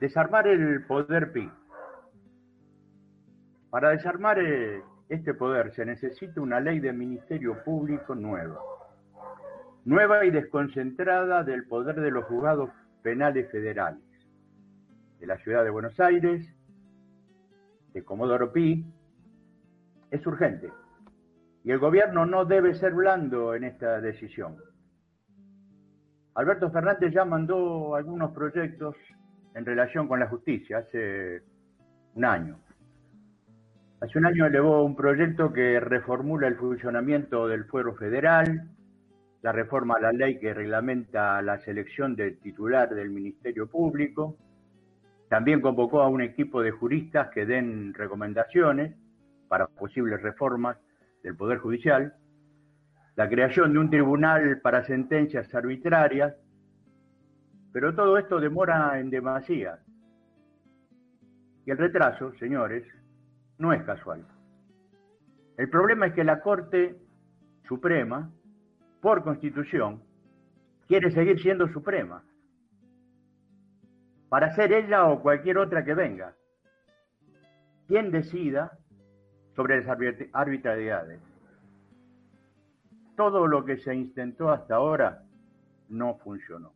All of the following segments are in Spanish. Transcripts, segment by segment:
Desarmar el poder PI. Para desarmar eh, este poder se necesita una ley de ministerio público nueva, nueva y desconcentrada del poder de los juzgados penales federales, de la ciudad de Buenos Aires, de Comodoro Pi. Es urgente y el gobierno no debe ser blando en esta decisión. Alberto Fernández ya mandó algunos proyectos en relación con la justicia hace un año. Hace un año elevó un proyecto que reformula el funcionamiento del fuero federal, la reforma a la ley que reglamenta la selección del titular del Ministerio Público. También convocó a un equipo de juristas que den recomendaciones para posibles reformas del Poder Judicial, la creación de un tribunal para sentencias arbitrarias, pero todo esto demora en demasía. Y el retraso, señores, no es casual. El problema es que la Corte Suprema, por constitución, quiere seguir siendo suprema, para ser ella o cualquier otra que venga, quien decida sobre las arbitrariedades. Todo lo que se intentó hasta ahora no funcionó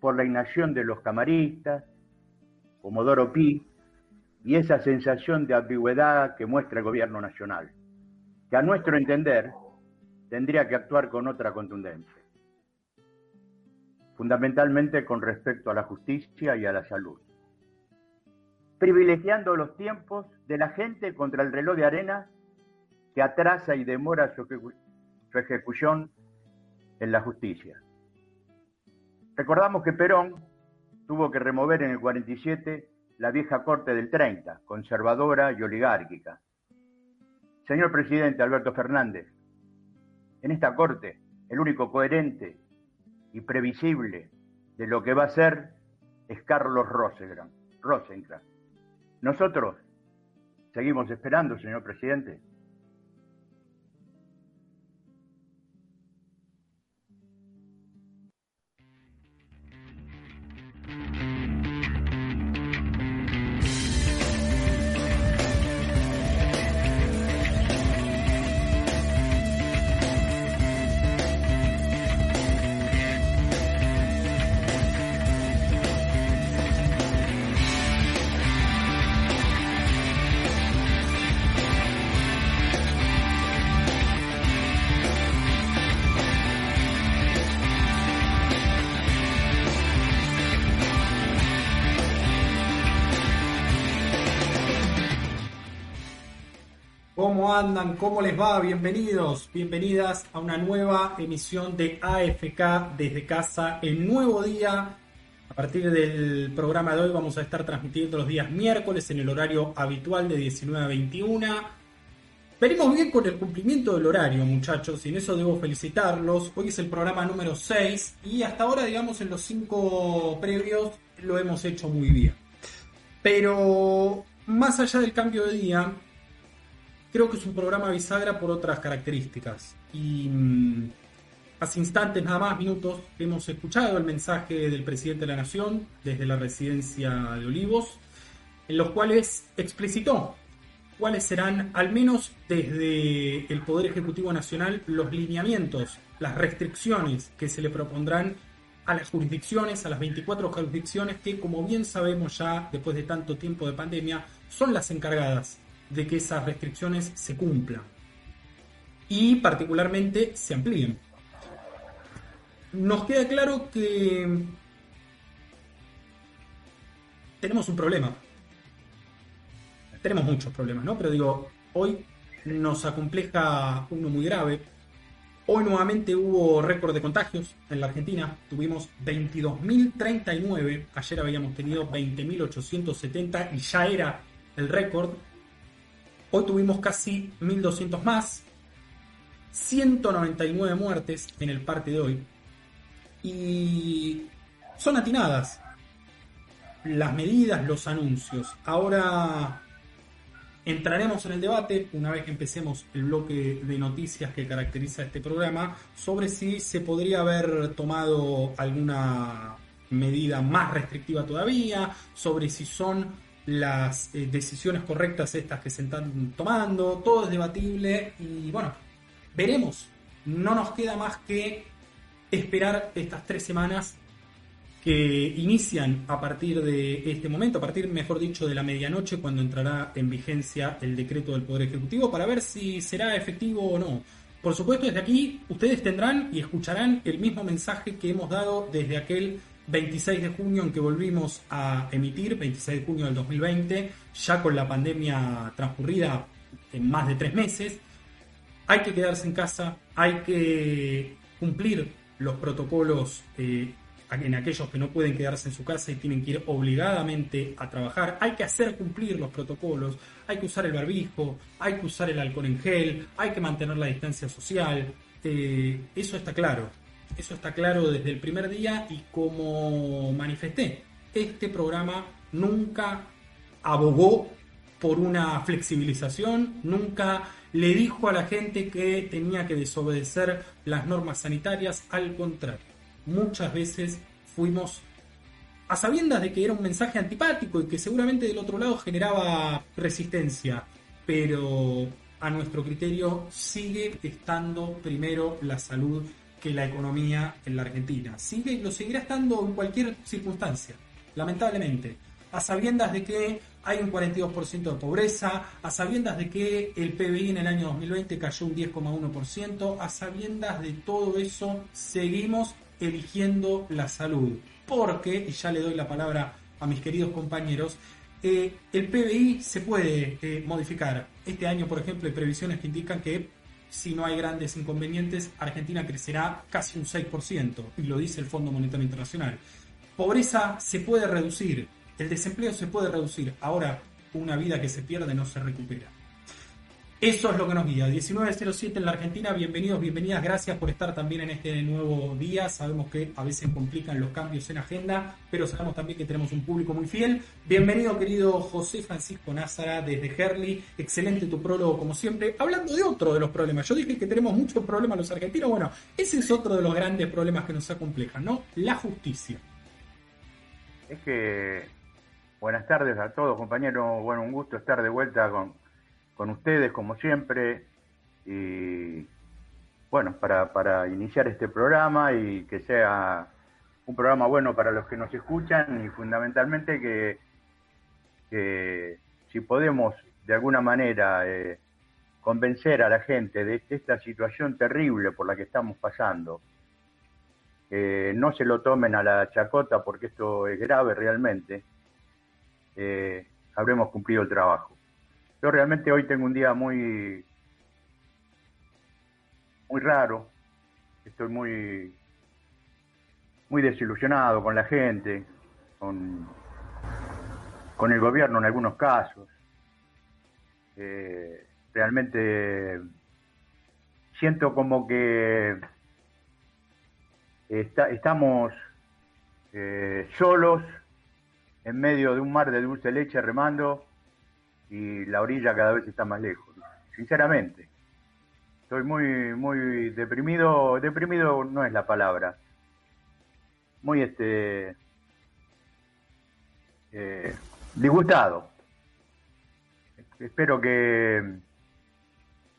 por la inacción de los camaristas, Comodoro Pi, y esa sensación de ambigüedad que muestra el gobierno nacional, que a nuestro entender tendría que actuar con otra contundencia, fundamentalmente con respecto a la justicia y a la salud, privilegiando los tiempos de la gente contra el reloj de arena que atrasa y demora su, ejecución en la justicia. Recordamos que Perón tuvo que remover en el 47 la vieja corte del 30, conservadora y oligárquica. Señor presidente Alberto Fernández, en esta corte el único coherente y previsible de lo que va a ser es Carlos Rosencrantz. Nosotros seguimos esperando, señor presidente, andan? ¿Cómo les va? Bienvenidos, bienvenidas a una nueva emisión de AFK desde casa, el nuevo día. A partir del programa de hoy vamos a estar transmitiendo los días miércoles en el horario habitual de 19 a 21. Venimos bien con el cumplimiento del horario, muchachos, y en eso debo felicitarlos. Hoy es el programa número 6 y hasta ahora, digamos, en los 5 previos lo hemos hecho muy bien. Pero más allá del cambio de día, creo que es un programa bisagra por otras características. Y mm, hace instantes, nada más, minutos, hemos escuchado el mensaje del presidente de la Nación desde la residencia de Olivos, en los cuales explicitó cuáles serán, al menos desde el Poder Ejecutivo Nacional, los lineamientos, las restricciones que se le propondrán a las jurisdicciones, a las 24 jurisdicciones que, como bien sabemos ya después de tanto tiempo de pandemia, son las encargadas de que esas restricciones se cumplan y particularmente se amplíen. Nos queda claro que tenemos un problema. Tenemos muchos problemas, ¿no? Pero digo, hoy nos acompleja uno muy grave. Hoy nuevamente hubo récord de contagios en la Argentina. Tuvimos 22.039. Ayer habíamos tenido 20.870 y ya era el récord. Hoy tuvimos casi 1200 más. 199 muertes en el parte de hoy. Y son atinadas las medidas, los anuncios. Ahora entraremos en el debate, una vez que empecemos el bloque de noticias que caracteriza este programa, sobre si se podría haber tomado alguna medida más restrictiva todavía, sobre si son las eh, decisiones correctas estas que se están tomando, todo es debatible y bueno, veremos. No nos queda más que esperar estas tres semanas que inician a partir de este momento, a partir, mejor dicho, de la medianoche, cuando entrará en vigencia el decreto del Poder Ejecutivo, para ver si será efectivo o no. Por supuesto, desde aquí ustedes tendrán y escucharán el mismo mensaje que hemos dado desde aquel 26 de junio en que volvimos a emitir, 26 de junio del 2020, ya con la pandemia transcurrida en más de tres meses. Hay que quedarse en casa, hay que cumplir los protocolos eh, en aquellos que no pueden quedarse en su casa y tienen que ir obligadamente a trabajar. Hay que hacer cumplir los protocolos, hay que usar el barbijo, hay que usar el alcohol en gel, hay que mantener la distancia social. Eh, eso está claro, eso está claro desde el primer día y como manifesté, este programa nunca abogó por una flexibilización, nunca le dijo a la gente que tenía que desobedecer las normas sanitarias, al contrario. Muchas veces fuimos a sabiendas de que era un mensaje antipático y que seguramente del otro lado generaba resistencia, pero a nuestro criterio sigue estando primero la salud que la economía en la Argentina. Sigue y lo seguirá estando en cualquier circunstancia, lamentablemente. A sabiendas de que hay un 42% de pobreza, a sabiendas de que el PBI en el año 2020 cayó un 10,1%, a sabiendas de todo eso, seguimos eligiendo la salud. Porque, y ya le doy la palabra a mis queridos compañeros, eh, el PBI se puede eh, modificar. Este año, por ejemplo, hay previsiones que indican que si no hay grandes inconvenientes, Argentina crecerá casi un 6%, y lo dice el Fondo Monetario Internacional. Pobreza se puede reducir, el desempleo se puede reducir, ahora una vida que se pierde no se recupera. Eso es lo que nos guía. 1907 en la Argentina, bienvenidos, bienvenidas, gracias por estar también en este nuevo día. Sabemos que a veces complican los cambios en agenda, pero sabemos también que tenemos un público muy fiel. Bienvenido, querido José Francisco Názara desde Herli. Excelente tu prólogo, como siempre. Hablando de otro de los problemas, yo dije que tenemos muchos problemas los argentinos. Bueno, ese es otro de los grandes problemas que nos acomplejan, ¿no? La justicia. Es que, buenas tardes a todos, compañeros. Bueno, un gusto estar de vuelta con con ustedes como siempre y bueno, para, para iniciar este programa y que sea un programa bueno para los que nos escuchan y fundamentalmente que, si podemos de alguna manera eh, convencer a la gente de esta situación terrible por la que estamos pasando, no se lo tomen a la chacota porque esto es grave realmente, eh, habremos cumplido el trabajo. Yo realmente hoy tengo un día muy, muy raro. Estoy muy, muy desilusionado con la gente, con, con el gobierno en algunos casos. Eh, realmente siento como que estamos eh, solos en medio de un mar de dulce leche remando y la orilla cada vez está más lejos, sinceramente. Estoy muy, muy deprimido, deprimido no es la palabra, muy este, eh, disgustado. Espero que,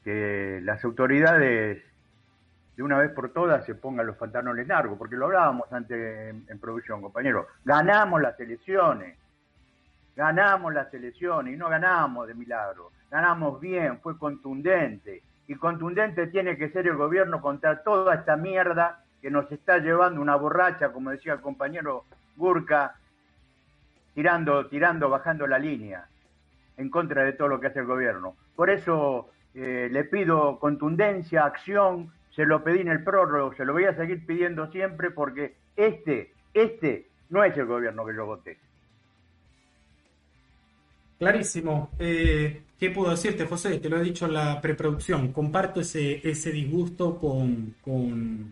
las autoridades de una vez por todas se pongan los pantalones largos, porque lo hablábamos antes en, en producción, compañero. Ganamos las elecciones, ganamos las elecciones y no ganamos de milagro, ganamos bien, fue contundente. Y contundente tiene que ser el gobierno contra toda esta mierda que nos está llevando una borracha, como decía el compañero Gurka, tirando, tirando, bajando la línea en contra de todo lo que hace el gobierno. Por eso eh, le pido contundencia, acción, se lo pedí en el prórrogo, se lo voy a seguir pidiendo siempre porque este, este no es el gobierno que yo voté. Clarísimo. Eh, ¿Qué puedo decirte, José? Te lo he dicho en la preproducción. Comparto ese, ese disgusto con, con,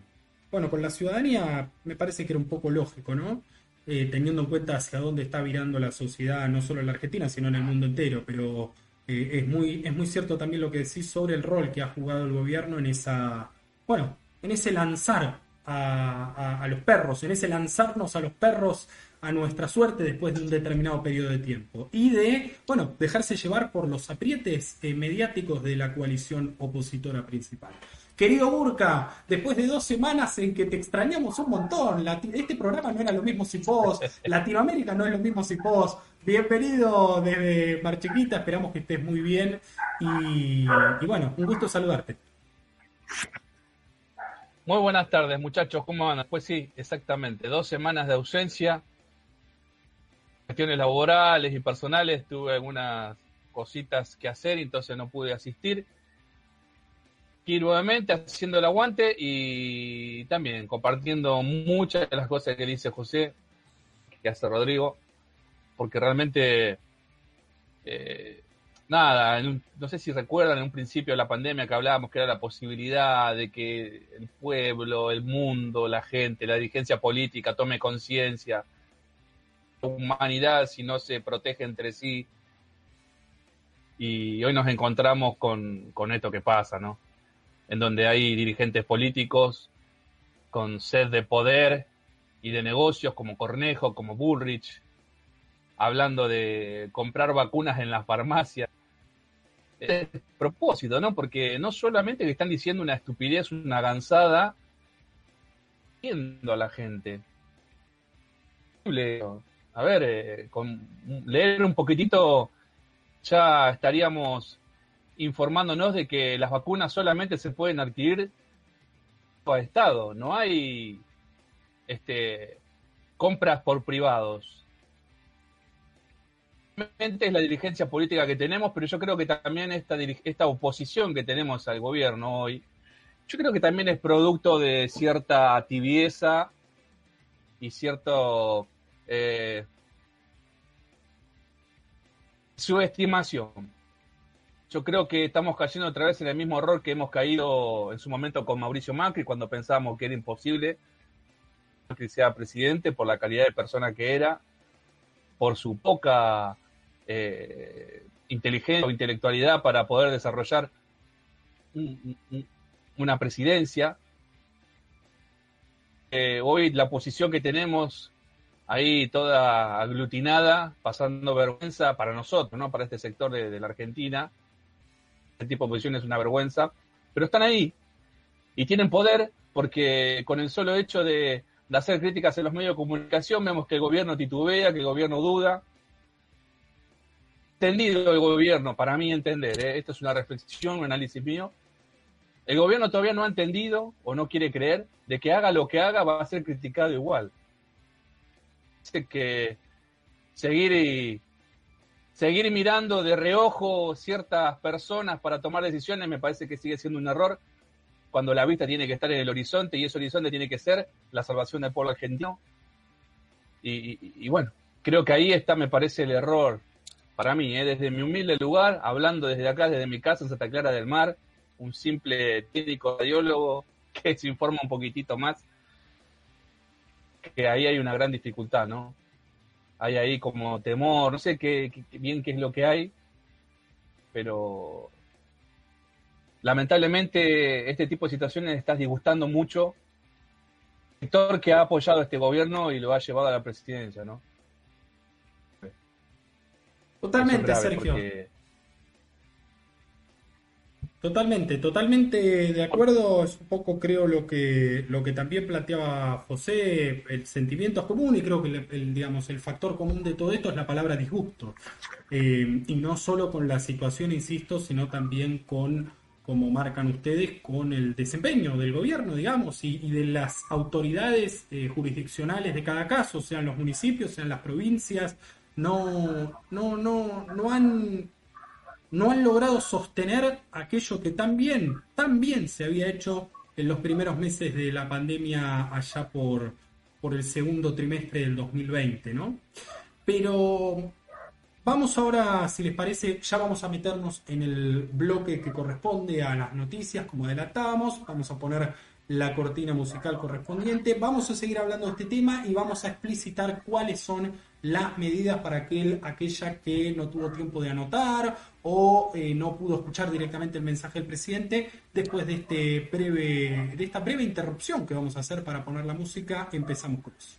bueno, con la ciudadanía. Me parece que era un poco lógico, ¿no? Eh, teniendo en cuenta hacia dónde está virando la sociedad, no solo en la Argentina, sino en el mundo entero. Pero eh, es, muy, es muy cierto también lo que decís sobre el rol que ha jugado el gobierno en esa, bueno, en ese lanzar a, a los perros, en ese lanzarnos a los perros a nuestra suerte después de un determinado periodo de tiempo y de, bueno, dejarse llevar por los aprietes eh, mediáticos de la coalición opositora principal. Querido Burka, después de dos semanas en que te extrañamos un montón, este programa no era lo mismo sin vos, Latinoamérica no es lo mismo sin vos, bienvenido desde Marchiquita, esperamos que estés muy bien y, y bueno, un gusto saludarte. Muy buenas tardes muchachos, ¿cómo van? Pues sí, exactamente, dos semanas de ausencia, cuestiones laborales y personales tuve algunas cositas que hacer y entonces no pude asistir. Y nuevamente haciendo el aguante y también compartiendo muchas de las cosas que dice José, que hace Rodrigo, porque realmente, eh, nada, no sé si recuerdan en un principio de la pandemia que hablábamos que era la posibilidad de que el pueblo, el mundo, la gente, la dirigencia política tome conciencia humanidad si no se protege entre sí. Y hoy nos encontramos con, con esto que pasa, ¿no? En donde hay dirigentes políticos con sed de poder y de negocios como Cornejo, como Bullrich, hablando de comprar vacunas en las farmacias. Es propósito, ¿no? Porque no solamente que están diciendo una estupidez, una gansada, viendo a la gente a ver, eh, con leer un poquitito ya estaríamos informándonos de que las vacunas solamente se pueden adquirir a Estado, no hay este, compras por privados. Es la dirigencia política que tenemos, pero yo creo que también esta, esta oposición que tenemos al gobierno hoy, yo creo que también es producto de cierta tibieza y cierto eh, su estimación. Yo creo que estamos cayendo otra vez en el mismo error que hemos caído en su momento con Mauricio Macri cuando pensábamos que era imposible que sea presidente por la calidad de persona que era, por su poca eh, inteligencia o intelectualidad para poder desarrollar una presidencia. Eh, hoy la posición que tenemos ahí toda aglutinada, pasando vergüenza para nosotros, ¿no? Para este sector de, la Argentina. Este tipo de posición es una vergüenza, pero están ahí y tienen poder porque con el solo hecho de, hacer críticas en los medios de comunicación vemos que el gobierno titubea, que el gobierno duda. Entendido el gobierno, para mí entender, ¿eh? esto es una reflexión, un análisis mío, el gobierno todavía no ha entendido o no quiere creer de que haga lo que haga va a ser criticado igual que seguir y seguir mirando de reojo ciertas personas para tomar decisiones me parece que sigue siendo un error cuando la vista tiene que estar en el horizonte y ese horizonte tiene que ser la salvación del pueblo argentino. Y, bueno, creo que ahí está, me parece, el error para mí, ¿eh? desde mi humilde lugar, hablando desde acá, desde mi casa en Santa Clara del Mar, un simple técnico radiólogo que se informa un poquitito más que ahí hay una gran dificultad, ¿no? Hay ahí como temor, no sé qué, bien qué es lo que hay, pero lamentablemente este tipo de situaciones está disgustando mucho el sector que ha apoyado a este gobierno y lo ha llevado a la presidencia, ¿no? Totalmente, Sergio. Totalmente, totalmente de acuerdo. Es un poco, creo, lo que, lo que también planteaba José, el sentimiento es común y creo que el, digamos, el factor común de todo esto es la palabra disgusto. Eh, y no solo con la situación, insisto, sino también con, como marcan ustedes, con el desempeño del gobierno, digamos, y, de las autoridades eh, jurisdiccionales de cada caso, sean los municipios, sean las provincias. No, no, no, no han no han logrado sostener aquello que tan bien, se había hecho en los primeros meses de la pandemia allá por, por el segundo trimestre del 2020, ¿no? Pero Vamos ahora, si les parece, ya vamos a meternos en el bloque que corresponde a las noticias, como adelantábamos. Vamos a poner la cortina musical correspondiente. Vamos a seguir hablando de este tema y vamos a explicitar cuáles son las medidas para aquel, aquella que no tuvo tiempo de anotar o eh, no pudo escuchar directamente el mensaje del presidente después de, este breve, de esta breve interrupción que vamos a hacer para poner la música. Empezamos con eso.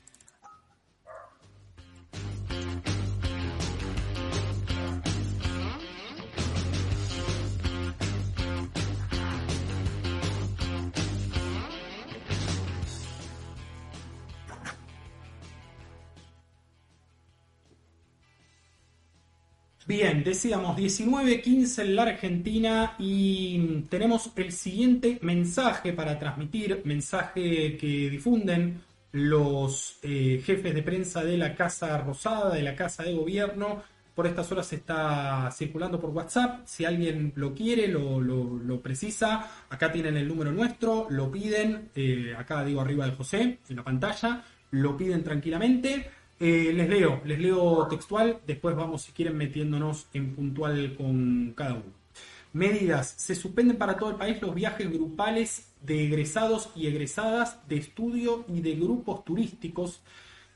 Bien, decíamos 19.15 en la Argentina y tenemos el siguiente mensaje para transmitir, mensaje que difunden los eh, jefes de prensa de la Casa Rosada, de la Casa de Gobierno. Por estas horas está circulando por WhatsApp. Si alguien lo quiere, lo, precisa, acá tienen el número nuestro, lo piden, eh, acá digo arriba de José, en la pantalla, lo piden tranquilamente. Eh, les leo, les leo textual, después vamos, si quieren, metiéndonos en puntual con cada uno. Medidas. Se suspenden para todo el país los viajes grupales de egresados y egresadas de estudio y de grupos turísticos.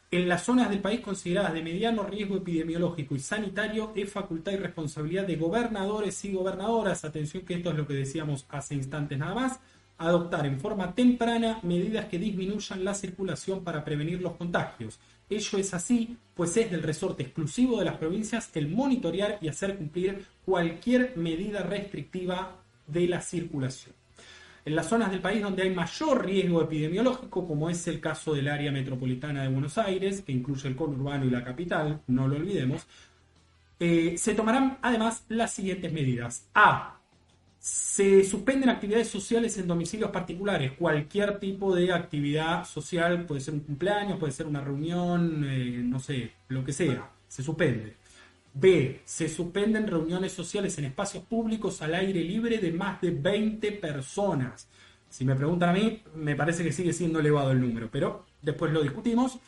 En las zonas del país consideradas de mediano riesgo epidemiológico y sanitario es facultad y responsabilidad de gobernadores y gobernadoras, atención que esto es lo que decíamos hace instantes nada más, adoptar en forma temprana medidas que disminuyan la circulación para prevenir los contagios Ello es así, pues es del resorte exclusivo de las provincias el monitorear y hacer cumplir cualquier medida restrictiva de la circulación. En las zonas del país donde hay mayor riesgo epidemiológico, como es el caso del área metropolitana de Buenos Aires, que incluye el conurbano y la capital, no lo olvidemos, eh, se tomarán además las siguientes medidas. A. Se suspenden actividades sociales en domicilios particulares. Cualquier tipo de actividad social, puede ser un cumpleaños, puede ser una reunión, eh, no sé, lo que sea. Se suspende. B. Se suspenden reuniones sociales en espacios públicos al aire libre de más de 20 personas. Si me preguntan a mí, me parece que sigue siendo elevado el número, pero después lo discutimos.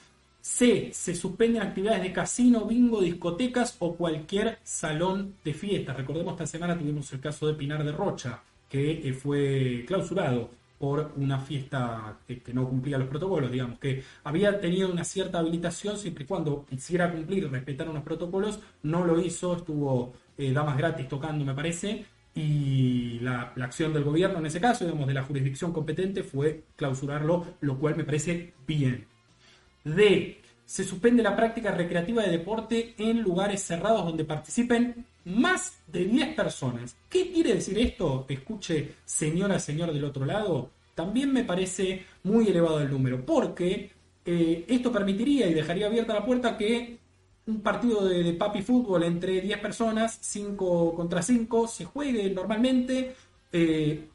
C. Se suspenden actividades de casino, bingo, discotecas o cualquier salón de fiestas. Recordemos, esta semana tuvimos el caso de Pinar de Rocha, que eh, fue clausurado por una fiesta que, no cumplía los protocolos, digamos, que había tenido una cierta habilitación siempre y cuando quisiera cumplir y respetar unos protocolos, no lo hizo, estuvo eh, damas gratis tocando, me parece, y la, la, acción del gobierno en ese caso, digamos, de la jurisdicción competente, fue clausurarlo, lo cual me parece bien. D. Se suspende la práctica recreativa de deporte en lugares cerrados donde participen más de 10 personas. ¿Qué quiere decir esto? Escuche, señora, señor del otro lado. También me parece muy elevado el número, porque eh, esto permitiría y dejaría abierta la puerta que un partido de, papi fútbol entre 10 personas, 5 contra 5, se juegue normalmente. Eh,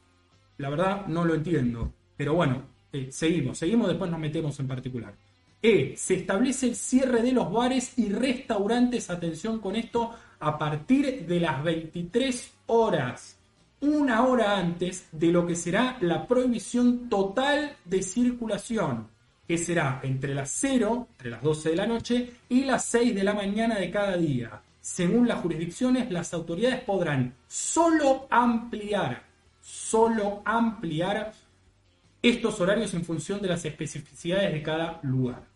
la verdad no lo entiendo. Pero bueno, eh, seguimos, seguimos, después nos metemos en particular. E. Se establece el cierre de los bares y restaurantes, atención con esto, a partir de las 23 horas, una hora antes de lo que será la prohibición total de circulación, que será entre las 0, entre las 12 de la noche, y las 6 de la mañana de cada día. Según las jurisdicciones, las autoridades podrán solo ampliar, solo ampliar estos horarios en función de las especificidades de cada lugar.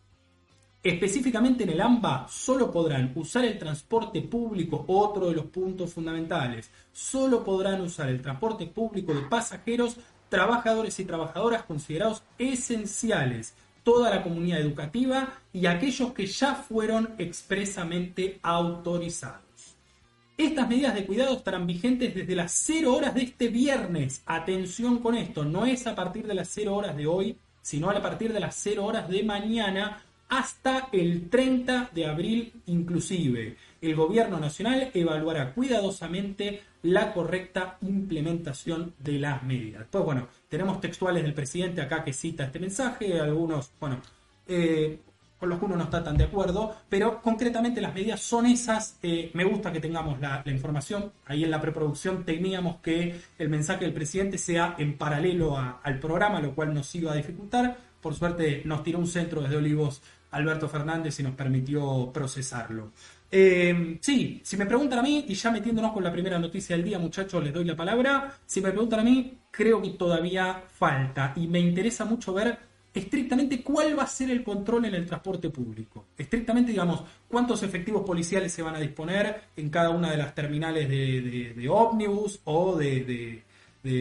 Específicamente en el AMBA solo podrán usar el transporte público, otro de los puntos fundamentales, solo podrán usar el transporte público de pasajeros, trabajadores y trabajadoras considerados esenciales, toda la comunidad educativa y aquellos que ya fueron expresamente autorizados. Estas medidas de cuidado estarán vigentes desde las 0 horas de este viernes. Atención con esto, no es a partir de las 0 horas de hoy, sino a partir de las 0 horas de mañana hasta el 30 de abril inclusive. El gobierno nacional evaluará cuidadosamente la correcta implementación de las medidas. Pues bueno, tenemos textuales del presidente acá que cita este mensaje, algunos, bueno, eh, con los que uno no está tan de acuerdo, pero concretamente las medidas son esas. Eh, me gusta que tengamos la, información. Ahí en la preproducción teníamos que el mensaje del presidente sea en paralelo al programa, lo cual nos iba a dificultar. Por suerte nos tiró un centro desde Olivos Alberto Fernández y nos permitió procesarlo. Eh, sí, si me preguntan a mí, y ya metiéndonos con la primera noticia del día, muchachos, les doy la palabra. Si me preguntan a mí, creo que todavía falta. Y me interesa mucho ver estrictamente cuál va a ser el control en el transporte público. Estrictamente, digamos, cuántos efectivos policiales se van a disponer en cada una de las terminales de, ómnibus o de,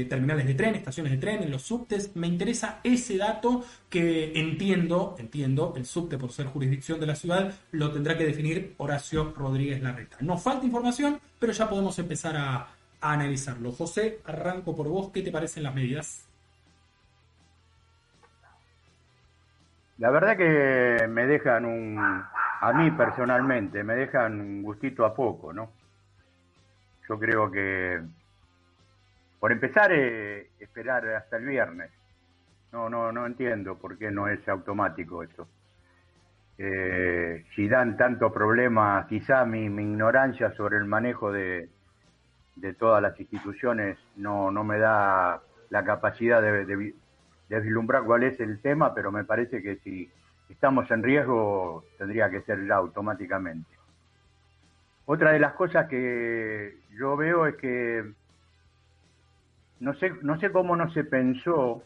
terminales de tren, estaciones de tren, en los subtes. Me interesa ese dato que entiendo, entiendo, el subte por ser jurisdicción de la ciudad, lo tendrá que definir Horacio Rodríguez Larreta. Nos falta información, pero ya podemos empezar a, a analizarlo. José, arranco por vos, ¿qué te parecen las medidas? La verdad que me dejan un, a mí personalmente, me dejan un gustito a poco, ¿no? Yo creo que, por empezar, eh, esperar hasta el viernes. No, no, no entiendo por qué no es automático esto. Eh, si dan tanto problema, quizá mi, ignorancia sobre el manejo de, de todas las instituciones no, no me da la capacidad de, de vislumbrar cuál es el tema, pero me parece que si estamos en riesgo tendría que ser ya automáticamente. Otra de las cosas que yo veo es que no sé, no sé cómo no se pensó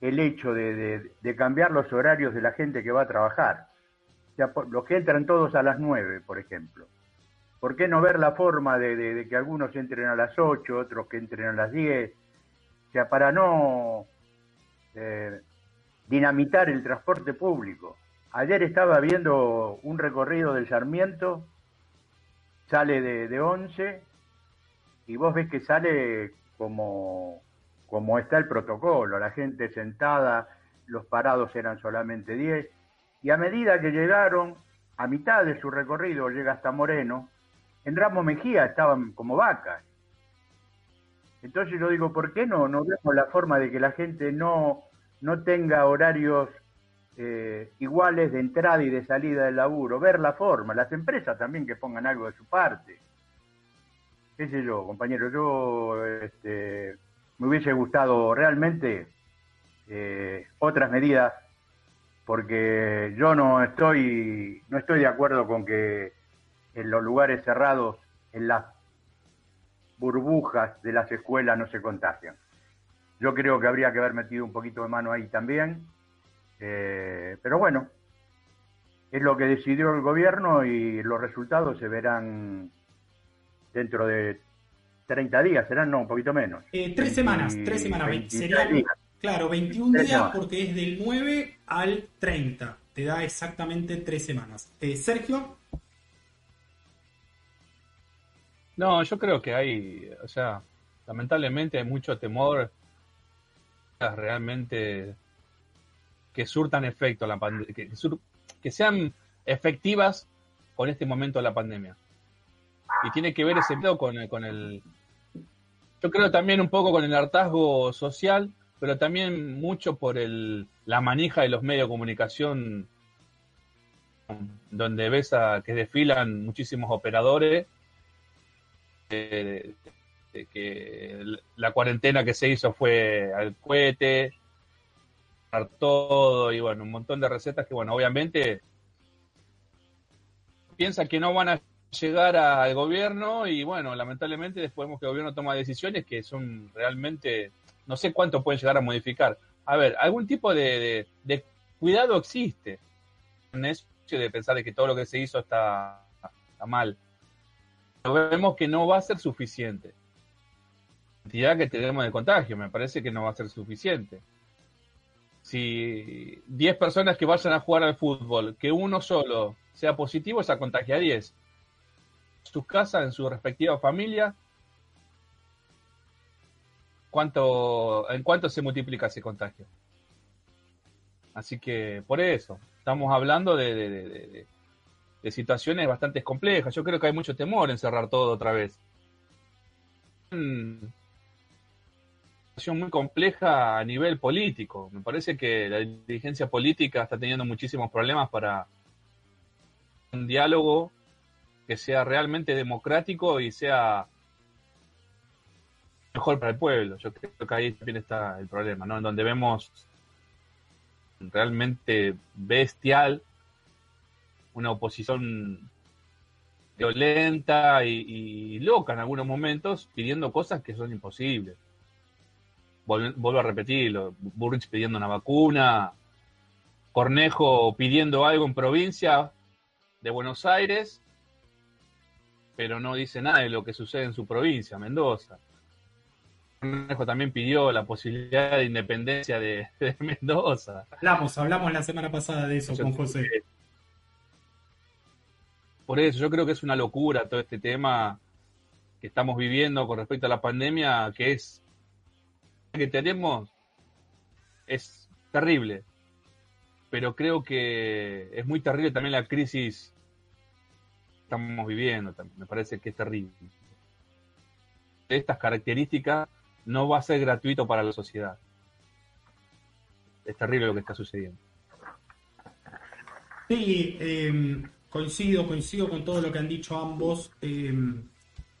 el hecho de, cambiar los horarios de la gente que va a trabajar. O sea, los que entran todos a las 9, por ejemplo. ¿Por qué no ver la forma de, de que algunos entren a las 8, otros que entren a las 10? O sea, para no eh, dinamitar el transporte público. Ayer estaba viendo un recorrido del Sarmiento, sale de, de 11 y vos ves que sale como, como está el protocolo, la gente sentada, los parados eran solamente 10 y a medida que llegaron, a mitad de su recorrido, llega hasta Moreno, en Ramos Mejía estaban como vacas. Entonces yo digo, ¿por qué no, no vemos la forma de que la gente no, no tenga horarios eh, iguales de entrada y de salida del laburo? Ver la forma, las empresas también que pongan algo de su parte. ¿Qué sé yo, compañero? Yo este, me hubiese gustado realmente eh, otras medidas porque yo no estoy no estoy de acuerdo con que en los lugares cerrados en las burbujas de las escuelas no se contagian. Yo creo que habría que haber metido un poquito de mano ahí también. Eh, pero bueno, es lo que decidió el gobierno y los resultados se verán dentro de 30 días, serán no, un poquito menos. Eh, tres semanas, tres semanas. Serían, claro, 21 días porque es del 9 al 30. Te da exactamente tres semanas. Eh, Sergio. No, yo creo que hay, o sea, lamentablemente hay mucho temor realmente que surtan efecto la que, que sean efectivas con este momento de la pandemia. Y tiene que ver ese pedo con, con el, yo creo también un poco con el hartazgo social, pero también mucho por el, la manija de los medios de comunicación, donde ves a, que desfilan muchísimos operadores, eh, que la cuarentena que se hizo fue al cohete, todo y bueno, un montón de recetas que bueno, obviamente piensa que no van a llegar al gobierno y bueno, lamentablemente después vemos que el gobierno toma decisiones que son realmente, no sé cuánto pueden llegar a modificar. A ver, algún tipo de, cuidado existe en eso de pensar de que todo lo que se hizo está, está mal. Pero vemos que no va a ser suficiente cantidad que tenemos de contagio. Me parece que no va a ser suficiente. Si 10 personas que vayan a jugar al fútbol, que uno solo sea positivo, esa contagia a 10. Sus casas, en su respectiva familia, ¿cuánto, ¿en cuánto se multiplica ese contagio? Así que por eso, estamos hablando de, de situaciones bastante complejas. Yo creo que hay mucho temor en cerrar todo otra vez muy compleja a nivel político. Me parece que la dirigencia política está teniendo muchísimos problemas para un diálogo que sea realmente democrático y sea mejor para el pueblo. Yo creo que ahí también está el problema, ¿no? En donde vemos realmente bestial una oposición violenta y, loca en algunos momentos, pidiendo cosas que son imposibles. vuelvo a repetirlo, Burrich pidiendo una vacuna, Cornejo pidiendo algo en provincia de Buenos Aires, pero no dice nada de lo que sucede en su provincia, Mendoza. Cornejo también pidió la posibilidad de independencia de, Mendoza. Hablamos, hablamos la semana pasada de eso con José. Por eso, yo creo que es una locura todo este tema que estamos viviendo con respecto a la pandemia, que es que tenemos es terrible. Pero creo que es muy terrible también la crisis estamos viviendo. Me parece que es terrible. Estas características no va a ser gratuito para la sociedad. Es terrible lo que está sucediendo. Sí, eh, Coincido, coincido con todo lo que han dicho ambos. Em,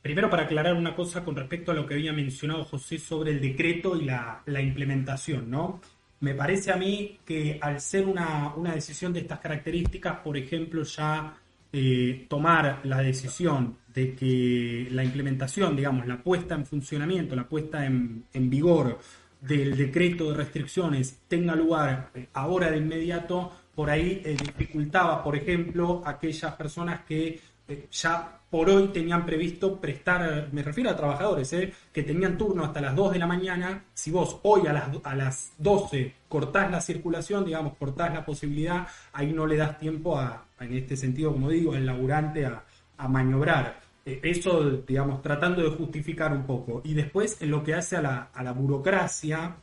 primero para aclarar una cosa con respecto a lo que había mencionado José sobre el decreto y la, implementación, ¿no? Me parece a mí que al ser una, decisión de estas características, por ejemplo, ya eh, tomar la decisión de que la implementación, digamos, la puesta en funcionamiento, la puesta en, vigor del decreto de restricciones tenga lugar ahora de inmediato, por ahí eh, dificultaba, por ejemplo, aquellas personas que ya por hoy tenían previsto prestar, me refiero a trabajadores, eh, que tenían turno hasta las 2 de la mañana, si vos hoy a las, a las 12 cortás la circulación, digamos, cortás la posibilidad, ahí no le das tiempo a, en este sentido, como digo, al laburante a, a maniobrar. eso, digamos, tratando de justificar un poco. Y después, en lo que hace a la, a la burocracia,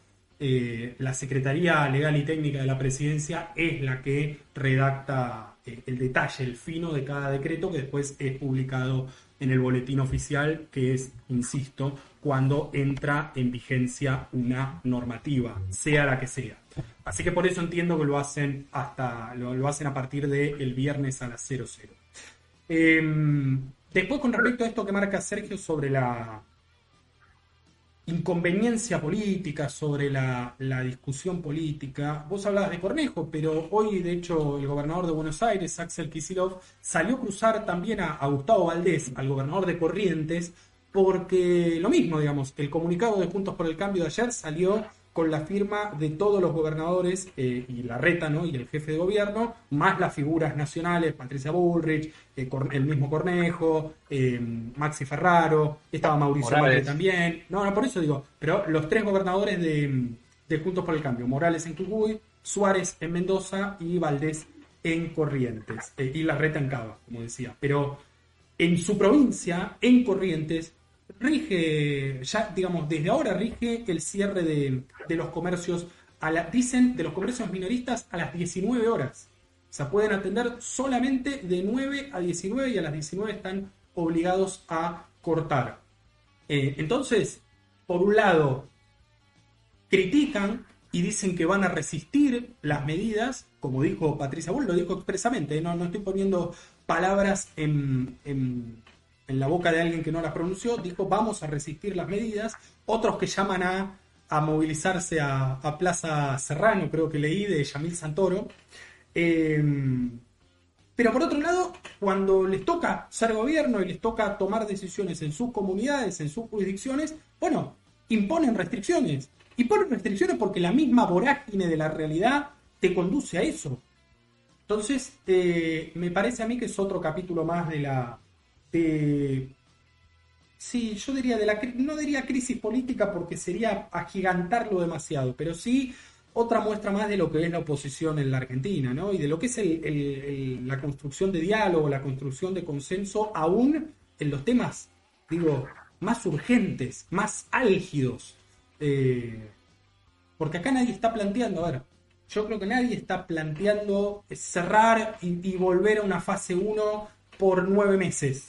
eh, la Secretaría Legal y Técnica de la Presidencia es la que redacta eh, el detalle, el fino de cada decreto que después es publicado en el boletín oficial, que es, insisto, cuando entra en vigencia una normativa, sea la que sea. Así que por eso entiendo que lo hacen hasta lo, hacen a partir del viernes a las 00. Em, después, con respecto a esto que marca Sergio sobre la, inconveniencia política, sobre la, discusión política. Vos hablabas de Cornejo, pero hoy, de hecho, el gobernador de Buenos Aires, Axel Kicillof, salió a cruzar también a, a Gustavo Valdés, al gobernador de Corrientes, porque lo mismo, digamos, el comunicado de Juntos por el Cambio de ayer salió con la firma de todos los gobernadores eh, y la reta ¿no? y el jefe de gobierno, más las figuras nacionales, Patricia Bullrich, eh, el mismo Cornejo, eh, Maxi Ferraro, estaba Mauricio Macri también. No, no, por eso digo, pero los tres gobernadores de, de Juntos por el Cambio, Morales en Jujuy, Suárez en Mendoza y Valdés en Corrientes, y la reta en Cava, como decía. Pero en su provincia, en Corrientes, rige, ya digamos, desde ahora rige el cierre de, los comercios, a la, dicen, de los comercios minoristas a las 19 horas. O sea, pueden atender solamente de 9 a 19 y a las 19 están obligados a cortar. Eh, entonces, por un lado, critican y dicen que van a resistir las medidas, como dijo Patricia Bull, lo dijo expresamente, no, no estoy poniendo palabras en la boca de alguien que no las pronunció, dijo vamos a resistir las medidas, otros que llaman a, movilizarse a, Plaza Serrano, creo que leí, de Yamil Santoro. Em, pero por otro lado, cuando les toca ser gobierno y les toca tomar decisiones en sus comunidades, en sus jurisdicciones, bueno, imponen restricciones. Imponen restricciones porque la misma vorágine de la realidad te conduce a eso. Entonces, eh, me parece a mí que es otro capítulo más de la, sí, yo diría de la no diría crisis política porque sería agigantarlo demasiado, pero sí otra muestra más de lo que es la oposición en la Argentina, ¿no? Y de lo que es la construcción de diálogo, la construcción de consenso, aún en los temas, digo, más urgentes, más álgidos. Eh, porque acá nadie está planteando, a ver, yo creo que nadie está planteando cerrar y, y volver a una fase 1 por nueve meses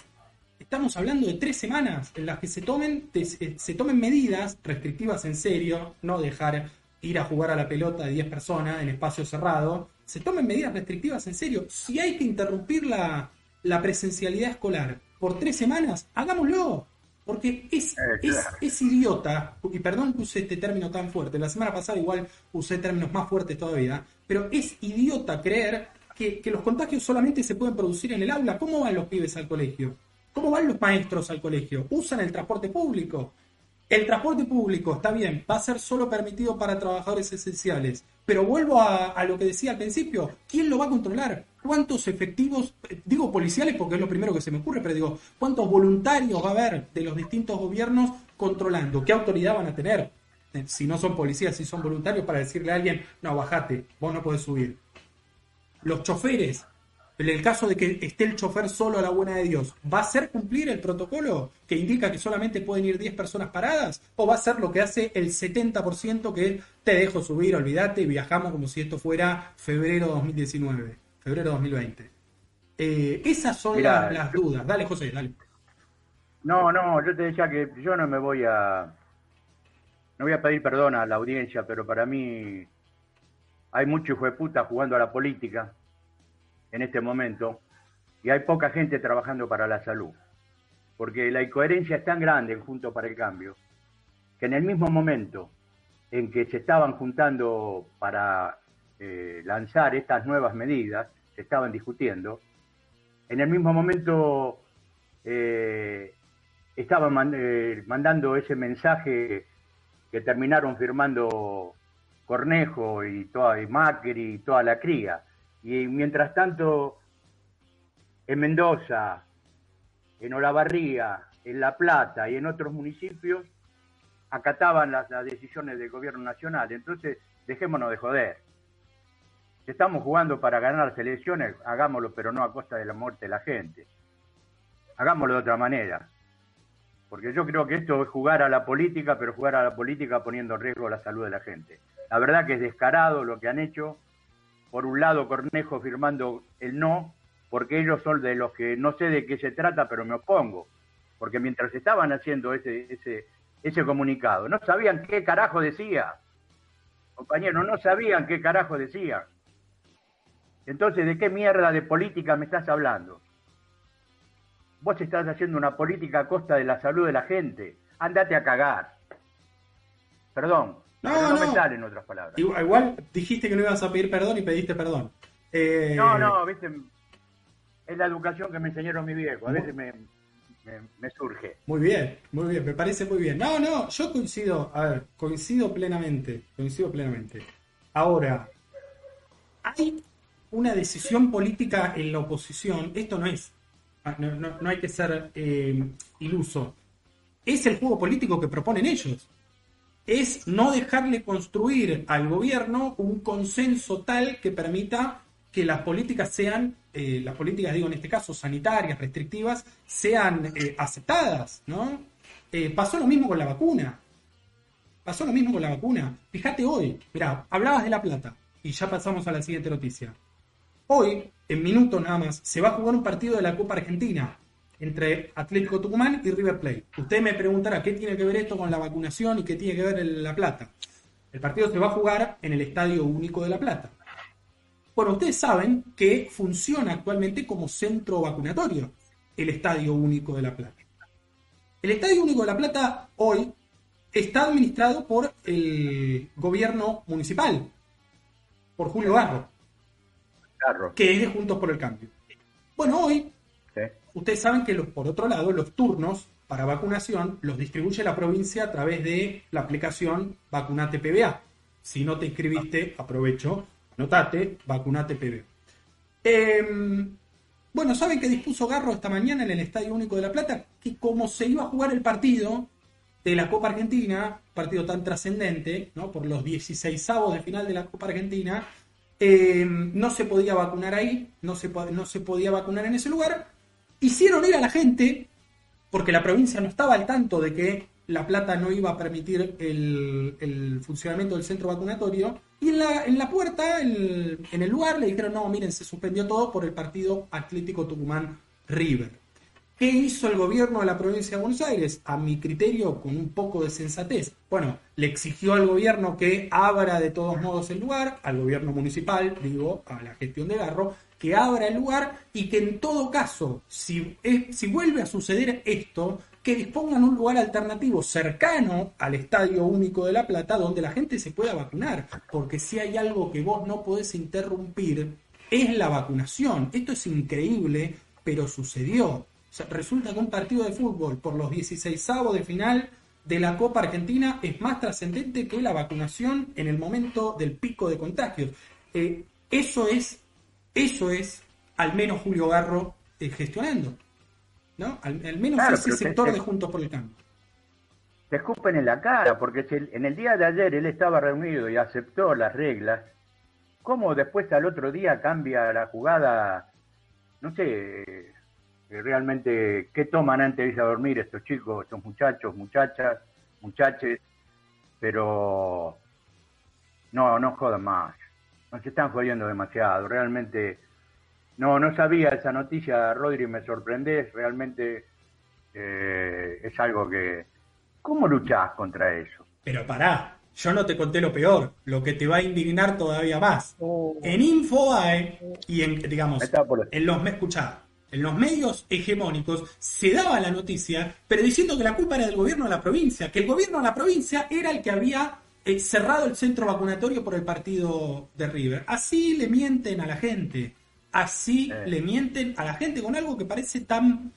estamos hablando de tres semanas en las que se tomen, eh, se tomen medidas restrictivas en serio, no dejar ir a jugar a la pelota de 10 personas en espacio cerrado, se tomen medidas restrictivas en serio. Si hay que interrumpir la, presencialidad escolar por tres semanas, hagámoslo. Porque es, eh, es, idiota, y perdón que use este término tan fuerte, la semana pasada igual usé términos más fuertes todavía, pero es idiota creer que, que los contagios solamente se pueden producir en el aula. ¿Cómo van los pibes al colegio? ¿Cómo van los maestros al colegio? ¿Usan el transporte público? El transporte público, está bien, va a ser solo permitido para trabajadores esenciales, pero vuelvo a, lo que decía al principio, ¿quién lo va a controlar? ¿Cuántos efectivos, digo policiales porque es lo primero que se me ocurre, pero digo, ¿cuántos voluntarios va a haber de los distintos gobiernos controlando? ¿Qué autoridad van a tener? Si no son policías, si son voluntarios para decirle a alguien, no, bajate, vos no podés subir. Los choferes, en el caso de que esté el chofer solo a la buena de Dios, ¿va a ser cumplir el protocolo que indica que solamente pueden ir 10 personas paradas? ¿O va a ser lo que hace el 70% que te dejo subir, olvídate y viajamos como si esto fuera febrero 2019, febrero 2020? Eh, esas son las, dudas. Dale, José, dale. No, no, yo te decía que yo no me voy a... No voy a pedir perdón a la audiencia, pero para mí hay mucho hijo de puta jugando a la política en este momento y hay poca gente trabajando para la salud. Porque la incoherencia es tan grande en Junto para el Cambio que en el mismo momento en que se estaban juntando para eh, lanzar estas nuevas medidas, se estaban discutiendo, en el mismo momento eh, estaban eh, mandando ese mensaje que terminaron firmando Cornejo y, toda, y Macri y toda la cría y mientras tanto, en Mendoza, en Olavarría, en La Plata y en otros municipios, acataban las, decisiones del gobierno nacional. Entonces, dejémonos de joder. Si estamos jugando para ganar las elecciones, hagámoslo, pero no a costa de la muerte de la gente. Hagámoslo de otra manera. Porque yo creo que esto es jugar a la política, pero jugar a la política poniendo en riesgo la salud de la gente. La verdad que es descarado lo que han hecho por un lado Cornejo firmando el no, porque ellos son de los que no sé de qué se trata, pero me opongo. Porque mientras estaban haciendo ese, ese, ese comunicado, no sabían qué carajo decía. Compañeros, no sabían qué carajo decía. Entonces, ¿de qué mierda de política me estás hablando? Vos estás haciendo una política a costa de la salud de la gente. Andate a cagar. Perdón, no, no, me salen otras palabras. Igual, dijiste que no ibas a pedir perdón y pediste perdón. Eh, no, no, viste, es la educación que me enseñaron mi viejo. A veces me, me, surge. Muy bien, muy bien, me parece muy bien. No, no, yo coincido, a ver, coincido plenamente, coincido plenamente. Ahora, hay una decisión política en la oposición, esto no es, ah, no, hay que ser eh, iluso, es el juego político que proponen ellos es no dejarle construir al gobierno un consenso tal que permita que las políticas sean, eh, las políticas digo en este caso sanitarias, restrictivas, sean eh, aceptadas, ¿no? Eh, pasó lo mismo con la vacuna. Pasó lo mismo con la vacuna. Fíjate hoy, mira, hablabas de La Plata y ya pasamos a la siguiente noticia. Hoy, en minutos nada más, se va a jugar un partido de la Copa Argentina entre Atlético Tucumán y River Plate. Usted me preguntará qué tiene que ver esto con la vacunación y qué tiene que ver La Plata. El partido se va a jugar en el Estadio Único de La Plata. Bueno, ustedes saben que funciona actualmente como centro vacunatorio el Estadio Único de La Plata. El Estadio Único de La Plata hoy está administrado por el gobierno municipal, por Julio Garro, que es de Juntos por el Cambio. Bueno, hoy ustedes saben que, los, por otro lado, los turnos para vacunación los distribuye la provincia a través de la aplicación Vacunate PBA. Si no te inscribiste, aprovecho, anotate Vacunate PBA. Em, bueno, ¿saben que dispuso Garro esta mañana en el Estadio Único de La Plata? Que como se iba a jugar el partido de la Copa Argentina, partido tan trascendente, ¿no? por los 16 avos de final de la Copa Argentina, em, no se podía vacunar ahí, no se, no se podía vacunar en ese lugar, hicieron ir a la gente, porque la provincia no estaba al tanto de que La Plata no iba a permitir el, funcionamiento del centro vacunatorio, y en la, en la puerta, en, el lugar, le dijeron, no, miren, se suspendió todo por el partido Atlético Tucumán River. ¿Qué hizo el gobierno de la provincia de Buenos Aires? A mi criterio, con un poco de sensatez. Bueno, le exigió al gobierno que abra de todos modos el lugar, al gobierno municipal, digo, a la gestión de Garro, que abra el lugar y que en todo caso, si, si vuelve a suceder esto, que dispongan un lugar alternativo cercano al Estadio Único de La Plata donde la gente se pueda vacunar. Porque si hay algo que vos no podés interrumpir es la vacunación. Esto es increíble, pero sucedió. resulta que un partido de fútbol por los 16 de final de la Copa Argentina es más trascendente que la vacunación en el momento del pico de contagios. Eh, eso es, eso es al menos Julio Garro eh, gestionando. ¿no? Al, menos ese sector de Juntos por el Cambio. Te escupen en la cara, porque si en el día de ayer él estaba reunido y aceptó las reglas, ¿cómo después al otro día cambia la jugada? No sé, eh, realmente, ¿qué toman antes de irse a dormir estos chicos, estos muchachos, muchachas, muchaches? Pero no, no jodan más, nos están jodiendo demasiado, realmente no, no sabía esa noticia, Rodri, me sorprendés, realmente eh, es algo que... ¿Cómo luchás contra eso? Pero pará, yo no te conté lo peor, lo que te va a indignar todavía más. Oh. En Infobae y en, digamos, en los, escuchá, en los medios hegemónicos se daba la noticia, pero diciendo que la culpa era del gobierno de la provincia, que el gobierno de la provincia era el que había eh, cerrado el centro vacunatorio por el partido de River. Así le mienten a la gente. Así eh. le mienten a la gente con algo que parece tan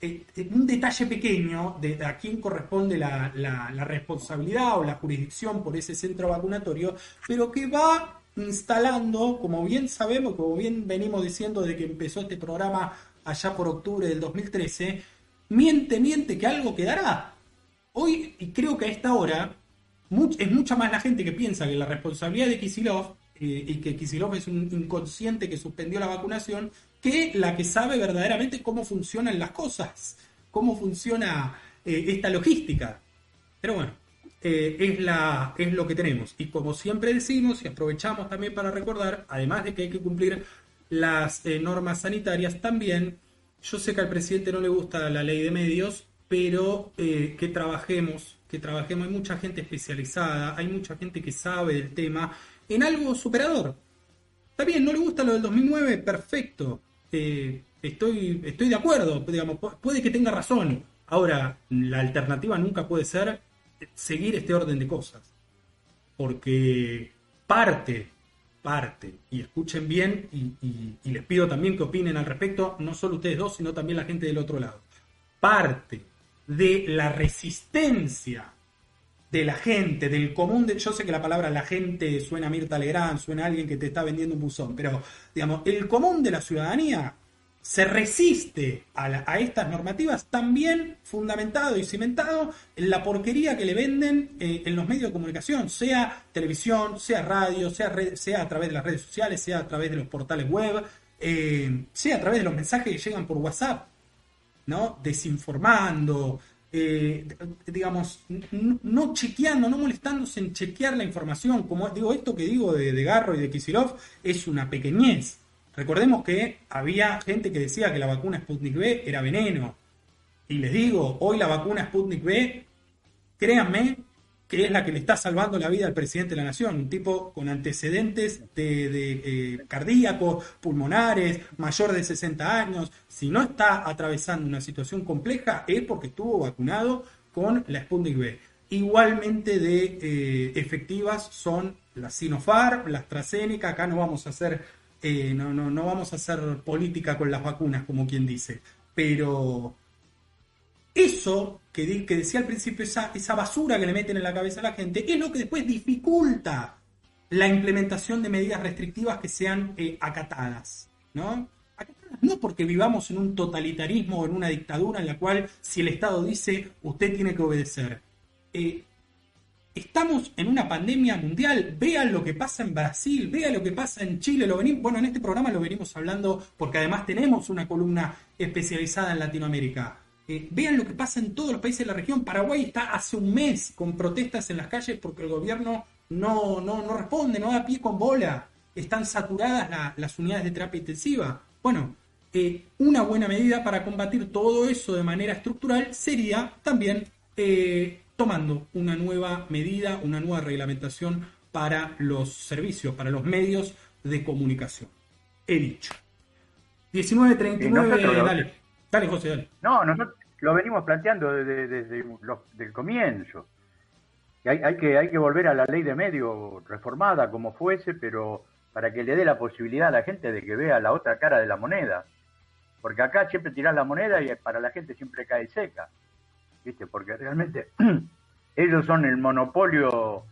eh, un detalle pequeño de a quién corresponde la, responsabilidad o la jurisdicción por ese centro vacunatorio, pero que va instalando, como bien sabemos, como bien venimos diciendo desde que empezó este programa allá por octubre del 2013, miente, miente que algo quedará. Hoy, y creo que a esta hora, es mucha más la gente que piensa que la responsabilidad de Kisilov eh, y que Kisilov es un inconsciente que suspendió la vacunación, que la que sabe verdaderamente cómo funcionan las cosas, cómo funciona eh, esta logística. Pero bueno, eh, es, la, es lo que tenemos. Y como siempre decimos y aprovechamos también para recordar, además de que hay que cumplir las normas sanitarias, también yo sé que al presidente no le gusta la ley de medios, pero que trabajemos, que trabajemos, hay mucha gente especializada, hay mucha gente que sabe del tema en algo superador. Está bien, no le gusta lo del 2009, perfecto. Eh, estoy, estoy de acuerdo, digamos, puede que tenga razón. Ahora, la alternativa nunca puede ser seguir este orden de cosas. Porque parte, parte, y escuchen bien, y, y les pido también que opinen al respecto, no solo ustedes dos, sino también la gente del otro lado. Parte de la resistencia de la gente, del común, de, yo sé que la palabra la gente suena a Mirta Legrand, suena a alguien que te está vendiendo un buzón, pero digamos, el común de la ciudadanía se resiste a, estas normativas también fundamentado y cimentado en la porquería que le venden eh, en los medios de comunicación, sea televisión, sea radio, sea, sea a través de las redes sociales, sea a través de los portales web, eh, sea a través de los mensajes que llegan por WhatsApp, ¿no? Desinformando, eh, digamos, no, chequeando, no molestándose en chequear la información. Como digo, esto que digo de, Garro y de Kisilov es una pequeñez. Recordemos que había gente que decía que la vacuna Sputnik B era veneno. Y les digo, hoy la vacuna Sputnik B, créanme, que es la que le está salvando la vida al presidente de la nación, un tipo con antecedentes de, eh, cardíacos, pulmonares, mayor de 60 años. Si no está atravesando una situación compleja es porque estuvo vacunado con la Sputnik B. Igualmente de eh, efectivas son las Sinopharm, la AstraZeneca, acá no vamos a hacer eh, no, no, no vamos a hacer política con las vacunas, como quien dice, pero eso que, decía al principio, esa, basura que le meten en la cabeza a la gente, es lo que después dificulta la implementación de medidas restrictivas que sean eh, acatadas, ¿no? no porque vivamos en un totalitarismo o en una dictadura en la cual si el Estado dice usted tiene que obedecer. Eh, estamos en una pandemia mundial, vean lo que pasa en Brasil, vean lo que pasa en Chile, lo venimos, bueno, en este programa lo venimos hablando porque además tenemos una columna especializada en Latinoamérica. Eh, vean lo que pasa en todos los países de la región. Paraguay está hace un mes con protestas en las calles porque el gobierno no, no, no responde, no da pie con bola. Están saturadas las unidades de terapia intensiva. Bueno, eh, una buena medida para combatir todo eso de manera estructural sería también eh, tomando una nueva medida, una nueva reglamentación para los servicios, para los medios de comunicación. He dicho. 1939, dale. Dale, José, dale. No, nosotros, lo venimos planteando desde, el comienzo. hay, hay, que, hay que volver a la ley de medio reformada como fuese, pero para que le dé la posibilidad a la gente de que vea la otra cara de la moneda. Porque acá siempre tirás la moneda y para la gente siempre cae seca. ¿Viste? Porque realmente ellos son el monopolio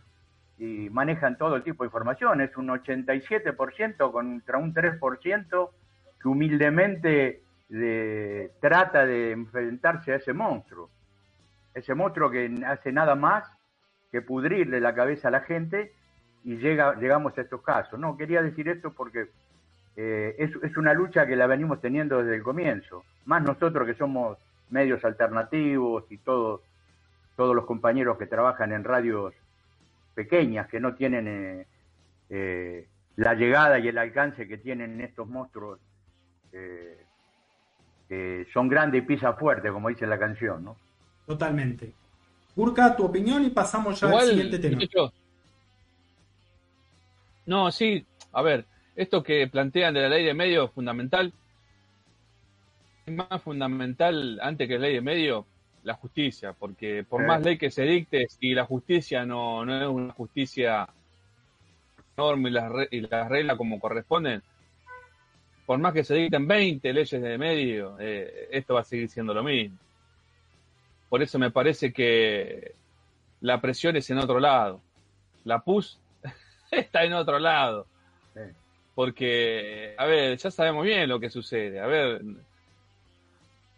y manejan todo el tipo de información. Es un 87% contra un 3% que humildemente trata de enfrentarse a ese monstruo. Ese monstruo que hace nada más que pudrirle la cabeza a la gente y llega, llegamos a estos casos. No, quería decir esto porque eh, es, es, una lucha que la venimos teniendo desde el comienzo. Más nosotros que somos medios alternativos y todos, todos los compañeros que trabajan en radios pequeñas que no tienen eh, eh, la llegada y el alcance que tienen estos monstruos son grandes y pisa fuerte, como dice la canción, ¿no? Totalmente. Burka, tu opinión y pasamos ya al siguiente tema. No, sí, a ver, esto que plantean de la ley de medio es fundamental. Es más fundamental, antes que la ley de medio, la justicia, porque por más ley que se dicte, si la justicia no, no es una justicia enorme y las, y las reglas como corresponden, por más que se dicten 20 leyes de medio, eh, esto va a seguir siendo lo mismo. Por eso me parece que la presión es en otro lado. La PUS está en otro lado. Porque, a ver, ya sabemos bien lo que sucede. A ver,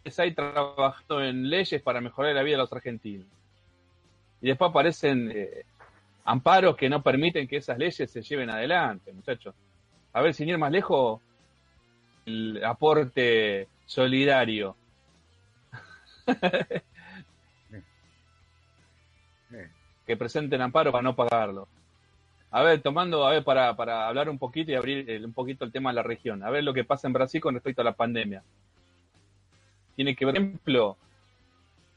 es ahí trabajando en leyes para mejorar la vida de los argentinos. Y después aparecen eh, amparos que no permiten que esas leyes se lleven adelante, muchachos. A ver, sin ir más lejos, el aporte solidario. que presenten amparo para no pagarlo. A ver, tomando, a ver, para, para hablar un poquito y abrir un poquito el tema de la región. A ver lo que pasa en Brasil con respecto a la pandemia. Tiene que ver, por ejemplo,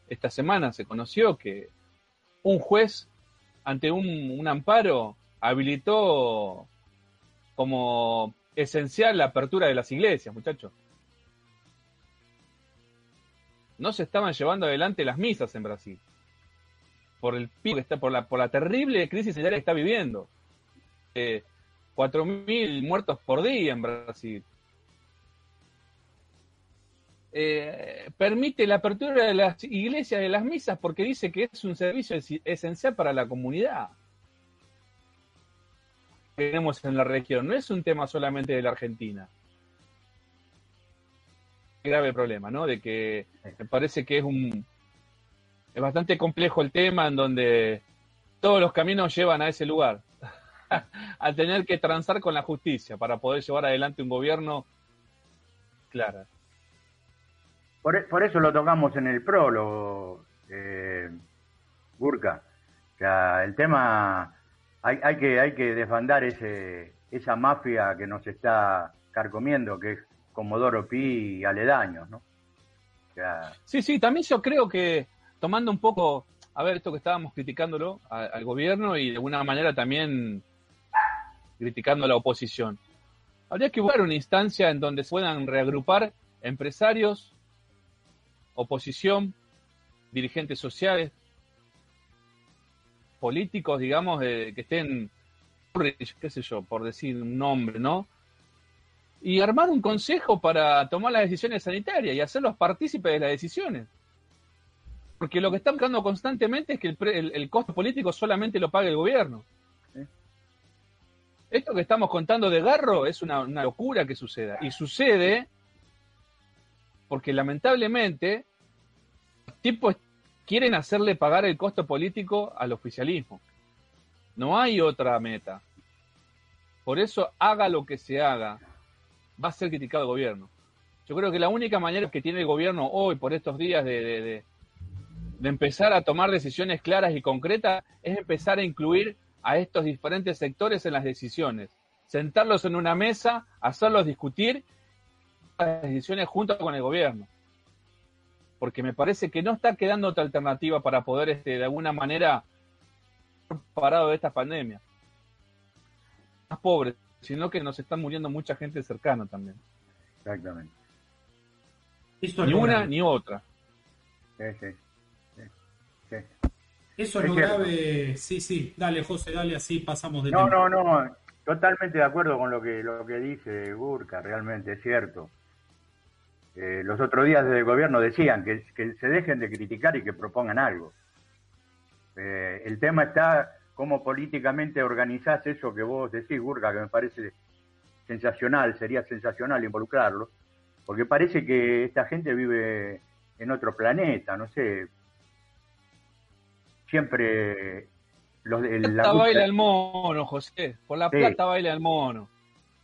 esta semana se conoció que un juez, ante un, amparo, habilitó como esencial la apertura de las iglesias, muchachos. No se estaban llevando adelante las misas en Brasil. Por el pico que está, por la, por la terrible crisis sanitaria que está viviendo. 4.000 muertos por día en Brasil. Eh, permite la apertura de las iglesias, de las misas, porque dice que es un servicio esencial para la comunidad tenemos en la región. No es un tema solamente de la Argentina. Grave problema, ¿no? De que me parece que es un. Es bastante complejo el tema en donde todos los caminos llevan a ese lugar. a tener que transar con la justicia para poder llevar adelante un gobierno claro. Por, eso lo tocamos en el prólogo, eh, Burka. el tema, hay, hay, que, hay que desbandar ese, esa mafia que nos está carcomiendo, que es Comodoro Pi y aledaños, ¿no? sí, sí, también yo creo que tomando un poco, a ver, esto que estábamos criticándolo al gobierno y de alguna manera también criticando a la oposición. Habría que buscar una instancia en donde puedan reagrupar empresarios, oposición, dirigentes sociales, políticos, digamos, que estén, qué sé yo, por decir un nombre, ¿no? Y armar un consejo para tomar las decisiones sanitarias y hacerlos partícipes de las decisiones. Porque lo que están buscando constantemente es que el costo político solamente lo pague el gobierno. Esto que estamos contando de Garro es una, locura que suceda. Y sucede porque lamentablemente los tipos quieren hacerle pagar el costo político al oficialismo. No hay otra meta. Por eso haga lo que se haga, va a ser criticado el gobierno. Yo creo que la única manera que tiene el gobierno hoy, por estos días, de, empezar a tomar decisiones claras y concretas, es empezar a incluir a estos diferentes sectores en las decisiones, sentarlos en una mesa, hacerlos discutir las decisiones junto con el gobierno. Porque me parece que no está quedando otra alternativa para poder, este, de alguna manera, parado de esta pandemia. Más pobres, sino que nos están muriendo mucha gente cercana también. Exactamente. ni una ni otra. Sí, sí. Eso es, lo grave. Sí, sí, dale, José, dale, así pasamos de No, no, no. totalmente de acuerdo con lo que, lo que dice Gurka, realmente es cierto. Eh, los otros días desde el gobierno decían que, que, se dejen de criticar y que propongan algo. Eh, el tema está cómo políticamente organizás eso que vos decís, Gurka, que me parece sensacional, sería sensacional involucrarlo, porque parece que esta gente vive en otro planeta, no sé. Siempre los de la baila el mono, José. Por la plata baila el mono.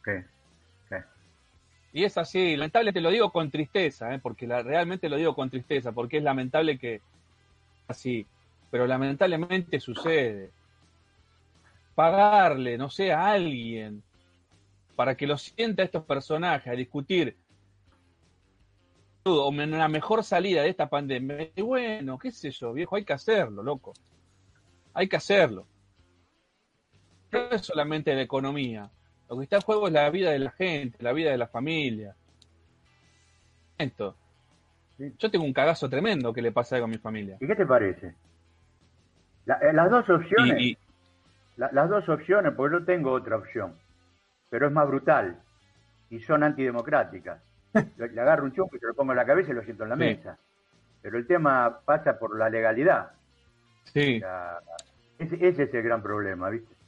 ¿Qué? Y es así, lamentable te lo digo con tristeza, ¿eh? porque la, realmente lo digo con tristeza, porque es lamentable que así, pero lamentablemente sucede. Pagarle, no sé, a alguien para que lo sienta estos personajes a discutir una mejor salida de esta pandemia. Y bueno, qué sé yo, viejo, hay que hacerlo, loco. Hay que hacerlo. No es solamente la economía. Lo que está en juego es la vida de la gente, la vida de la familia. Esto. Yo tengo un cagazo tremendo que le pasa a mi familia. ¿Y qué te parece? Eh, las dos opciones. las dos opciones, porque yo tengo otra opción, pero es más brutal y son antidemocráticas. Le agarro un chumbo y se lo pongo en la cabeza y lo siento en la mesa. Pero el tema pasa por la legalidad. Sí. ese, es el gran problema, ¿viste?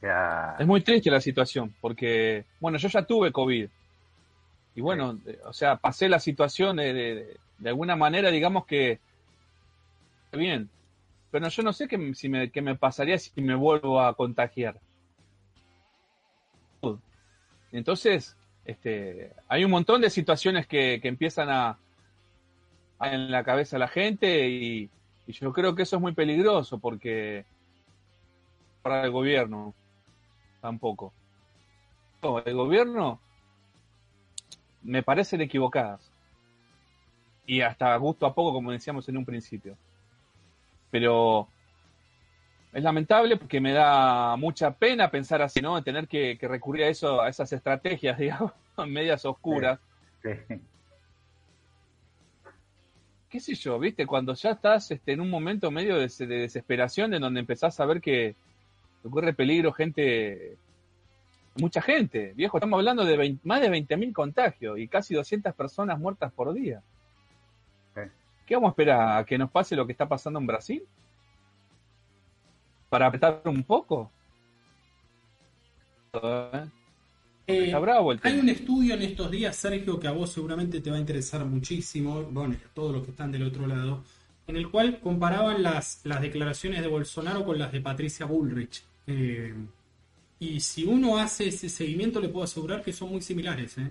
Es muy triste la situación, porque, bueno, yo ya tuve COVID. Y bueno, o sea, pasé la situación de, de, alguna manera, digamos que bien. Pero yo no sé qué, si me, qué me pasaría si me vuelvo a contagiar. Entonces, este, hay un montón de situaciones que, empiezan a, en la cabeza de la gente y, yo creo que eso es muy peligroso porque para el gobierno tampoco. el gobierno me parecen equivocadas y hasta gusto a poco como decíamos en un principio. Pero es lamentable porque me da mucha pena pensar así, ¿no? Tener que, recurrir a eso, a esas estrategias, digamos, medias oscuras. ¿Qué sé yo, viste? Cuando ya estás este, en un momento medio de, desesperación en donde empezás a ver que ocurre peligro gente, mucha gente, viejo, estamos hablando de más de 20.000 contagios y casi 200 personas muertas por día. ¿Qué vamos a esperar? ¿A que nos pase lo que está pasando en Brasil? para apretar un poco. Eh, hay un estudio en estos días, Sergio, que a vos seguramente te va a interesar muchísimo, bueno, a todos los que están del otro lado, en el cual comparaban las, las declaraciones de Bolsonaro con las de Patricia Bullrich. Eh, y si uno hace ese seguimiento, le puedo asegurar que son muy similares. ¿eh?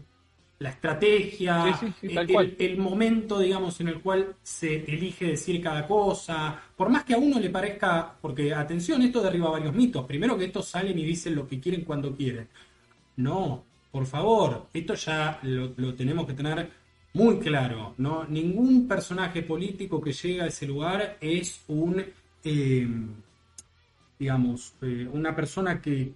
la estrategia, el, momento, digamos, en el cual se elige decir cada cosa, por más que a uno le parezca, porque atención, esto derriba varios mitos. Primero que estos salen y dicen lo que quieren cuando quieren. No, por favor, esto ya lo, tenemos que tener muy claro. ¿no? Ningún personaje político que llega a ese lugar es un... Eh, digamos, eh, una persona que,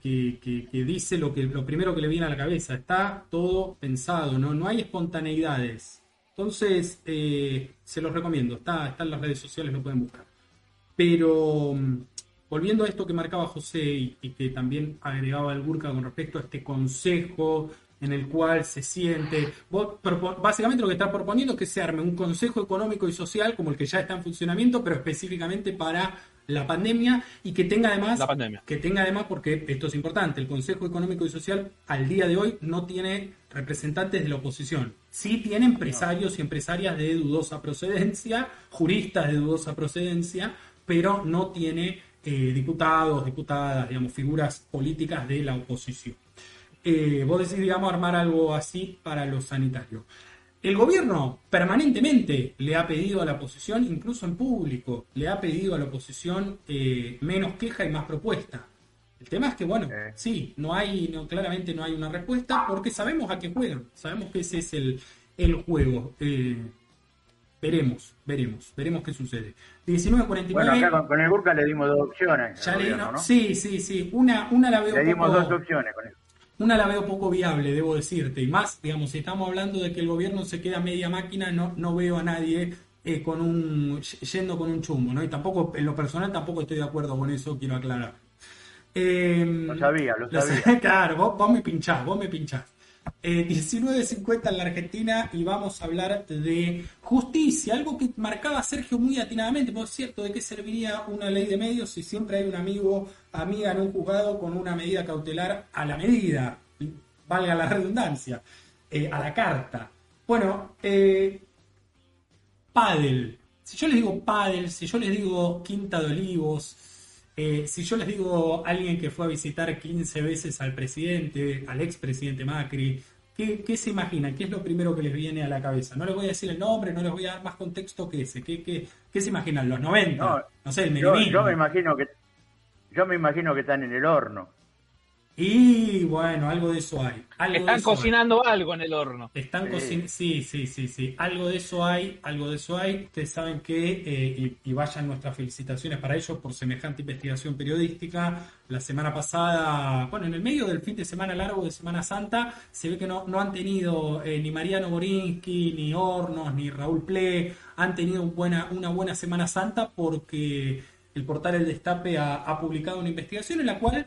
dice lo, que, lo primero que le viene a la cabeza, está todo pensado, no, no hay espontaneidades. Entonces, eh, se los recomiendo, está, está en las redes sociales, lo pueden buscar. Pero mm, volviendo a esto que marcaba José y, que también agregaba el Burka con respecto a este consejo en el cual se siente, básicamente lo que está proponiendo es que se arme un consejo económico y social como el que ya está en funcionamiento, pero específicamente para la pandemia y que tenga además la pandemia. que tenga además porque esto es importante el Consejo Económico y Social al día de hoy no tiene representantes de la oposición. Sí tiene empresarios y empresarias de dudosa procedencia juristas de dudosa procedencia pero no tiene eh, diputados diputadas digamos figuras políticas de la oposición. Eh, vos decís digamos armar algo así para los sanitarios el gobierno permanentemente le ha pedido a la oposición, incluso en público, le ha pedido a la oposición eh, menos queja y más propuesta. El tema es que, bueno, sí, no hay, no, claramente no hay una respuesta porque sabemos a qué juegan, sabemos que ese es el, juego. Eh, veremos, veremos, veremos qué sucede. 19.49. Bueno, acá con, el Burka le dimos dos opciones. Sí, sí, sí. Una, una la veo. Le dimos dos opciones con eso. Una la veo poco viable, debo decirte, y más, digamos, si estamos hablando de que el gobierno se queda media máquina, no, no veo a nadie eh, con un yendo con un chumbo, ¿no? Y tampoco, en lo personal, tampoco estoy de acuerdo con eso, quiero aclarar. Em, lo sabía, lo sabía. claro, vos, vos, me pinchás, vos me pinchás. 19.50 en la Argentina y vamos a hablar de justicia, algo que marcaba Sergio muy atinadamente, por cierto, de qué serviría una ley de medios si siempre hay un amigo, amiga en un juzgado con una medida cautelar a la medida, valga la redundancia, eh, a la carta. Bueno, eh, Padel. Si yo les digo Padel, si yo les digo Quinta de Olivos, eh, si yo les digo alguien que fue a visitar 15 veces al presidente, al expresidente Macri, ¿qué, se imaginan? ¿Qué es lo primero que les viene a la cabeza? No les voy a decir el nombre, no les voy a dar más contexto que ese. ¿Qué, qué, se imaginan? ¿Los 90? No, sé, el yo, yo, me imagino que Yo me imagino que están en el horno. Y bueno, algo de eso hay. Están cocinando algo en el horno. Están cocinando, sí, sí, sí, sí. Algo de eso hay, algo de eso hay. Ustedes saben que, eh, y, vayan nuestras felicitaciones para ellos por semejante investigación periodística. La semana pasada, bueno, en el medio del fin de semana largo de Semana Santa, se ve que no, no han tenido eh, ni Mariano Borinsky, ni Hornos, ni Raúl Ple, han tenido buena, una buena Semana Santa porque el portal El Destape ha publicado una investigación en la cual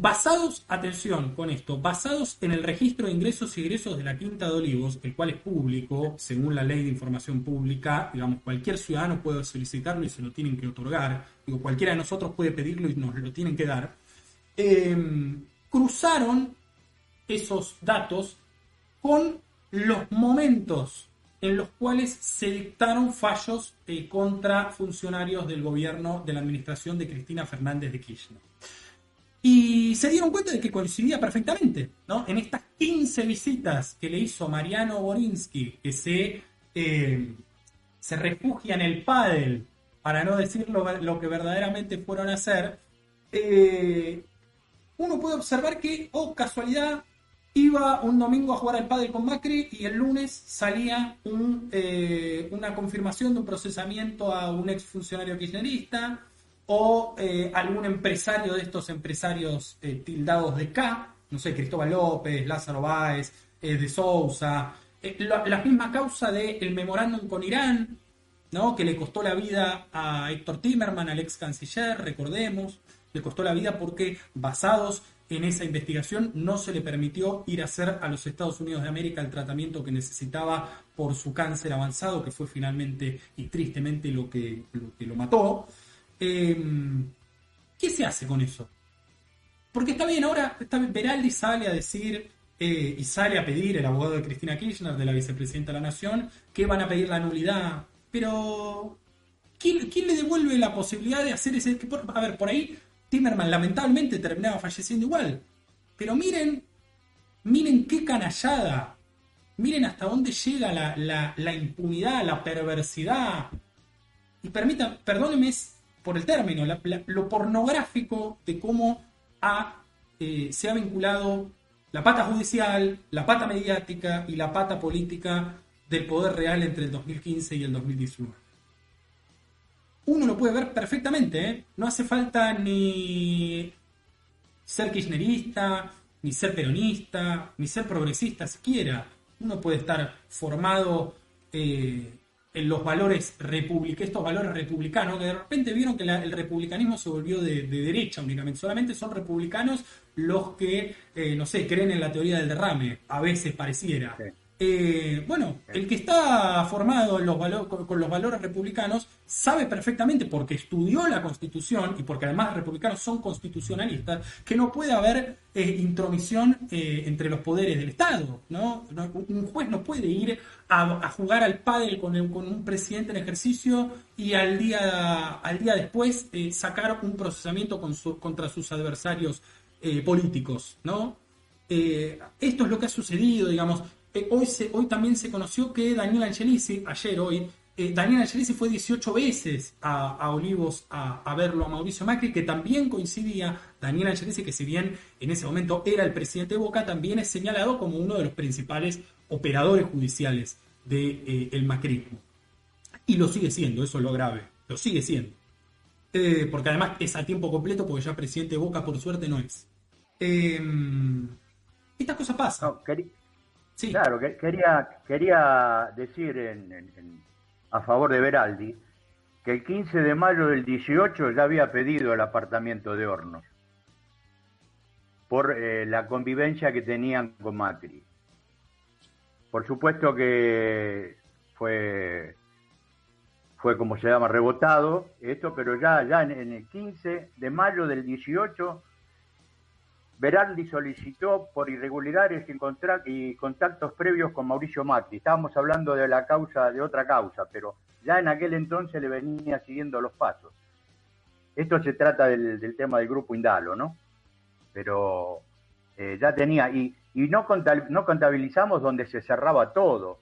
Basados, atención con esto, basados en el registro de ingresos y egresos de la Quinta de Olivos, el cual es público, según la ley de información pública, digamos, cualquier ciudadano puede solicitarlo y se lo tienen que otorgar, digo, cualquiera de nosotros puede pedirlo y nos lo tienen que dar, em, cruzaron esos datos con los momentos en los cuales se dictaron fallos eh, contra funcionarios del gobierno de la administración de Cristina Fernández de Kirchner. Y se dieron cuenta de que coincidía perfectamente, ¿no? En estas 15 visitas que le hizo Mariano Borinsky, que se, eh, se refugia en el pádel, para no decir lo, que verdaderamente fueron a hacer, eh, uno puede observar que, oh casualidad, iba un domingo a jugar al pádel con Macri y el lunes salía eh, una confirmación de un procesamiento a un exfuncionario kirchnerista, o eh, algún empresario de estos empresarios eh, tildados de K, no sé, Cristóbal López, Lázaro Báez, eh, de Sousa, la, misma causa del memorándum con Irán, ¿no? que le costó la vida a Héctor Timerman, al ex canciller, recordemos, le costó la vida porque basados en esa investigación no se le permitió ir a hacer a los Estados Unidos de América el tratamiento que necesitaba por su cáncer avanzado, que fue finalmente y tristemente lo que lo, que lo mató. Em, ¿Qué se hace con eso? Porque está bien, ahora está, Beraldi sale a decir eh, y sale a pedir, el abogado de Cristina Kirchner, de la vicepresidenta de la Nación, que van a pedir la nulidad. Pero, ¿quién, le devuelve la posibilidad de hacer ese... a ver, por ahí Timerman lamentablemente terminaba falleciendo igual. Pero miren, miren qué canallada. Miren hasta dónde llega la, impunidad, la perversidad. Y permitan, perdónenme, por el término, lo pornográfico de cómo eh, se ha vinculado la pata judicial, la pata mediática y la pata política del poder real entre el 2015 y el 2019. Uno lo puede ver perfectamente, ¿eh? no hace falta ni ser kirchnerista, ni ser peronista, ni ser progresista siquiera. Uno puede estar formado eh, los valores republicanos, estos valores republicanos, que de repente vieron que el republicanismo se volvió de, derecha únicamente, solamente son republicanos los que, eh, no sé, creen en la teoría del derrame, a veces pareciera. Eh, bueno, el que está formado con, los valores republicanos sabe perfectamente, porque estudió la Constitución y porque además los republicanos son constitucionalistas, que no puede haber eh, intromisión eh, entre los poderes del Estado. ¿no? Un juez no puede ir a, jugar al pádel con, con, un presidente en ejercicio y al día, al día después sacar un procesamiento contra sus adversarios políticos. ¿no? esto es lo que ha sucedido, digamos eh, hoy, también se conoció que Daniel Angelici, ayer, hoy, eh, Daniel Angelici fue 18 veces a, Olivos a, verlo a Mauricio Macri, que también coincidía, Daniel Angelici, que si bien en ese momento era el presidente de Boca, también es señalado como uno de los principales operadores judiciales del de, eh, macrismo. Y lo sigue siendo, eso es lo grave, lo sigue siendo. porque además es a tiempo completo, porque ya presidente de Boca, por suerte, no es. estas cosas pasan. Claro, quería, quería decir a favor de Beraldi que el 15 de mayo del 18 ya había pedido el apartamiento de Hornos. por eh, la convivencia que tenían con Macri. Por supuesto que fue, fue como se llama, rebotado esto, pero ya, ya en, el 15 de mayo del 18, Berardi solicitó por irregularidades y contactos previos con Mauricio Macri. Estábamos hablando de la causa, de otra causa, pero ya en aquel entonces le venía siguiendo los pasos. Esto se trata del, tema del grupo Indalo, ¿no? Pero eh, ya tenía, y, no, no contabilizamos donde se cerraba todo,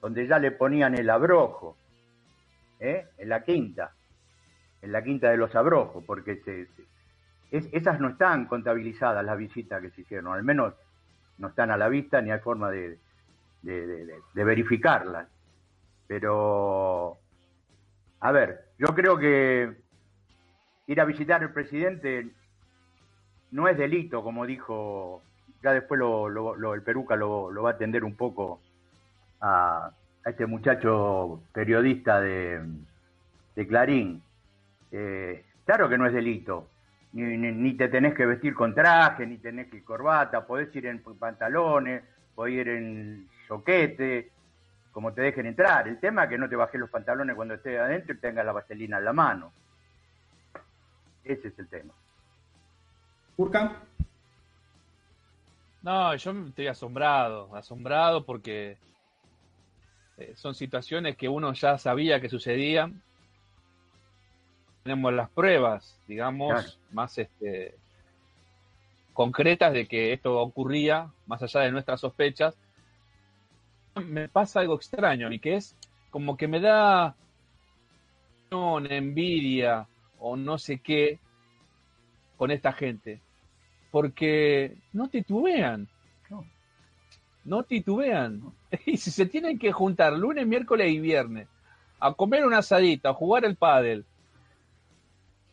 donde ya le ponían el abrojo, ¿eh? en la quinta, en la quinta de los abrojos, porque esas no están contabilizadas las visitas que se hicieron, al menos no están a la vista ni hay forma de, de verificarlas. Pero, a ver, yo creo que ir a visitar al presidente no es delito, como dijo, ya después lo, el Peruca lo, va a atender un poco a, este muchacho periodista de, Clarín. Eh, claro que no es delito, ni, te tenés que vestir con traje, ni tenés que ir corbata, podés ir en pantalones, podés ir en soquete, como te dejen entrar. El tema es que no te bajes los pantalones cuando estés adentro y tengas la vaselina en la mano. Ese es el tema. ¿Urca? No, yo estoy asombrado, asombrado porque eh, son situaciones que uno ya sabía que sucedían. Tenemos las pruebas, digamos, más este, concretas de que esto ocurría, más allá de nuestras sospechas. Me pasa algo extraño y que es como que me da envidia o no sé qué con esta gente. Porque no titubean. No, titubean. Y si se tienen que juntar lunes, miércoles y viernes a comer una asadita, a jugar el pádel,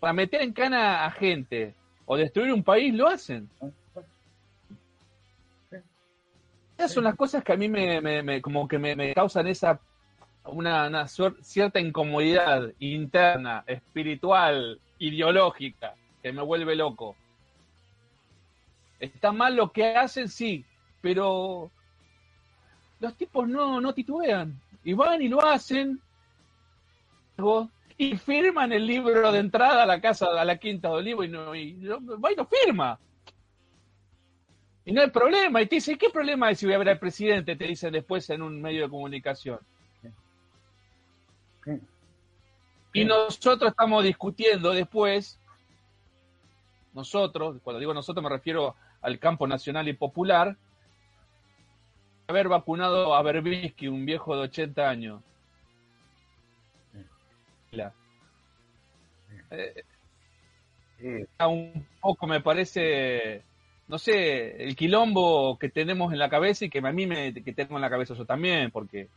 para meter en cana a gente o destruir un país, lo hacen. Esas son las cosas que a mí me, como que me, causan esa una, cierta incomodidad interna, espiritual, ideológica, que me vuelve loco. Está mal lo que hacen, sí, pero los tipos no, no titubean. Y van y lo hacen. Y firman el libro de entrada a la casa, a la Quinta de Olivo y no, y, va y lo firma. Y no hay problema. Y te dicen, ¿qué problema es si voy a ver al presidente? Te dicen después en un medio de comunicación. Y nosotros estamos discutiendo después, nosotros, cuando digo nosotros me refiero al campo nacional y popular, haber vacunado a Berbisky, un viejo de 80 años. Eh, un poco me parece, no sé, el quilombo que tenemos en la cabeza y que a mí me que tengo en la cabeza yo también, porque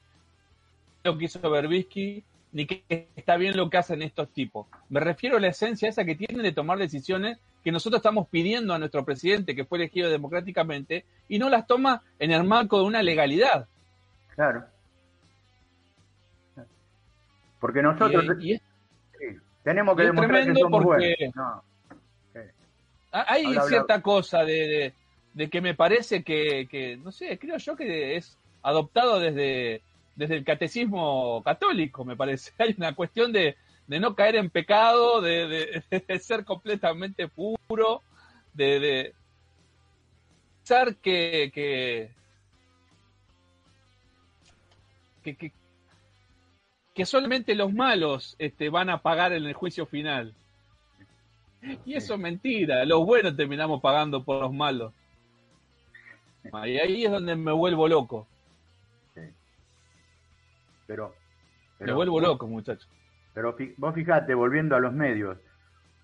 lo que hizo Berbisky ni que está bien lo que hacen estos tipos. Me refiero a la esencia esa que tienen de tomar decisiones que nosotros estamos pidiendo a nuestro presidente, que fue elegido democráticamente, y no las toma en el marco de una legalidad. Claro. Porque nosotros tenemos que demostrar que somos porque Hay cierta cosa de, que me parece que, que, no sé, creo yo que es adoptado desde desde el catecismo católico, me parece. Hay una cuestión de, no caer en pecado, de, ser completamente puro, de, pensar que, que, que, solamente los malos este, van a pagar en el juicio final. Y eso es mentira, los buenos terminamos pagando por los malos. Y ahí es donde me vuelvo loco. Pero, Me vuelvo loco, muchacho. Pero vos fijate, volviendo a los medios,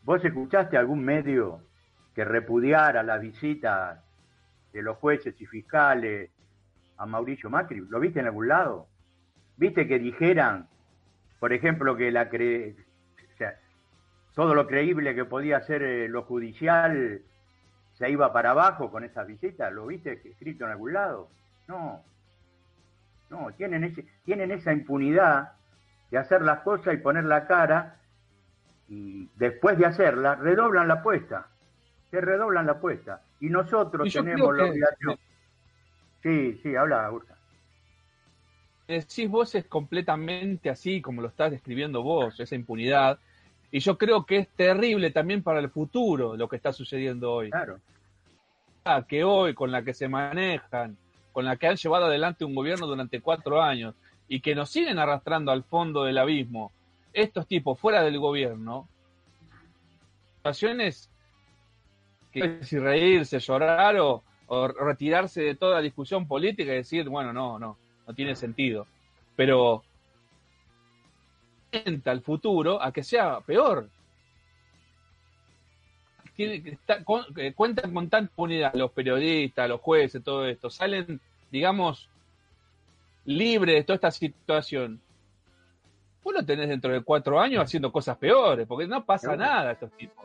¿vos escuchaste algún medio que repudiara la visita de los jueces y fiscales a Mauricio Macri? ¿Lo viste en algún lado? ¿Viste que dijeran, por ejemplo, que la cre... todo lo creíble que podía ser eh, lo judicial se iba para abajo con esa visita? ¿Lo viste escrito en algún lado? No, no, tienen, ese, tienen esa impunidad de hacer las cosas y poner la cara y después de hacerla redoblan la apuesta. se redoblan la apuesta. Y nosotros tenemos la obligación. Sí, sí, habla, Ursa. Decís vos es completamente así como lo estás describiendo vos, esa impunidad. Y yo creo que es terrible también para el futuro lo que está sucediendo hoy. Claro. Que hoy, con la que se manejan, con la que han llevado adelante un gobierno durante cuatro años y que nos siguen arrastrando al fondo del abismo, estos tipos fuera del gobierno, situaciones que si reírse, llorar o, retirarse de toda discusión política y decir, bueno, no, no, no tiene sentido. Pero el futuro a que sea peor. Tiene que estar, eh, cuentan con tanta unidad los periodistas, los jueces, todo esto, salen, digamos, libres de toda esta situación. Vos lo tenés dentro de cuatro años haciendo cosas peores, porque no pasa nada a estos tipos.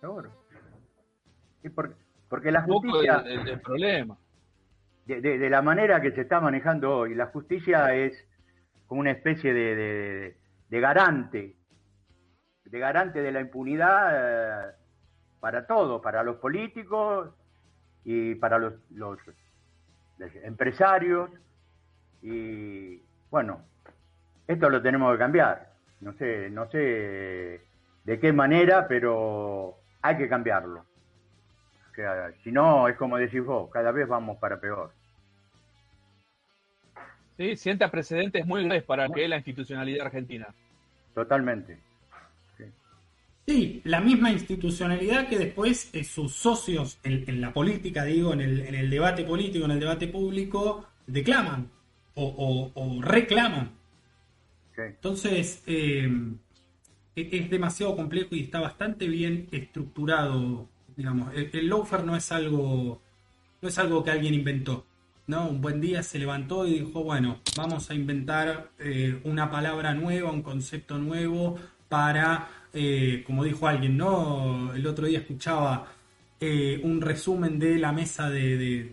Seguro. porque, la justicia... El, problema. De, la manera que se está manejando hoy, la justicia es como una especie de, de garante, de garante de la impunidad eh, para todos, para los políticos y para los, los, empresarios. Y bueno, esto lo tenemos que cambiar. No sé, no sé de qué manera, pero hay que cambiarlo. Si no, es como decís vos, cada vez vamos para peor. Sí, sienta precedentes muy grandes para que la institucionalidad argentina. Totalmente. Sí. la misma institucionalidad que después eh, sus socios en, la política, digo, en el, en el, debate político, en el debate público, declaman o, reclaman. Entonces, eh, e, es demasiado complejo y está bastante bien estructurado. Digamos, el, el no es algo, no es algo que alguien inventó. ¿No? Un buen día se levantó y dijo, bueno, vamos a inventar eh, una palabra nueva, un concepto nuevo para, eh, como dijo alguien, ¿no? El otro día escuchaba eh, un resumen de la mesa de,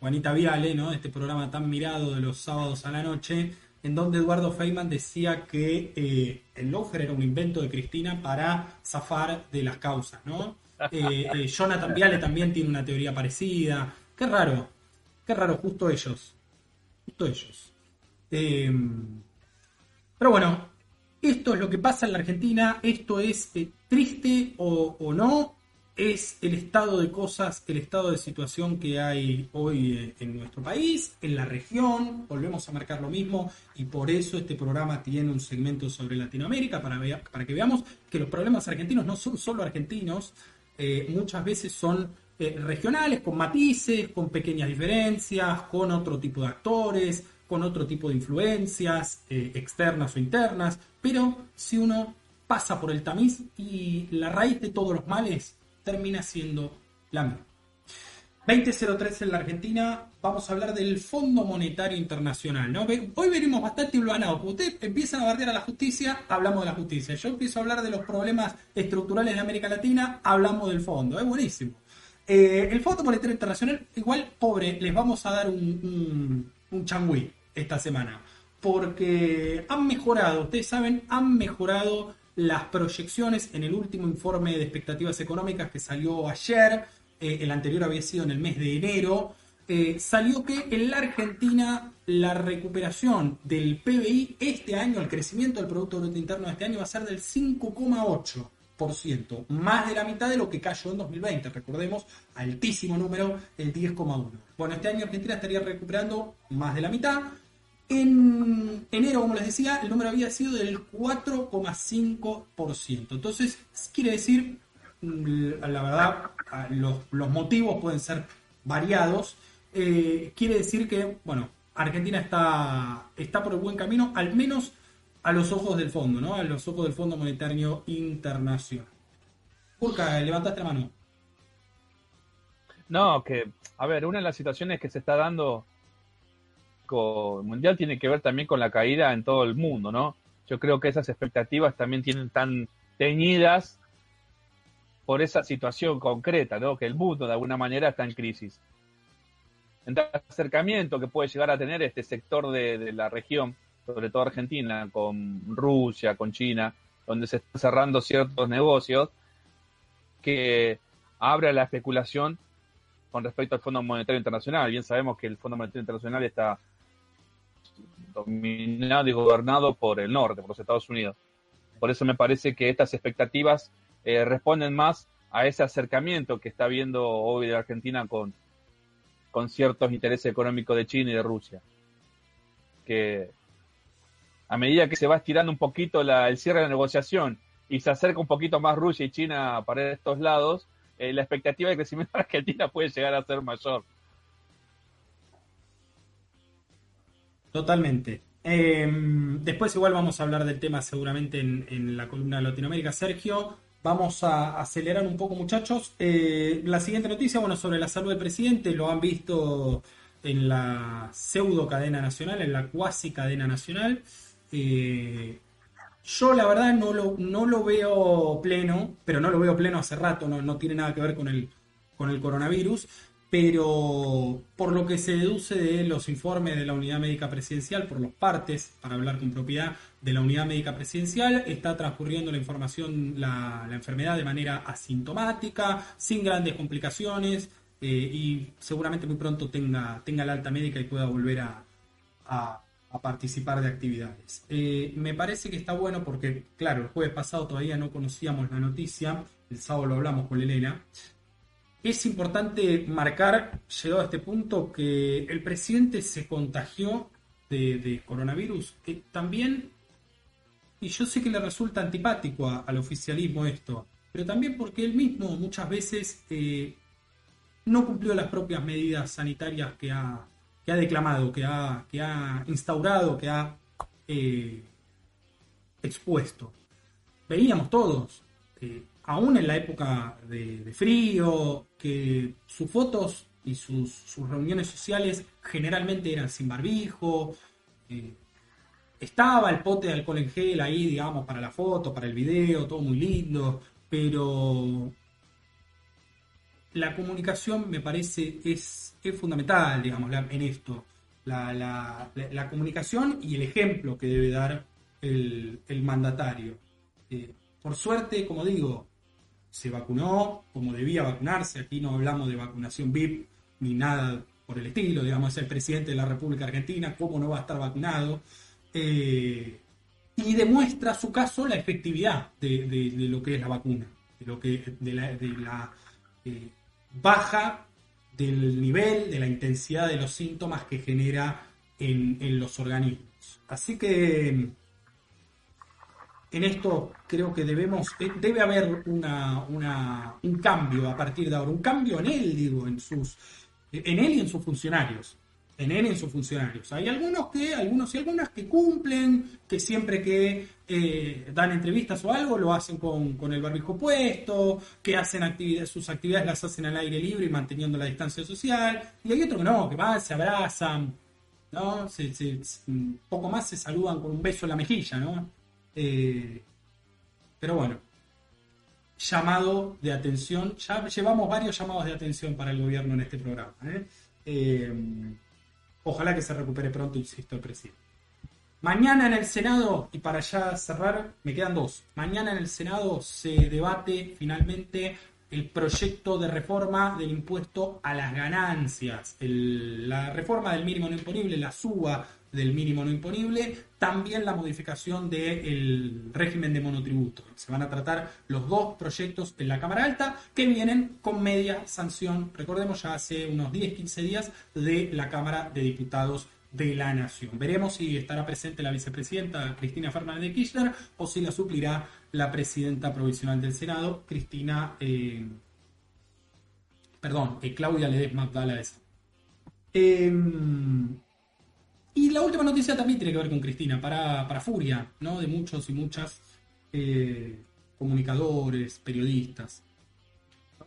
Juanita Viale, ¿no? Este programa tan mirado de los sábados a la noche, en donde Eduardo Feynman decía que el lofer era un invento de Cristina para zafar de las causas, ¿no? Jonathan Viale también tiene una teoría parecida. Qué raro, Qué raro, justo ellos. Justo ellos. Em, pero bueno, esto es lo que pasa en la Argentina. Esto es eh, triste o, no. Es el estado de cosas, el estado de situación que hay hoy eh, en nuestro país, en la región. Volvemos a marcar lo mismo y por eso este programa tiene un segmento sobre Latinoamérica para, para que veamos que los problemas argentinos no son solo argentinos, eh, muchas veces son eh, regionales, con matices, con pequeñas diferencias, con otro tipo de actores, con otro tipo de influencias eh, externas o internas, pero si uno pasa por el tamiz y la raíz de todos los males termina siendo la misma. 2003 en la Argentina, vamos a hablar del Fondo Monetario Internacional. ¿no? Hoy venimos bastante urbanados. Ustedes empiezan a bardear a la justicia, hablamos de la justicia. Yo empiezo a hablar de los problemas estructurales de América Latina, hablamos del fondo. Es buenísimo. Eh, el Fondo Monetario Internacional, igual, pobre, les vamos a dar un, un, changüí esta semana. Porque han mejorado, ustedes saben, han mejorado las proyecciones en el último informe de expectativas económicas que salió ayer. Eh, el anterior había sido en el mes de enero. Eh, salió que en la Argentina la recuperación del PBI este año, el crecimiento del Producto Bruto Interno de este año va a ser del 5,8% más de la mitad de lo que cayó en 2020. Recordemos, altísimo número, el 10,1. Bueno, este año Argentina estaría recuperando más de la mitad. En enero, como les decía, el número había sido del 4,5%. Entonces, quiere decir, mm, la verdad, los, motivos pueden ser variados. Eh, quiere decir que, bueno, Argentina está, está por el buen camino, al menos a los ojos del fondo, ¿no? A los ojos del Fondo Monetario Internacional. Urca, levantaste la mano. No, que, a ver, una de las situaciones que se está dando con mundial tiene que ver también con la caída en todo el mundo, ¿no? Yo creo que esas expectativas también tienen tan teñidas por esa situación concreta, ¿no? Que el mundo de alguna manera está en crisis. el acercamiento que puede llegar a tener este sector de la región sobre todo Argentina, con Rusia, con China, donde se están cerrando ciertos negocios, que abre la especulación con respecto al Fondo Monetario Internacional. Bien sabemos que el Fondo Monetario Internacional está dominado y gobernado por el norte, por los Estados Unidos. Por eso me parece que estas expectativas eh, responden más a ese acercamiento que está viendo hoy de Argentina con, con ciertos intereses económicos de China y de Rusia. Que a medida que se va estirando un poquito el cierre de la negociación y se acerca un poquito más Rusia y China para estos lados, eh, la expectativa de crecimiento de Argentina puede llegar a ser mayor. Totalmente. Em, después igual vamos a hablar del tema seguramente en, la columna de Latinoamérica. Sergio, vamos a acelerar un poco muchachos. Eh, la siguiente noticia, bueno, sobre la salud del presidente, lo han visto en la pseudo cadena nacional, en la cuasi cadena nacional. Eh, yo la verdad no lo, no lo veo pleno, pero no lo veo pleno hace rato, no, no tiene nada que ver con el, con el coronavirus pero por lo que se deduce de los informes de la unidad médica presidencial, por los partes, para hablar con propiedad de la unidad médica presidencial, está transcurriendo la información, la, enfermedad de manera asintomática, sin grandes complicaciones eh, y seguramente muy pronto tenga, tenga la alta médica y pueda volver a, participar de actividades. Eh, me parece que está bueno porque, claro, el jueves pasado todavía no conocíamos la noticia, el sábado lo hablamos con Elena, es importante marcar, llegado a este punto, que el presidente se contagió de, coronavirus. que también, y yo sé que le resulta antipático al oficialismo esto, pero también porque él mismo muchas veces eh, no cumplió las propias medidas sanitarias que ha, que ha declamado, que ha, que ha instaurado, que ha eh, expuesto. Veíamos todos, eh, aún en la época de, frío, que sus fotos y sus, reuniones sociales generalmente eran sin barbijo. Eh, estaba el pote de alcohol en gel ahí, digamos, para la foto, para el video, todo muy lindo, pero la comunicación me parece es, fundamental, digamos, en esto. La, comunicación y el ejemplo que debe dar el, mandatario. Eh, por suerte, como digo, se vacunó como debía vacunarse. Aquí no hablamos de vacunación VIP ni nada por el estilo. Digamos, es el presidente de la República Argentina, ¿cómo no va a estar vacunado? Eh, y demuestra su caso la efectividad de, lo que es la vacuna, de, lo que, de la, eh, baja del nivel, de la intensidad de los síntomas que genera en, los organismos. Así que en esto creo que debemos, eh, debe haber una, un cambio a partir de ahora, un cambio en él, digo, en sus, en él y en sus funcionarios. Y en sus funcionarios. Hay algunos que, algunos y algunas que cumplen, que siempre que eh, dan entrevistas o algo lo hacen con, el barbijo puesto, que hacen actividades, sus actividades las hacen al aire libre y manteniendo la distancia social. Y hay otros que no, que van, se abrazan, ¿no? Poco más se saludan con un beso en la mejilla, ¿no? Eh, pero bueno, llamado de atención. Ya llevamos varios llamados de atención para el gobierno en este programa. Eh, ojalá que se recupere pronto, insisto, el presidente. Mañana en el Senado, y para ya cerrar, me quedan dos. Mañana en el Senado se debate finalmente el proyecto de reforma del impuesto a las ganancias, la reforma del mínimo no imponible, la suba del mínimo no imponible, también la modificación del régimen de monotributo. Se van a tratar los dos proyectos en la Cámara Alta que vienen con media sanción, recordemos ya hace unos 10-15 días, de la Cámara de Diputados de la Nación. Veremos si estará presente la vicepresidenta Cristina Fernández de Kirchner o si la suplirá la presidenta provisional del Senado, Cristina, eh, perdón, eh, Claudia Ledesma Abdala y la última noticia también tiene que ver con Cristina, para, para furia ¿no? de muchos y muchas eh, comunicadores, periodistas.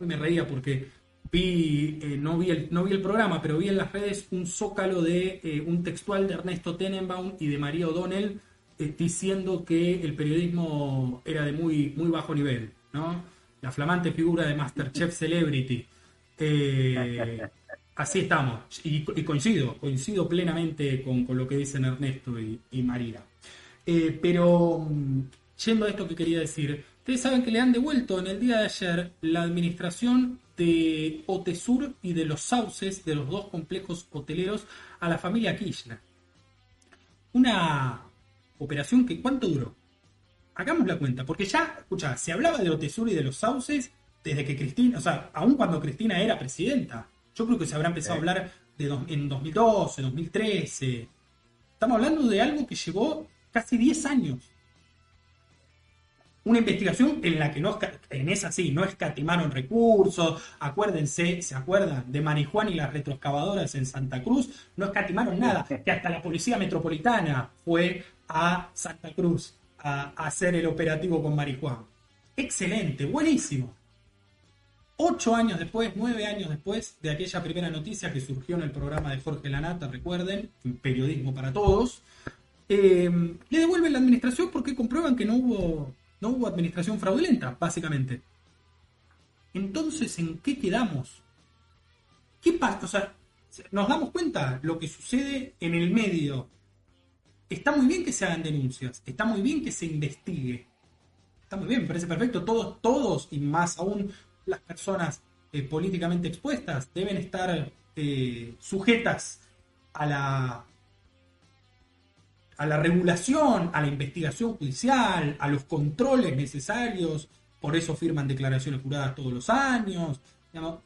Me reía porque vi, eh, no, vi el, no vi el programa, pero vi en las redes un zócalo de eh, un textual de Ernesto Tenenbaum y de María O'Donnell diciendo que el periodismo era de muy, muy bajo nivel, ¿no? La flamante figura de Masterchef Celebrity. Así estamos. Y, coincido, coincido plenamente con, lo que dicen Ernesto y, María. Eh, pero mm, yendo a esto que quería decir, ustedes saben que le han devuelto en el día de ayer la administración de Otesur y de los sauces de los dos complejos hoteleros a la familia Kirchner. Una operación que ¿cuánto duró? Hagamos la cuenta, porque ya, escucha, se hablaba de Otesur y de los sauces desde que Cristina, o sea, aún cuando Cristina era presidenta. Yo creo que se habrá empezado a hablar de en 2012, 2013. Estamos hablando de algo que llevó casi 10 años una investigación en la que no, en esa sí, no escatimaron recursos, acuérdense, ¿se acuerdan? De Marijuana y las retroexcavadoras en Santa Cruz, no escatimaron nada, que hasta la Policía Metropolitana fue a Santa Cruz a, hacer el operativo con Marijuana. Excelente, buenísimo. Ocho años después, nueve años después de aquella primera noticia que surgió en el programa de Jorge Lanata, recuerden, periodismo para todos, eh, le devuelven la administración porque comprueban que no hubo no hubo administración fraudulenta, básicamente. Entonces, ¿en qué quedamos? ¿Qué pasa? O sea, nos damos cuenta lo que sucede en el medio. Está muy bien que se hagan denuncias, está muy bien que se investigue. Está muy bien, me parece perfecto. Todos, todos y más aún las personas eh, políticamente expuestas deben estar eh, sujetas a la a la regulación, a la investigación judicial, a los controles necesarios, por eso firman declaraciones juradas todos los años.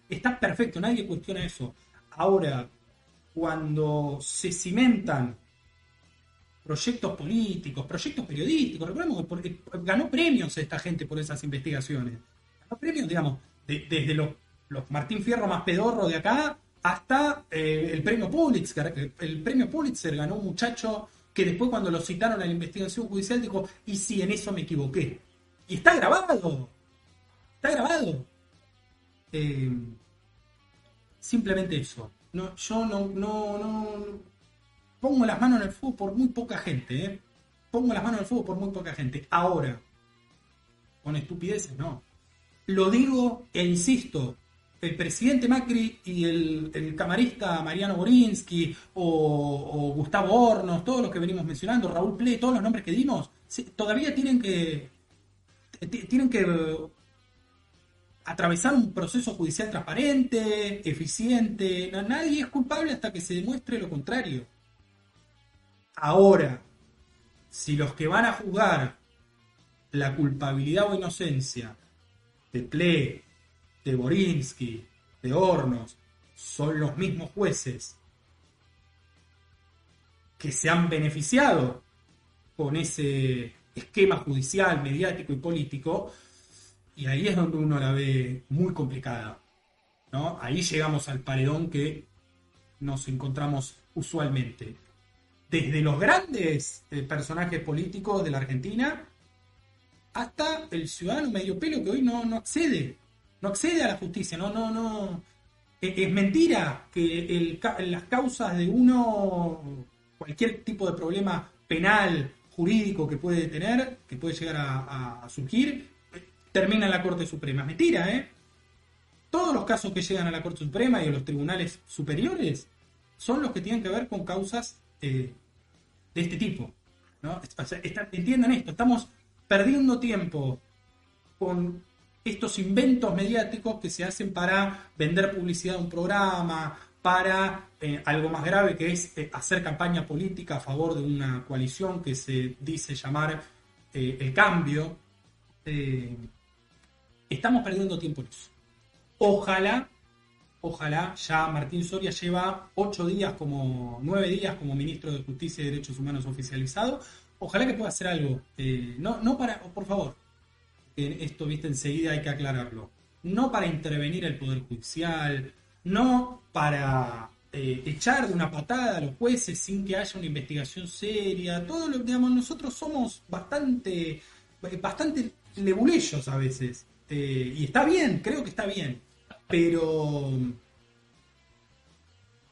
está perfecto, nadie cuestiona eso. Ahora, cuando se cimentan proyectos políticos, proyectos periodísticos, recordemos que ganó premios esta gente por esas investigaciones. Ganó premios, digamos, desde los, Martín Fierro más pedorro de acá hasta eh, el premio Pulitzer. El premio Pulitzer ganó un muchacho que después cuando lo citaron a la investigación judicial dijo, y si en eso me equivoqué. Y está grabado. Está grabado. Eh, simplemente eso. No, yo no, no, no, pongo las manos en el fuego por muy poca gente. ¿eh? Pongo las manos en el fuego por muy poca gente. Ahora, con estupideces, no. Lo digo e insisto, el presidente Macri y el, camarista Mariano Borinsky o, Gustavo Hornos, todos los que venimos mencionando, Raúl Ple, todos los nombres que dimos, todavía tienen que tienen que atravesar un proceso judicial transparente, eficiente. nadie es culpable hasta que se demuestre lo contrario. Ahora, si los que van a juzgar la culpabilidad o inocencia de Ple, de Borinsky, de Hornos, son los mismos jueces que se han beneficiado con ese esquema judicial, mediático y político, y ahí es donde uno la ve muy complicada. ¿no? Ahí llegamos al paredón que nos encontramos usualmente. Desde los grandes eh, personajes políticos de la Argentina hasta el ciudadano medio pelo que hoy no, no accede no accede a la justicia, no, no, no. Es, mentira que las causas de uno, cualquier tipo de problema penal, jurídico que puede tener, que puede llegar a, surgir, termina en la Corte Suprema. Es mentira, ¿eh? Todos los casos que llegan a la Corte Suprema y a los tribunales superiores son los que tienen que ver con causas eh, de este tipo. ¿no? entiendan esto, estamos perdiendo tiempo con estos inventos mediáticos que se hacen para vender publicidad a un programa, para eh, algo más grave que es eh, hacer campaña política a favor de una coalición que se dice llamar eh, el cambio. estamos perdiendo tiempo en eso. Ojalá, ojalá, ya Martín Soria lleva ocho días como, nueve días como ministro de Justicia y Derechos Humanos oficializado. Ojalá que pueda hacer algo. no, no para, por favor, esto, viste, enseguida hay que aclararlo. No para intervenir el Poder Judicial, no para eh, echar de una patada a los jueces sin que haya una investigación seria. Todo lo digamos, nosotros somos bastante, bastante lebuleyos a veces. Eh, y está bien, creo que está bien. Pero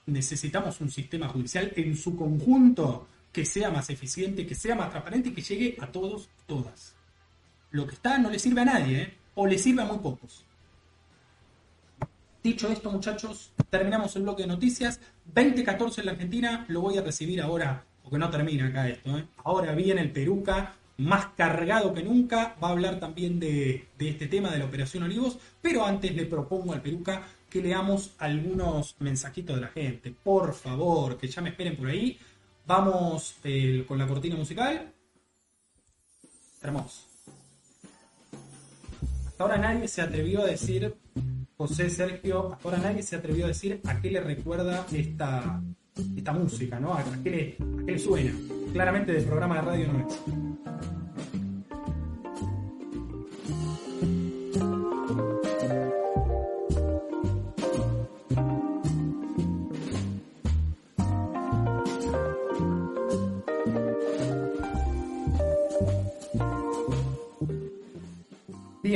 necesitamos un sistema judicial en su conjunto que sea más eficiente, que sea más transparente y que llegue a todos, todas lo que está no le sirve a nadie, ¿eh? o le sirve a muy pocos. Dicho esto, muchachos, terminamos el bloque de noticias. 2014 en la Argentina, lo voy a recibir ahora, porque no termina acá esto. ¿eh? Ahora viene el Peruca más cargado que nunca. Va a hablar también de, de este tema de la Operación Olivos. Pero antes le propongo al Peruca que leamos algunos mensajitos de la gente. Por favor, que ya me esperen por ahí. Vamos eh, con la cortina musical. Hermoso. Hasta ahora nadie se atrevió a decir, José Sergio, hasta ahora nadie se atrevió a decir a qué le recuerda esta, esta música, ¿no? A qué, le, suena. Claramente del programa de radio no es.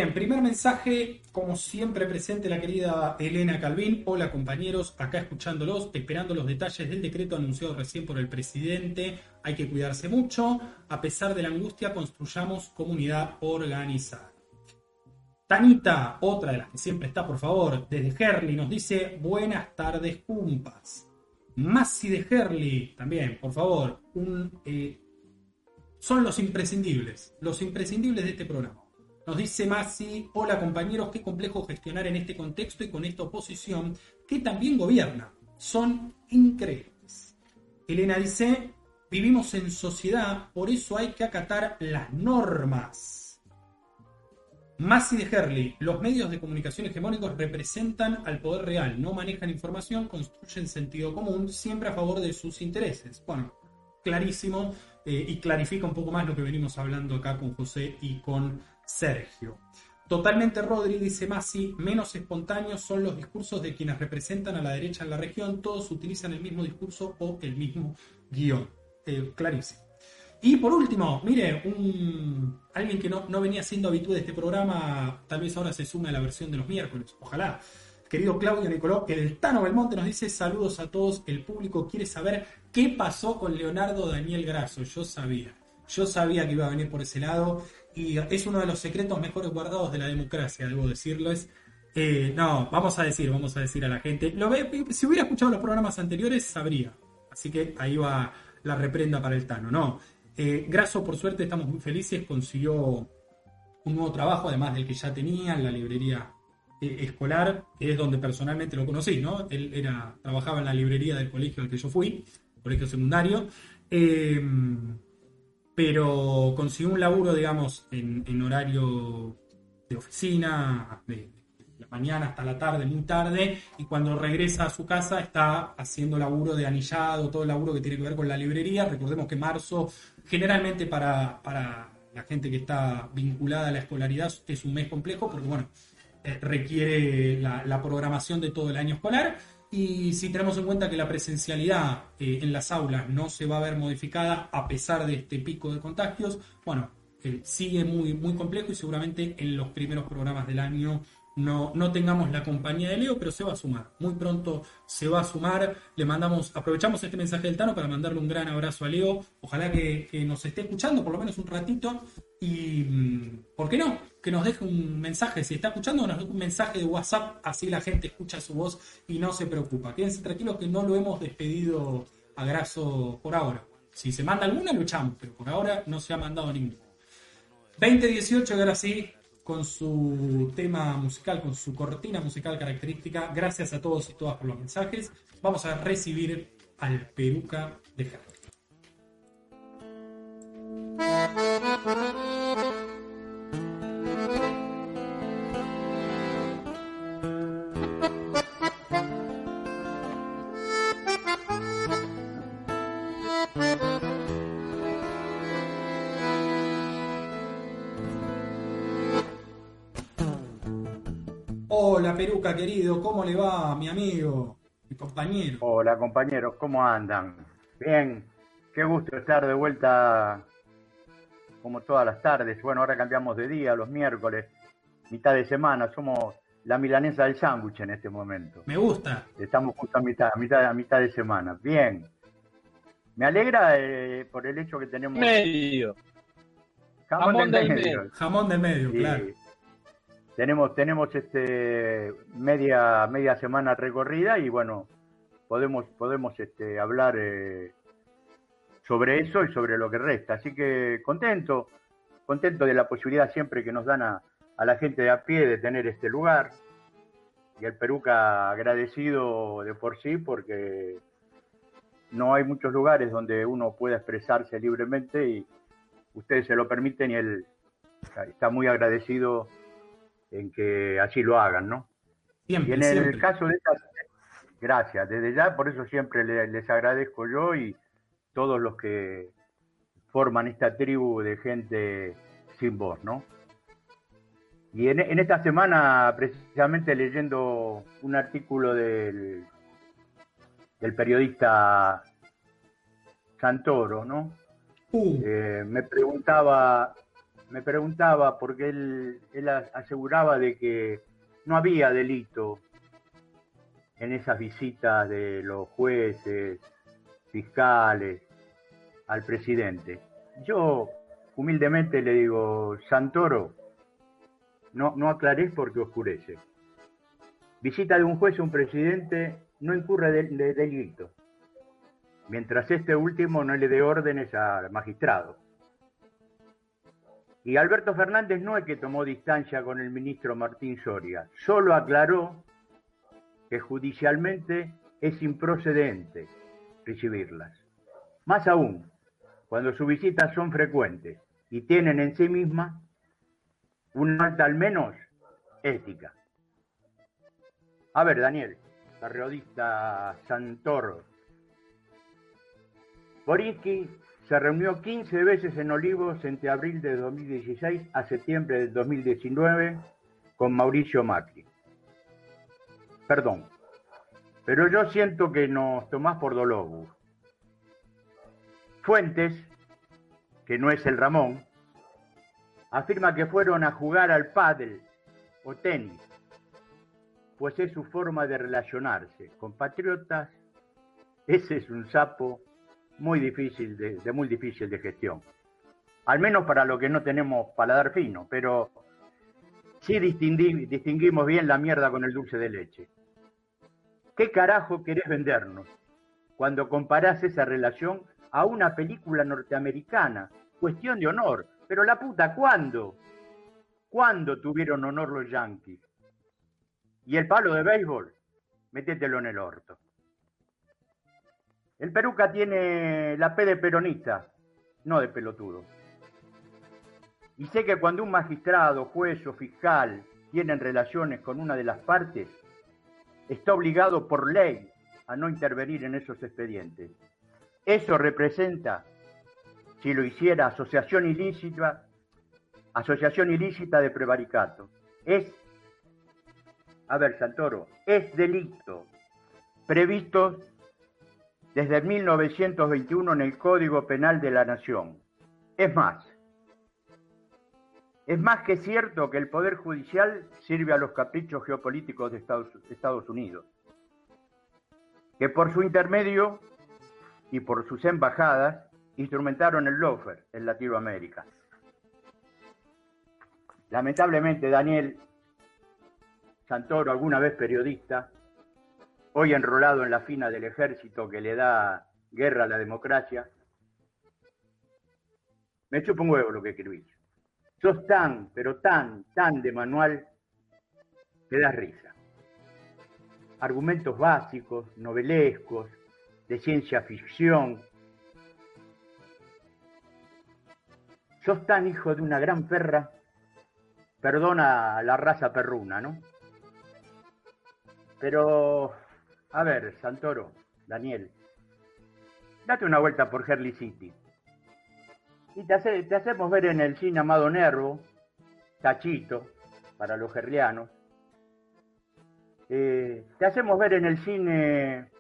Bien, primer mensaje, como siempre presente la querida Elena Calvin. Hola compañeros, acá escuchándolos, esperando los detalles del decreto anunciado recién por el presidente. Hay que cuidarse mucho. A pesar de la angustia, construyamos comunidad organizada. Tanita, otra de las que siempre está, por favor, desde Herley, nos dice buenas tardes, cumpas. Masi de Herley, también, por favor, eh, son los imprescindibles, los imprescindibles de este programa. Nos dice Masi, hola compañeros, qué complejo gestionar en este contexto y con esta oposición que también gobierna. Son increíbles. Elena dice, vivimos en sociedad, por eso hay que acatar las normas. Masi de Herley, los medios de comunicación hegemónicos representan al poder real, no manejan información, construyen sentido común, siempre a favor de sus intereses. Bueno, clarísimo eh, y clarifica un poco más lo que venimos hablando acá con José y con Sergio. Totalmente Rodri, dice Masi, menos espontáneos son los discursos de quienes representan a la derecha en la región, todos utilizan el mismo discurso o el mismo guion. Eh, clarísimo. Y por último, mire, un, alguien que no, venía siendo habitual de este programa, tal vez ahora se sume a la versión de los miércoles, ojalá. Querido Claudio Nicoló, el Tano Belmonte nos dice saludos a todos, el público quiere saber qué pasó con Leonardo Daniel Grasso, yo sabía, yo sabía que iba a venir por ese lado y es uno de los secretos mejores guardados de la democracia, debo decirlo. Es, eh, no, vamos a decir, vamos a decir a la gente. Si hubiera escuchado los programas anteriores, sabría. Así que ahí va la reprenda para el Tano. No, eh, Graso, por suerte, estamos muy felices. Consiguió un nuevo trabajo, además del que ya tenía en la librería eh, escolar, que es donde personalmente lo conocí, ¿no? Él era, trabajaba en la librería del colegio al que yo fui, colegio secundario. Eh, pero consiguió un laburo, digamos, en, horario de oficina, de, la mañana hasta la tarde, muy tarde, y cuando regresa a su casa está haciendo laburo de anillado, todo el laburo que tiene que ver con la librería. Recordemos que marzo, generalmente para, la gente que está vinculada a la escolaridad, es un mes complejo, porque bueno, eh, requiere la programación de todo el año escolar y si tenemos en cuenta que la presencialidad eh, en las aulas no se va a ver modificada a pesar de este pico de contagios, bueno, eh, sigue muy, muy complejo y seguramente en los primeros programas del año no, no tengamos la compañía de Leo, pero se va a sumar. Muy pronto se va a sumar. Le mandamos, aprovechamos este mensaje del Tano para mandarle un gran abrazo a Leo. Ojalá que, nos esté escuchando por lo menos un ratito. Y, mm, ¿por qué no? Que nos deje un mensaje. Si está escuchando, nos deje un mensaje de WhatsApp. Así la gente escucha su voz y no se preocupa. Quédense tranquilos que no lo hemos despedido a Graso por ahora. Si se manda alguna, lo echamos, pero por ahora no se ha mandado ninguno. 2018, ahora sí, con su tema musical, con su cortina musical característica. Gracias a todos y todas por los mensajes. Vamos a recibir al peruca de Jaime. Peruca querido, ¿cómo le va mi amigo, mi compañero? Hola compañeros, ¿cómo andan? Bien, qué gusto estar de vuelta como todas las tardes. Bueno, ahora cambiamos de día, los miércoles, mitad de semana, somos la milanesa del sándwich en este momento. Me gusta. Estamos justo a mitad, a mitad, a mitad de semana. Bien. Me alegra eh, por el hecho que tenemos... Medio. Jamón, del, medio. Jamón del medio, claro tenemos, tenemos este media, media semana recorrida y bueno, podemos, podemos este, hablar eh, sobre eso y sobre lo que resta. Así que contento, contento de la posibilidad siempre que nos dan a, a la gente de a pie de tener este lugar. Y el Peruca agradecido de por sí porque no hay muchos lugares donde uno pueda expresarse libremente y ustedes se lo permiten y él está muy agradecido en que así lo hagan, ¿no? y en el caso de estas, gracias, desde ya, por eso siempre les, agradezco yo y todos los que forman esta tribu de gente sin voz, ¿no? Y en, en, esta semana, precisamente leyendo un artículo del, del periodista Santoro, ¿no? Uh. Eh, me preguntaba, me preguntaba porque él, él aseguraba de que no había delito en esas visitas de los jueces, fiscales, al presidente. Yo humildemente le digo, Santoro, no, no aclares porque oscurece. Visita de un juez a un presidente no incurre de, delito, mientras este último no le dé órdenes al magistrado. Y Alberto Fernández no es que tomó distancia con el ministro Martín Soria, solo aclaró que judicialmente es improcedente recibirlas. Más aún, cuando sus visitas son frecuentes y tienen en sí misma una alta al menos ética. A ver, Daniel, periodista Santoro. Boriski se reunió 15 veces en Olivos entre abril de 2016 a septiembre de 2019 con Mauricio Macri. Perdón, pero yo siento que nos tomás por Dolobu. Fuentes, que no es el Ramón, afirma que fueron a jugar al pádel o tenis pues es su forma de relacionarse. con patriotas. ese es un sapo muy difícil, de, muy difícil de gestión. Al menos para lo que no tenemos paladar fino, pero sí distinguimos bien la mierda con el dulce de leche. ¿Qué carajo querés vendernos cuando comparás esa relación a una película norteamericana? Cuestión de honor. Pero la puta, ¿cuándo? ¿Cuándo tuvieron honor los yanquis? Y el palo de béisbol, métetelo en el orto. El peruca tiene la P de peronista, no de pelotudo. Y sé que cuando un magistrado, juez o fiscal tienen relaciones con una de las partes, está obligado por ley a no intervenir en esos expedientes. Eso representa, si lo hiciera asociación ilícita, asociación ilícita de prevaricato. Es a ver, Santoro, es delito previsto desde 1921 en el Código Penal de la Nación. Es más, es más que cierto que el Poder Judicial sirve a los caprichos geopolíticos de Estados, Estados Unidos, que por su intermedio y por sus embajadas instrumentaron el lofer en Latinoamérica. Lamentablemente, Daniel, Santoro, alguna vez periodista, hoy enrolado en la fina del ejército que le da guerra a la democracia, me chupo un huevo lo que escribís. Sos tan, pero tan, tan de manual que das risa. Argumentos básicos, novelescos, de ciencia ficción. Sos tan hijo de una gran perra, perdona la raza perruna, ¿no? Pero, a ver, Santoro, Daniel, date una vuelta por Herley City. Y te, hacemos ver en el cine Amado Nervo, Tachito, para los gerlianos. Eh, te hacemos ver en el cine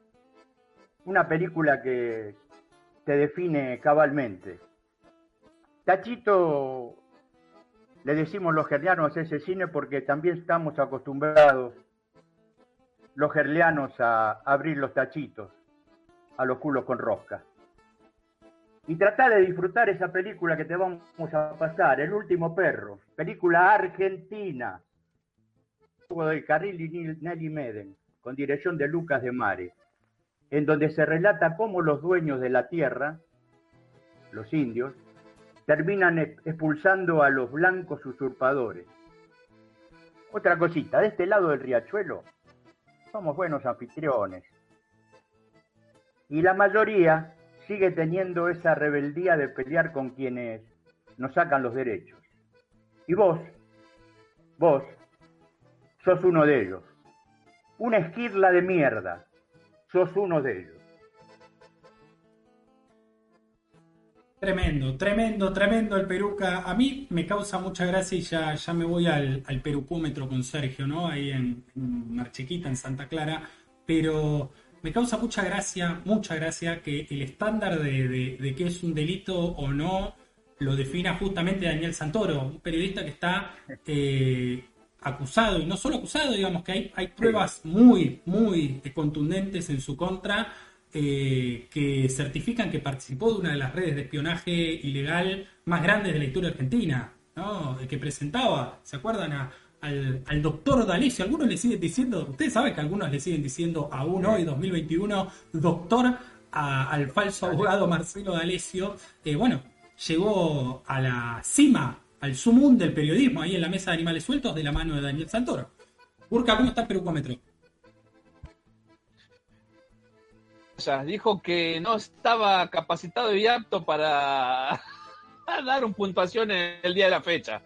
una película que te define cabalmente. Tachito, le decimos los gerlianos ese cine porque también estamos acostumbrados los gerlianos a abrir los tachitos a los culos con rosca. Y trata de disfrutar esa película que te vamos a pasar, El último perro, película argentina, del carril y Nelly Meden, con dirección de Lucas de Mare, en donde se relata cómo los dueños de la tierra, los indios, terminan expulsando a los blancos usurpadores. Otra cosita, de este lado del riachuelo somos buenos anfitriones. Y la mayoría sigue teniendo esa rebeldía de pelear con quienes nos sacan los derechos. Y vos, vos, sos uno de ellos. Una esquirla de mierda, sos uno de ellos. Tremendo, tremendo, tremendo el peruca. A mí me causa mucha gracia y ya, ya me voy al, al perucúmetro con Sergio, ¿no? Ahí en, en Marchiquita, en Santa Clara. Pero me causa mucha gracia, mucha gracia que el estándar de, de, de qué es un delito o no lo defina justamente Daniel Santoro, un periodista que está eh, acusado, y no solo acusado, digamos que hay, hay pruebas muy, muy contundentes en su contra eh, que certifican que participó de una de las redes de espionaje ilegal más grandes de la historia argentina, ¿no? que presentaba, ¿se acuerdan? A, al, al, doctor D'Alessio, algunos le siguen diciendo, ustedes saben que algunos le siguen diciendo aún hoy, 2021, doctor a, al falso abogado Marcelo D'Alessio, eh, bueno, llegó a la cima, al sumum del periodismo, ahí en la mesa de animales sueltos, de la mano de Daniel Santoro. Burka, ¿cómo está el dijo que no estaba capacitado y apto para dar un puntuación en el día de la fecha.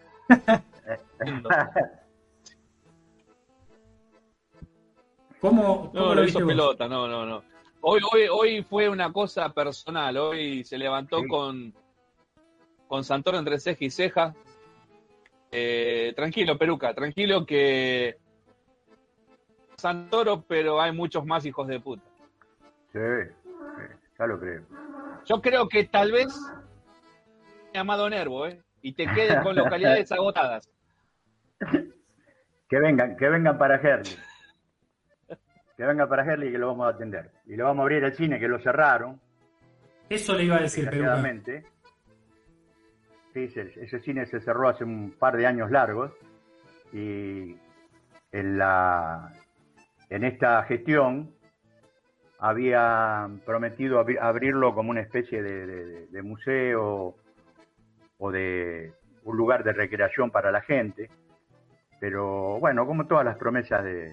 ¿Cómo, cómo no, lo, hizo pelota, no, no, no. Hoy, hoy, hoy fue una cosa personal, hoy se levantó sí. con, con Santoro entre ceja y ceja. Eh, tranquilo, Peruca, tranquilo que Santoro, pero hay muchos más hijos de puta. Sí, ya lo creo. Yo creo que tal vez llamado Nervo, ¿eh? Y te quedes con localidades agotadas. Que vengan, que vengan para Herley. Que vengan para Herley que lo vamos a atender. Y le vamos a abrir el cine que lo cerraron. Eso le iba a decir, Peruca. Sí, ese, ese, cine se cerró hace un par de años largos. Y en la en esta gestión había prometido ab abrirlo como una especie de, museo o de un lugar de recreación para la gente. Pero bueno, como todas las promesas de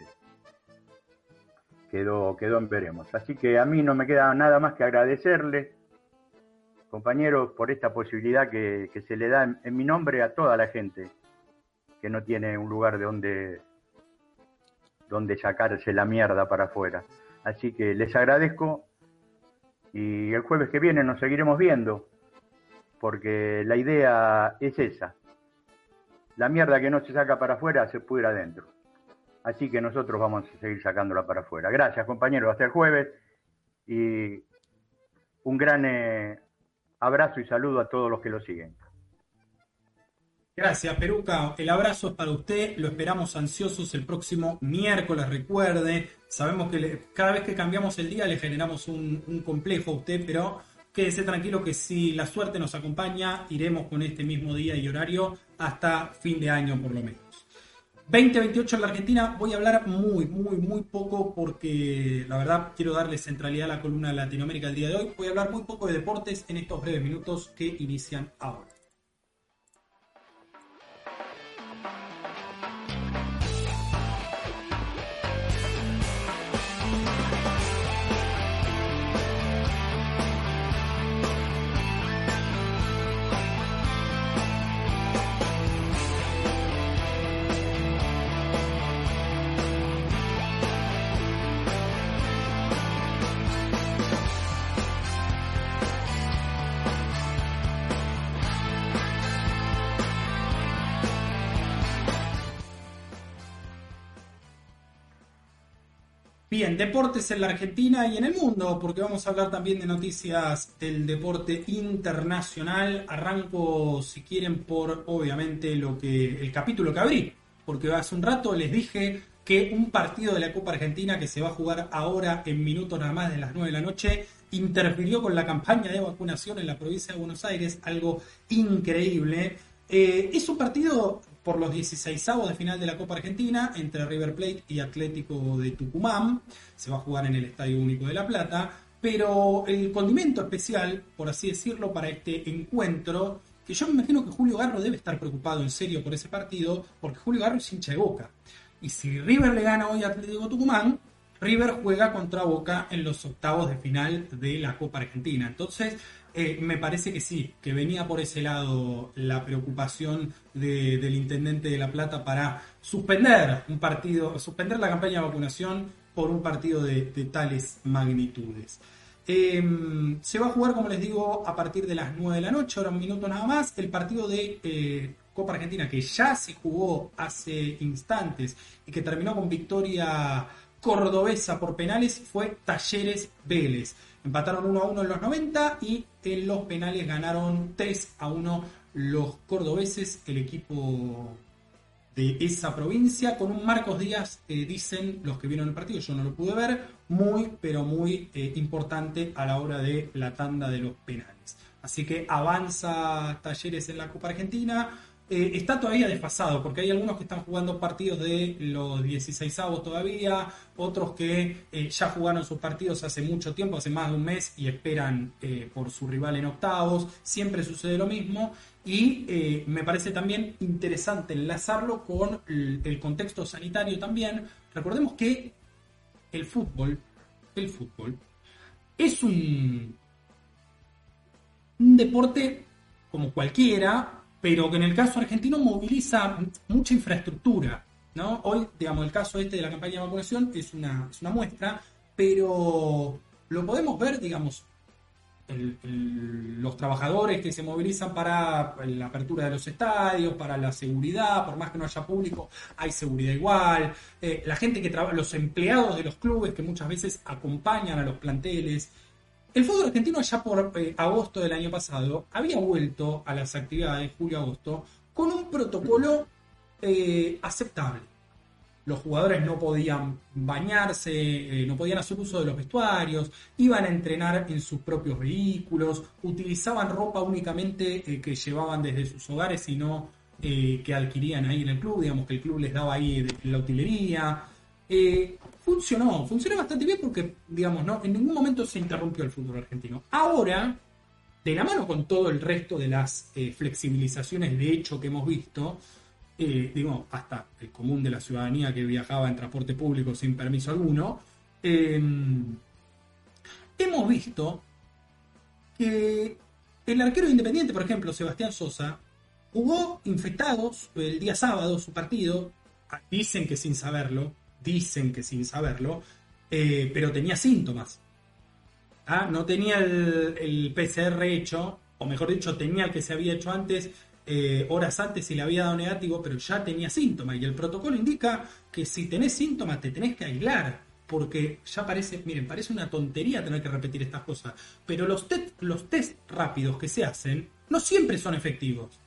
quedó, quedó en veremos. Así que a mí no me queda nada más que agradecerle, compañeros, por esta posibilidad que, que se le da en, en mi nombre a toda la gente que no tiene un lugar de donde, donde sacarse la mierda para afuera. Así que les agradezco y el jueves que viene nos seguiremos viendo, porque la idea es esa. La mierda que no se saca para afuera se puede ir adentro. Así que nosotros vamos a seguir sacándola para afuera. Gracias compañeros, hasta el jueves y un gran eh, abrazo y saludo a todos los que lo siguen. Gracias, Peruca. El abrazo es para usted. Lo esperamos ansiosos el próximo miércoles. Recuerde, sabemos que cada vez que cambiamos el día le generamos un, un, complejo a usted, pero quédese tranquilo que si la suerte nos acompaña, iremos con este mismo día y horario hasta fin de año por lo menos. 2028 en la Argentina, voy a hablar muy, muy, muy poco porque la verdad quiero darle centralidad a la columna de Latinoamérica el día de hoy. Voy a hablar muy poco de deportes en estos breves minutos que inician ahora. Bien, deportes en la Argentina y en el mundo, porque vamos a hablar también de noticias del deporte internacional. Arranco, si quieren, por obviamente lo que el capítulo que abrí, porque hace un rato les dije que un partido de la Copa Argentina que se va a jugar ahora en minutos nada más de las 9 de la noche interfirió con la campaña de vacunación en la provincia de Buenos Aires, algo increíble. Eh, es un partido por los 16 de final de la Copa Argentina entre River Plate y Atlético de Tucumán. Se va a jugar en el Estadio Único de La Plata. Pero el condimento especial, por así decirlo, para este encuentro que yo me imagino que Julio Garro debe estar preocupado en serio por ese partido, porque Julio Garro es hincha de Boca. Y si River le gana hoy a Atlético Tucumán, River juega contra Boca en los octavos de final de la Copa Argentina. Entonces, eh, me parece que sí, que venía por ese lado la preocupación del intendente de La Plata para suspender un partido, suspender la campaña de vacunación por un partido de, tales magnitudes. Em, se va a jugar, como les digo, a partir de las 9 de la noche, ahora un minuto nada más, el partido de eh, Copa Argentina que ya se jugó hace instantes y que terminó con victoria cordobesa por penales fue Talleres Vélez. Empataron 1 a 1 en los 90 y en los penales ganaron 3 a 1 los cordobeses, el equipo de esa provincia, con un Marcos Díaz, eh, dicen los que vieron el partido, yo no lo pude ver, muy, pero muy eh, importante a la hora de la tanda de los penales. Así que avanza Talleres en la Copa Argentina, eh, está todavía desfasado, porque hay algunos que están jugando partidos de los 16 avos todavía, otros que eh, ya jugaron sus partidos hace mucho tiempo, hace más de un mes, y esperan eh, por su rival en octavos. Siempre sucede lo mismo. Y me parece también interesante enlazarlo con el, contexto sanitario también. Recordemos que el fútbol, el fútbol, es un, un deporte como cualquiera, pero que en el caso argentino moviliza mucha infraestructura. ¿no? Hoy, digamos, el caso este de la campaña de vacunación es una, es una muestra, pero lo podemos ver, digamos, los trabajadores que se movilizan para la apertura de los estadios, para la seguridad, por más que no haya público, hay seguridad igual. Eh, la gente que trabaja, los empleados de los clubes que muchas veces acompañan a los planteles. El fútbol argentino ya por eh, agosto del año pasado había vuelto a las actividades, julio-agosto, con un protocolo eh, aceptable. Los jugadores no podían bañarse, eh, no podían hacer uso de los vestuarios, iban a entrenar en sus propios vehículos, utilizaban ropa únicamente que llevaban desde sus hogares y no que adquirían ahí en el club, digamos que el club les daba ahí la utilería funcionó, funcionó bastante bien porque, digamos, no, en ningún momento se interrumpió el fútbol argentino. Ahora, de la mano con todo el resto de las eh, flexibilizaciones de hecho que hemos visto, eh, digo, hasta el común de la ciudadanía que viajaba en transporte público sin permiso alguno, em, hemos visto que el arquero independiente, por ejemplo, Sebastián Sosa, jugó infectados el día sábado su partido, dicen que sin saberlo, dicen que sin saberlo, eh, pero tenía síntomas. ¿Ah? No tenía el, PCR hecho, o mejor dicho, tenía el que se había hecho antes, eh, horas antes y le había dado negativo, pero ya tenía síntomas. Y el protocolo indica que si tenés síntomas te tenés que aislar, porque ya parece, miren, parece una tontería tener que repetir estas cosas, pero los, los test rápidos que se hacen no siempre son efectivos.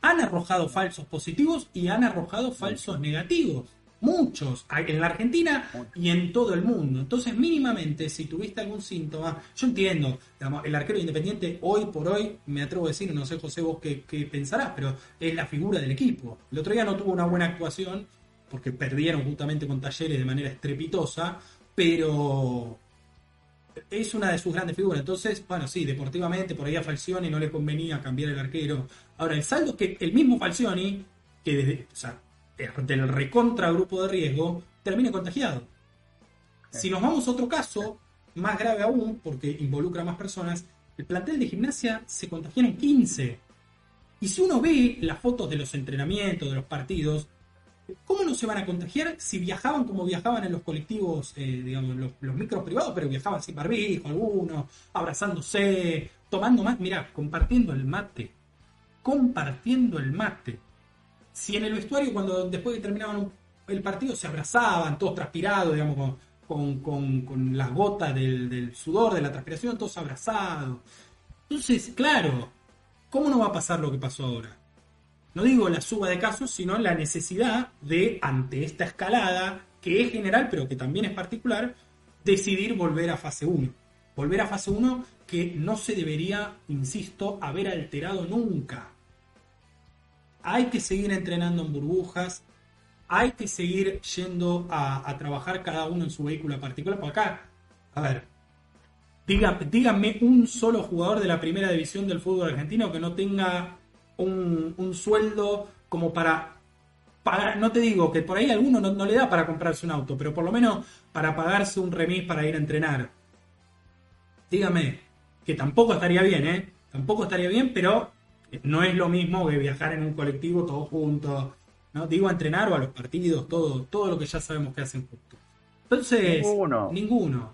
Han arrojado falsos positivos y han arrojado falsos negativos muchos, en la Argentina y en todo el mundo. Entonces, mínimamente, si tuviste algún síntoma, yo entiendo, el arquero independiente hoy por hoy, me atrevo a decir, no sé José vos qué, pensarás, pero es la figura del equipo. El otro día no tuvo una buena actuación, porque perdieron justamente con Talleres de manera estrepitosa, pero es una de sus grandes figuras. Entonces, bueno, sí, deportivamente por ahí a Falcioni no le convenía cambiar el arquero. Ahora, el saldo es que el mismo Falcioni, que desde, del recontra grupo de riesgo termine contagiado. Si nos vamos a otro caso, más grave aún, porque involucra a más personas, el plantel de gimnasia se contagiaron 15. Y si uno ve las fotos de los entrenamientos, de los partidos, ¿cómo no se van a contagiar si viajaban como viajaban en los colectivos, eh, digamos, los, los, micros privados, pero viajaban sin barbijo, algunos, abrazándose, tomando más, mira, compartiendo el mate, compartiendo el mate. Si en el vestuario, cuando después que terminaban el partido, se abrazaban, todos transpirados, digamos, con, las gotas del, sudor, de la transpiración, todos abrazados. Entonces, claro, ¿cómo no va a pasar lo que pasó ahora? No digo la suba de casos, sino la necesidad de, ante esta escalada, que es general, pero que también es particular, decidir volver a fase 1. Volver a fase 1 que no se debería, insisto, haber alterado nunca hay que seguir entrenando en burbujas, hay que seguir yendo a, trabajar cada uno en su vehículo particular. Por acá, a ver, díganme un solo jugador de la primera división del fútbol argentino que no tenga un, sueldo como para pagar, no te digo que por ahí alguno no, le da para comprarse un auto, pero por lo menos para pagarse un remis para ir a entrenar. Dígame, que tampoco estaría bien, ¿eh? Tampoco estaría bien, pero no es lo mismo que viajar en un colectivo todos juntos, ¿no? Digo a entrenar o a los partidos, todo, todo lo que ya sabemos que hacen juntos. Entonces, ninguno. Ninguno.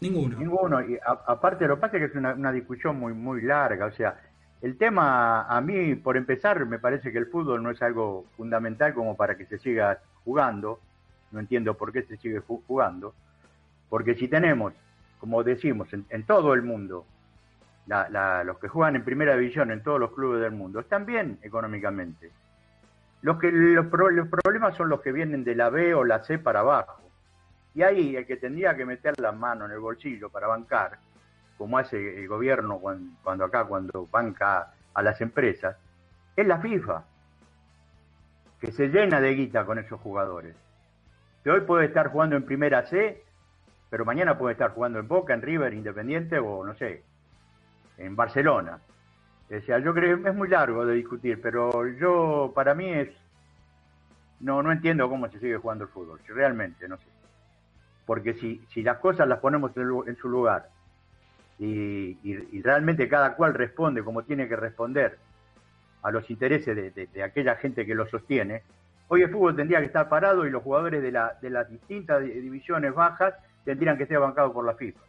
Ninguno. Ninguno. Y aparte, lo que pasa es que es una, una discusión muy, muy larga. O sea, el tema, a mí, por empezar, me parece que el fútbol no es algo fundamental como para que se siga jugando. No entiendo por qué se sigue jugando. Porque si tenemos, como decimos, en, todo el mundo, los que juegan en primera división en todos los clubes del mundo, están bien económicamente. Los, que, los, los problemas son los que vienen de la B o la C para abajo. Y ahí el que tendría que meter la mano en el bolsillo para bancar como hace el gobierno cuando, acá, cuando banca a las empresas, es la FIFA, que se llena de guita con esos jugadores. Que hoy puede estar jugando en primera C, pero mañana puede estar jugando en Boca, en River, Independiente o no sé, en Barcelona. O sea, yo creo es muy largo de discutir, pero yo, para mí es, no, no entiendo cómo se sigue jugando el fútbol, realmente, no sé. Porque si, si las cosas las ponemos en su lugar y, realmente cada cual responde como tiene que responder a los intereses de, aquella gente que lo sostiene, hoy el fútbol tendría que estar parado y los jugadores de, la, de las distintas divisiones bajas tendrían que ser bancados por la FIFA.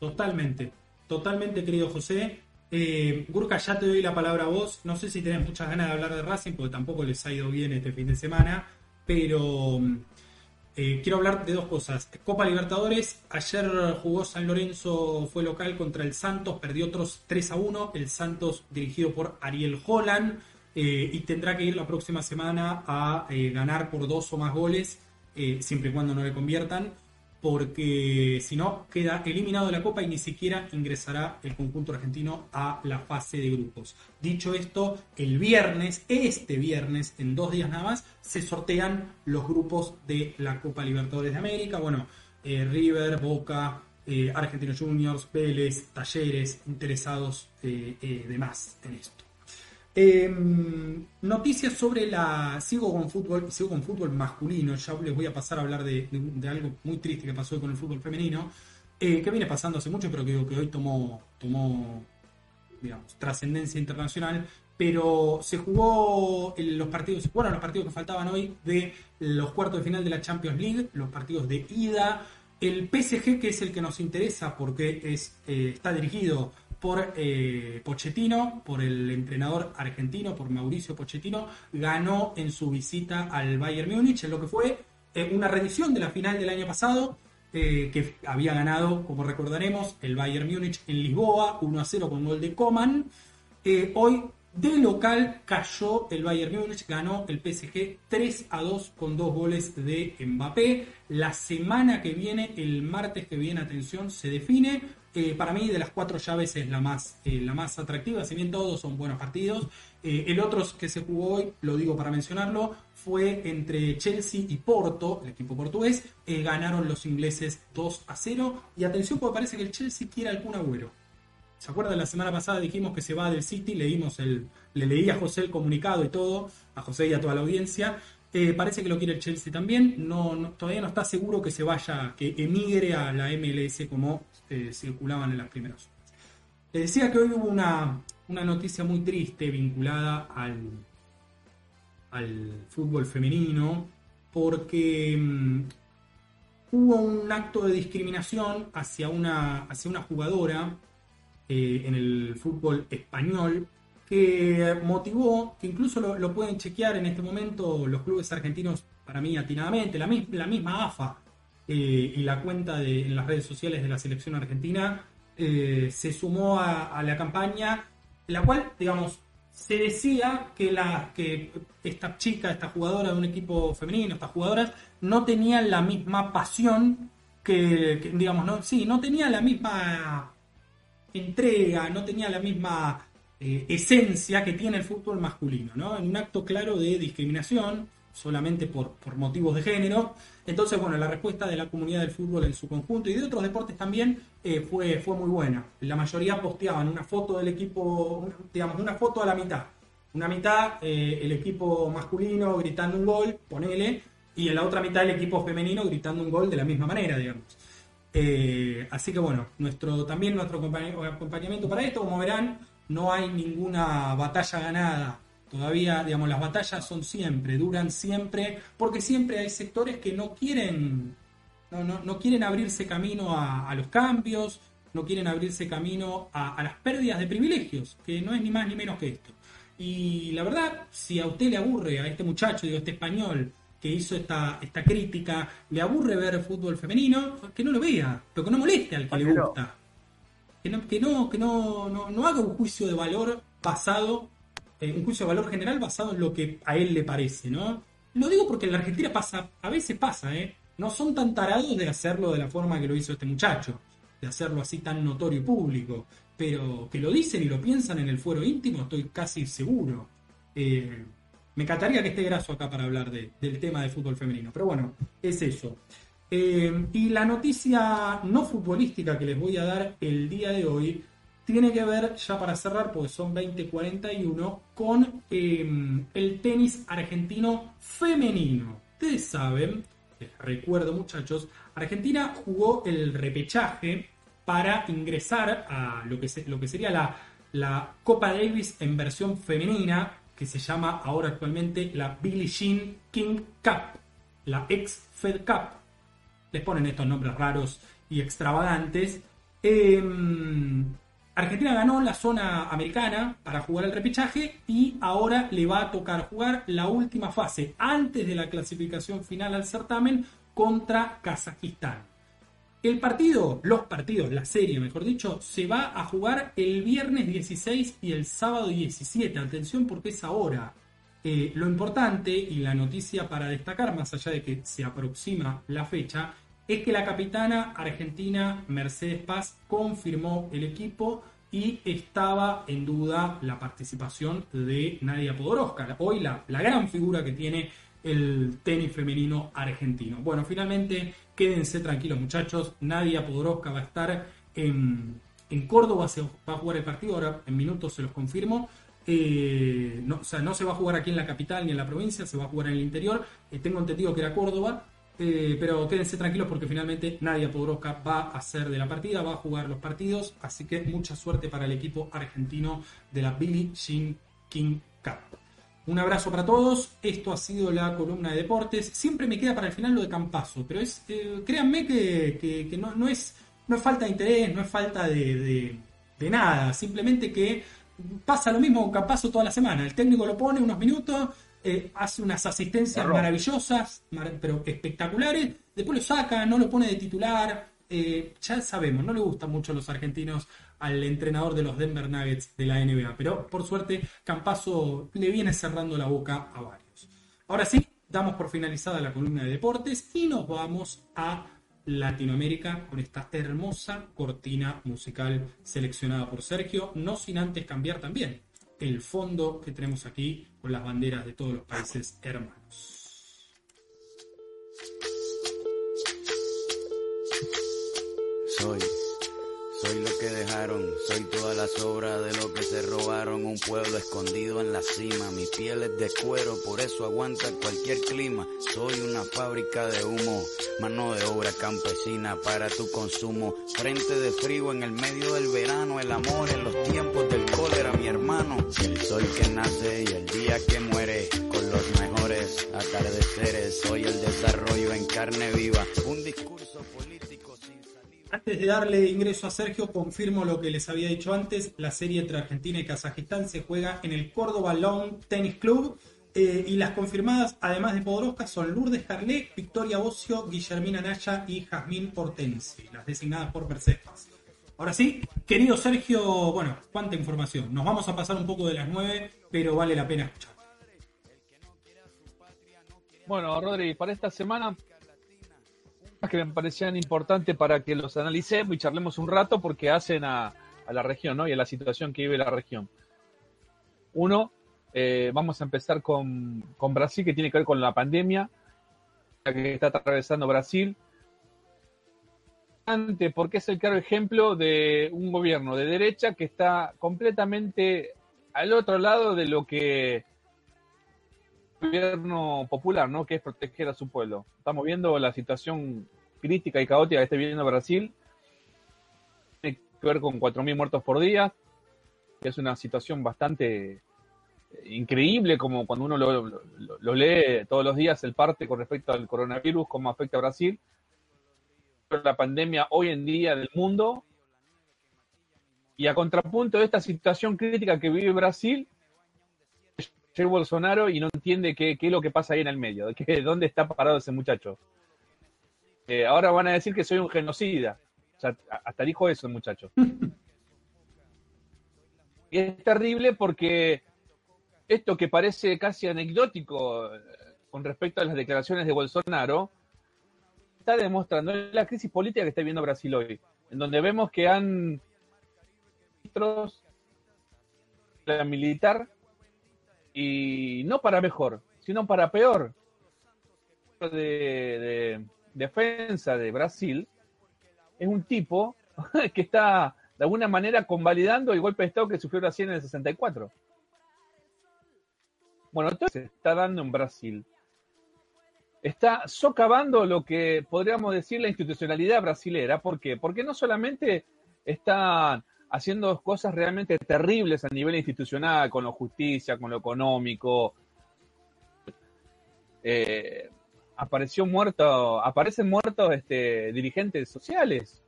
Totalmente, totalmente querido José. Eh, Gurka, ya te doy la palabra a vos. No sé si tenés muchas ganas de hablar de Racing, porque tampoco les ha ido bien este fin de semana, pero eh, quiero hablar de dos cosas. Copa Libertadores, ayer jugó San Lorenzo, fue local contra el Santos, perdió otros 3 a 1. El Santos dirigido por Ariel Holland eh, y tendrá que ir la próxima semana a eh, ganar por dos o más goles, siempre y cuando no le conviertan porque si no queda eliminado de la Copa y ni siquiera ingresará el conjunto argentino a la fase de grupos. Dicho esto, el viernes, este viernes, en dos días nada más, se sortean los grupos de la Copa Libertadores de América. Bueno, eh, River, Boca, eh, Argentinos Juniors, Vélez, Talleres, interesados eh, demás en esto. Em, noticias sobre la. Sigo con fútbol, sigo con fútbol masculino. Ya les voy a pasar a hablar de, algo muy triste que pasó con el fútbol femenino. Eh, que viene pasando hace mucho, pero que, hoy tomó, tomó trascendencia internacional. Pero se jugó los partidos, bueno, los partidos que faltaban hoy de los cuartos de final de la Champions League, los partidos de ida. El PSG, que es el que nos interesa porque es, eh, está dirigido por eh, Pochettino, por el entrenador argentino, por Mauricio Pochettino, ganó en su visita al Bayern Múnich en lo que fue eh, una revisión de la final del año pasado, eh, que había ganado, como recordaremos, el Bayern Múnich en Lisboa, 1 a 0 con gol de Coman. hoy de local cayó el Bayern Múnich, ganó el PSG 3 a 2 con dos goles de Mbappé. La semana que viene, el martes que viene, atención, se define para mí de las cuatro llaves es la más, eh, la más atractiva, si bien todos son buenos partidos. Eh, el otro que se jugó hoy, lo digo para mencionarlo, fue entre Chelsea y Porto, el equipo portugués. Eh, ganaron los ingleses 2 a 0. Y atención porque parece que el Chelsea quiere algún agüero. ¿Se acuerdan? La semana pasada dijimos que se va del City, leímos el, le leí a José el comunicado y todo, a José y a toda la audiencia. parece que lo quiere el Chelsea también. No, todavía no está seguro que se vaya, que emigre a la MLS como eh, circulaban en las primeras Les decía que hoy hubo una, noticia muy triste vinculada al, al fútbol femenino porque mm, hubo un acto de discriminación hacia una, hacia una jugadora eh, en el fútbol español que motivó, que incluso lo, pueden chequear en este momento los clubes argentinos, para mí atinadamente, la, la misma AFA eh, y la cuenta de, en las redes sociales de la selección argentina eh, se sumó a, la campaña, la cual, digamos, se decía que, la, que esta chica, esta jugadora de un equipo femenino, estas jugadoras, no tenían la misma pasión que, digamos, no, sí, no tenía la misma entrega, no tenía la misma eh, esencia que tiene el fútbol masculino, ¿no? En un acto claro de discriminación, solamente por, por motivos de género. Entonces, bueno, la respuesta de la comunidad del fútbol en su conjunto y de otros deportes también eh, fue, fue muy buena. La mayoría posteaban una foto del equipo, digamos, una foto a la mitad. Una mitad eh, el equipo masculino gritando un gol, ponele, y en la otra mitad el equipo femenino gritando un gol de la misma manera, digamos. Eh, así que bueno, nuestro, también nuestro acompañamiento para esto, como verán, no hay ninguna batalla ganada Todavía, digamos, las batallas son siempre, duran siempre, porque siempre hay sectores que no quieren, no, no, no quieren abrirse camino a, los cambios, no quieren abrirse camino a, las pérdidas de privilegios, que no es ni más ni menos que esto. Y la verdad, si a usted le aburre, a este muchacho, digo, este español que hizo esta, esta crítica, le aburre ver fútbol femenino, que no lo vea, pero que no moleste al que le gusta. Que no, que no, que no, no haga un juicio de valor basado eh, un juicio de valor general basado en lo que a él le parece, ¿no? Lo digo porque en la Argentina pasa, a veces pasa, ¿eh? No son tan tarados de hacerlo de la forma que lo hizo este muchacho, de hacerlo así tan notorio y público, pero que lo dicen y lo piensan en el fuero íntimo, estoy casi seguro. Eh, me encantaría que esté Graso acá para hablar del tema de fútbol femenino, pero bueno, es eso. Eh, y la noticia no futbolística que les voy a dar el día de hoy tiene que ver, ya para cerrar, porque son 2041, con em, el tenis argentino femenino. Ustedes saben, les recuerdo muchachos, Argentina jugó el repechaje para ingresar a lo que, lo que sería la, la Copa Davis en versión femenina, que se llama ahora actualmente la Billie Jean King Cup, la ex Fed Cup. Les ponen estos nombres raros y extravagantes. Eh, Argentina ganó la zona americana para jugar el repechaje y ahora le va a tocar jugar la última fase antes de la clasificación final al certamen contra Kazajistán. El partido, los partidos, la serie mejor dicho, se va a jugar el viernes 16 y el sábado 17. Atención porque es ahora. Eh, lo importante y la noticia para destacar, más allá de que se aproxima la fecha, es que la capitana argentina Mercedes Paz confirmó el equipo y estaba en duda la participación de Nadia Podoroska, hoy la, la gran figura que tiene el tenis femenino argentino. Bueno, finalmente quédense tranquilos muchachos, Nadia Podoroska va a estar en, Córdoba, se va a jugar el partido, ahora en minutos se los confirmo. Eh, no, o sea, no se va a jugar aquí en la capital ni en la provincia, se va a jugar en el interior. Eh, tengo entendido que era Córdoba, eh, pero quédense tranquilos porque finalmente Nadia Podoroska va a ser de la partida, va a jugar los partidos, así que mucha suerte para el equipo argentino de la Billie Jean King Cup. Un abrazo para todos, esto ha sido la columna de deportes, siempre me queda para el final lo de Campazo, pero es, eh, créanme que, no, es, no es falta de interés, no es falta de, de nada, simplemente que pasa lo mismo con Campazo toda la semana, el técnico lo pone unos minutos, eh, hace unas asistencias maravillosas, pero espectaculares, después lo saca, no lo pone de titular, eh, ya sabemos, no le gustan mucho los argentinos al entrenador de los Denver Nuggets de la NBA, pero por suerte Campazo le viene cerrando la boca a varios. Ahora sí, damos por finalizada la columna de deportes y nos vamos a Latinoamérica con esta hermosa cortina musical seleccionada por Sergio, no sin antes cambiar también el fondo que tenemos aquí con las banderas de todos los países hermanos. Soy, soy lo que dejaron, soy toda la sobra de lo que se robaron, un pueblo escondido en la cima, mi piel es de cuero, por eso aguanta cualquier clima, soy una fábrica de humo, mano de obra campesina para tu consumo, frente de frío en el medio del verano, el amor en los tiempos del sol que nace y el día que muere, con los mejores atardeceres, soy el desarrollo en carne viva, un discurso político sin antes de darle ingreso a Sergio, confirmo lo que les había dicho antes. La serie entre Argentina y Kazajistán se juega en el Córdoba Lawn Tennis Club. Eh, y las confirmadas, además de Podoroska, son Lourdes Carlet, Victoria Bocio, Guillermina Naya y Jazmín Hortensi, las designadas por Mercedes. Ahora sí, querido Sergio, bueno, cuánta información. Nos vamos a pasar un poco de las nueve, pero vale la pena escuchar. Bueno, Rodri, para esta semana que me parecían importantes para que los analicemos y charlemos un rato porque hacen a, la región ¿no? y a la situación que vive la región. Uno, Eh, vamos a empezar con, Brasil, que tiene que ver con la pandemia que está atravesando Brasil porque es el claro ejemplo de un gobierno de derecha que está completamente al otro lado de lo que gobierno popular, ¿no? Que es proteger a su pueblo. Estamos viendo la situación crítica y caótica que está viviendo Brasil. Tiene que ver con 4.000 muertos por día, es una situación bastante increíble, como cuando uno lo, lo lee todos los días, el parte con respecto al coronavirus, cómo afecta a Brasil la pandemia hoy en día del mundo. Y a contrapunto de esta situación crítica que vive Brasil, Jair Bolsonaro y no entiende qué, es lo que pasa ahí en el medio, de que, dónde está parado ese muchacho. Eh, ahora van a decir que soy un genocida. O sea, hasta dijo eso el muchacho. y es terrible porque esto que parece casi anecdótico eh, con respecto a las declaraciones de Bolsonaro, está demostrando la crisis política que está viviendo Brasil hoy, en donde vemos que han ministros la militar y no para mejor, sino para peor de, defensa de Brasil es un tipo que está de alguna manera convalidando el golpe de Estado que sufrió Brasil en el 64. Bueno, entonces se está dando en Brasil está socavando lo que podríamos decir la institucionalidad brasilera. ¿Por qué? Porque no solamente están haciendo cosas realmente terribles a nivel institucional, con la justicia, con lo económico. Eh, apareció muerto, aparecen muertos este, dirigentes sociales.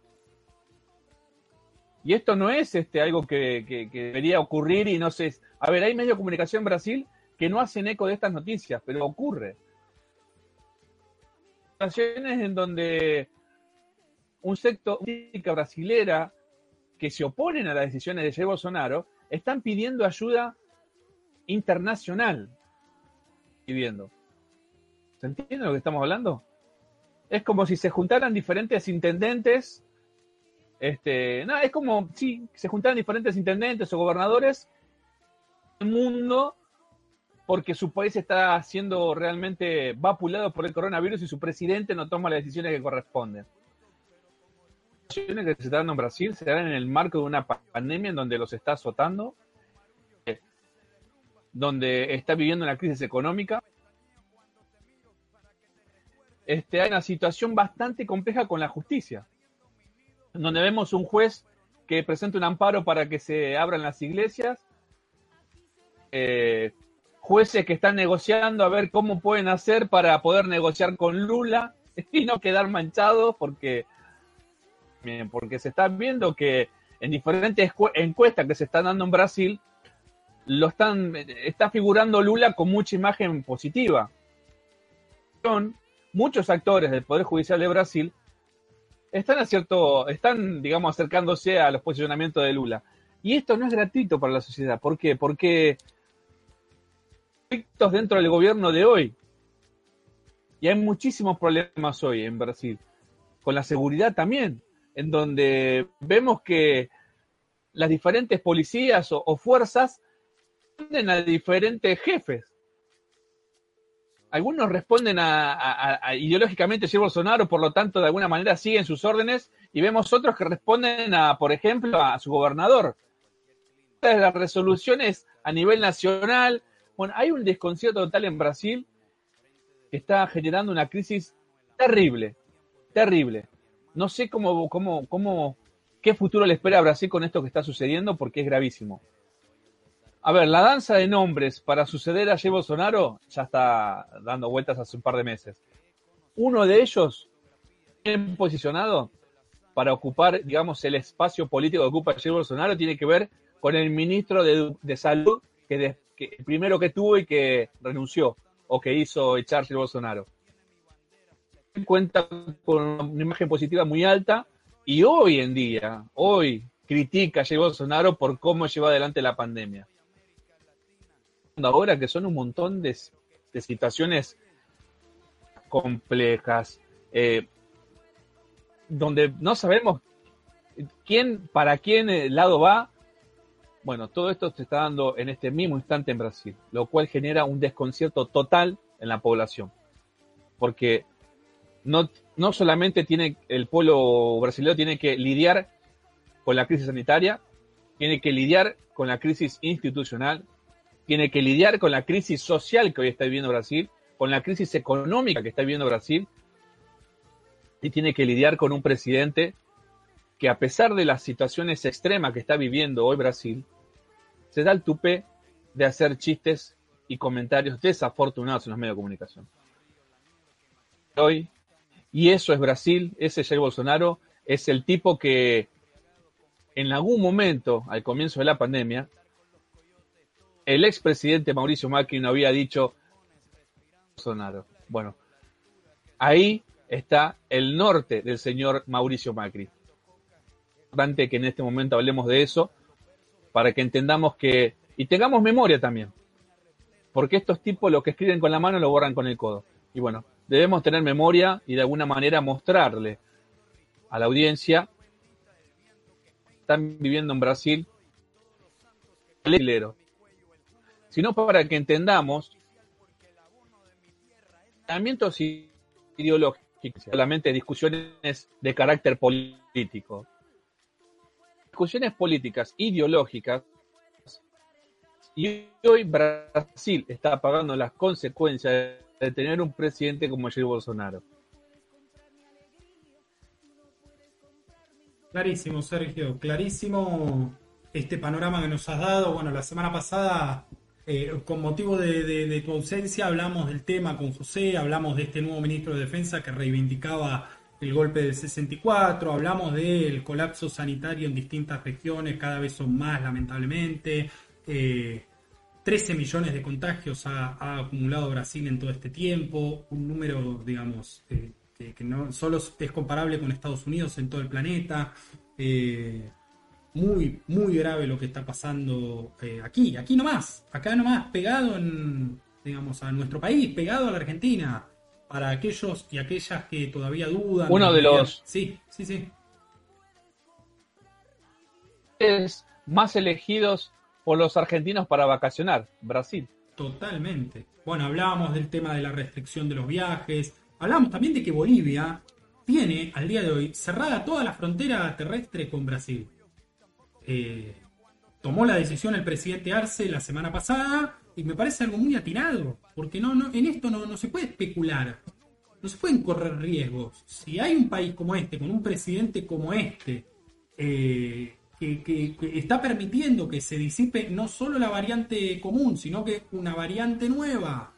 Y esto no es este, algo que, que, debería ocurrir y no sé. A ver, hay medios de comunicación en Brasil que no hacen eco de estas noticias, pero ocurre en donde un sector brasilera que se oponen a las decisiones de Jair Bolsonaro están pidiendo ayuda internacional. Pidiendo. ¿Se entiende lo que estamos hablando? Es como si se juntaran diferentes intendentes. Este, no, es como si se juntaran diferentes intendentes o gobernadores del mundo porque su país está siendo realmente vapulado por el coronavirus y su presidente no toma las decisiones que corresponden. Las decisiones que se están dando en Brasil se dan en el marco de una pandemia en donde los está azotando, eh, donde está viviendo una crisis económica. Este, hay una situación bastante compleja con la justicia, donde vemos un juez que presenta un amparo para que se abran las iglesias, eh, jueces que están negociando a ver cómo pueden hacer para poder negociar con Lula y no quedar manchados porque, porque se está viendo que en diferentes encuestas que se están dando en Brasil, lo están, está figurando Lula con mucha imagen positiva. Muchos actores del Poder Judicial de Brasil están a cierto, están, digamos, acercándose a los posicionamientos de Lula. Y esto no es gratuito para la sociedad. ¿Por qué? Porque dentro del gobierno de hoy. Y hay muchísimos problemas hoy en Brasil, con la seguridad también, en donde vemos que las diferentes policías o, fuerzas responden a diferentes jefes. Algunos responden a, ideológicamente a Bolsonaro, por lo tanto, de alguna manera siguen sus órdenes, y vemos otros que responden a, por ejemplo, a su gobernador. Las resoluciones a nivel nacional, bueno, hay un desconcierto total en Brasil que está generando una crisis terrible, terrible. No sé cómo, cómo, cómo, qué futuro le espera a Brasil con esto que está sucediendo porque es gravísimo. A ver, la danza de nombres para suceder a Jair Bolsonaro ya está dando vueltas hace un par de meses. Uno de ellos, bien posicionado para ocupar, digamos, el espacio político que ocupa Jair Bolsonaro, tiene que ver con el ministro de, de Salud que, de, el primero que tuvo y que renunció o que hizo echarse Bolsonaro. Cuenta con una imagen positiva muy alta y hoy en día, hoy critica a Bolsonaro por cómo lleva adelante la pandemia. Ahora que son un montón de, situaciones complejas, eh, donde no sabemos quién, para quién el lado va, Bueno, todo esto se está dando en este mismo instante en Brasil, lo cual genera un desconcierto total en la población. Porque no, no solamente tiene el pueblo brasileño tiene que lidiar con la crisis sanitaria, tiene que lidiar con la crisis institucional, tiene que lidiar con la crisis social que hoy está viviendo Brasil, con la crisis económica que está viviendo Brasil, y tiene que lidiar con un presidente que a pesar de las situaciones extremas que está viviendo hoy Brasil, se da el tupe de hacer chistes y comentarios desafortunados en los medios de comunicación. Hoy, y eso es Brasil, ese Jair Bolsonaro es el tipo que en algún momento, al comienzo de la pandemia, el expresidente Mauricio Macri no había dicho Bolsonaro. Bueno, ahí está el norte del señor Mauricio Macri. Importante que en este momento hablemos de eso para que entendamos que y tengamos memoria también. Porque estos tipos lo que escriben con la mano lo borran con el codo. Y bueno, debemos tener memoria y de alguna manera mostrarle a la audiencia están viviendo en Brasil sino para que entendamos pensamientos ideológicos, solamente discusiones de carácter político. Discusiones políticas, ideológicas, y hoy Brasil está pagando las consecuencias de tener un presidente como Jair Bolsonaro. Clarísimo, Sergio, clarísimo este panorama que nos has dado. Bueno, la semana pasada, eh, con motivo de, tu ausencia, hablamos del tema con José, hablamos de este nuevo ministro de Defensa que reivindicaba el golpe del 64, hablamos del colapso sanitario en distintas regiones, cada vez son más, lamentablemente. 13 eh, millones de contagios ha, acumulado Brasil en todo este tiempo, un número, digamos, eh, que, no solo es comparable con Estados Unidos en todo el planeta. Eh, muy, muy grave lo que está pasando eh, aquí, aquí nomás, acá nomás, pegado en, digamos, a nuestro país, pegado a la Argentina, para aquellos y aquellas que todavía dudan. Uno de los... Sí, sí, sí. Es más elegidos por los argentinos para vacacionar, Brasil. Totalmente. Bueno, hablábamos del tema de la restricción de los viajes, Hablamos también de que Bolivia tiene al día de hoy cerrada toda la frontera terrestre con Brasil. Eh, tomó la decisión el presidente Arce la semana pasada y me parece algo muy atinado, porque no, no, en esto no, se puede especular, no se pueden correr riesgos. Si hay un país como este, con un presidente como este, eh, que, que, está permitiendo que se disipe no solo la variante común, sino que una variante nueva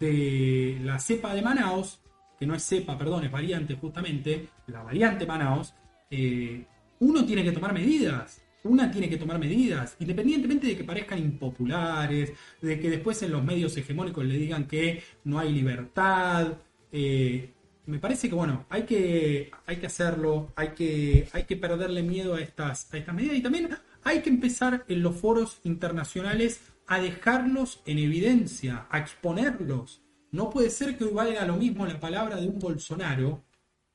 de la cepa de Manaus, que no es cepa, perdón, es variante justamente, la variante Manaus, eh, uno tiene que tomar medidas. Una tiene que tomar medidas, independientemente de que parezcan impopulares, de que después en los medios hegemónicos le digan que no hay libertad. Eh, me parece que bueno, hay que, hay que hacerlo, hay que, hay que perderle miedo a estas, a estas medidas y también hay que empezar en los foros internacionales a dejarlos en evidencia, a exponerlos. No puede ser que valga lo mismo la palabra de un Bolsonaro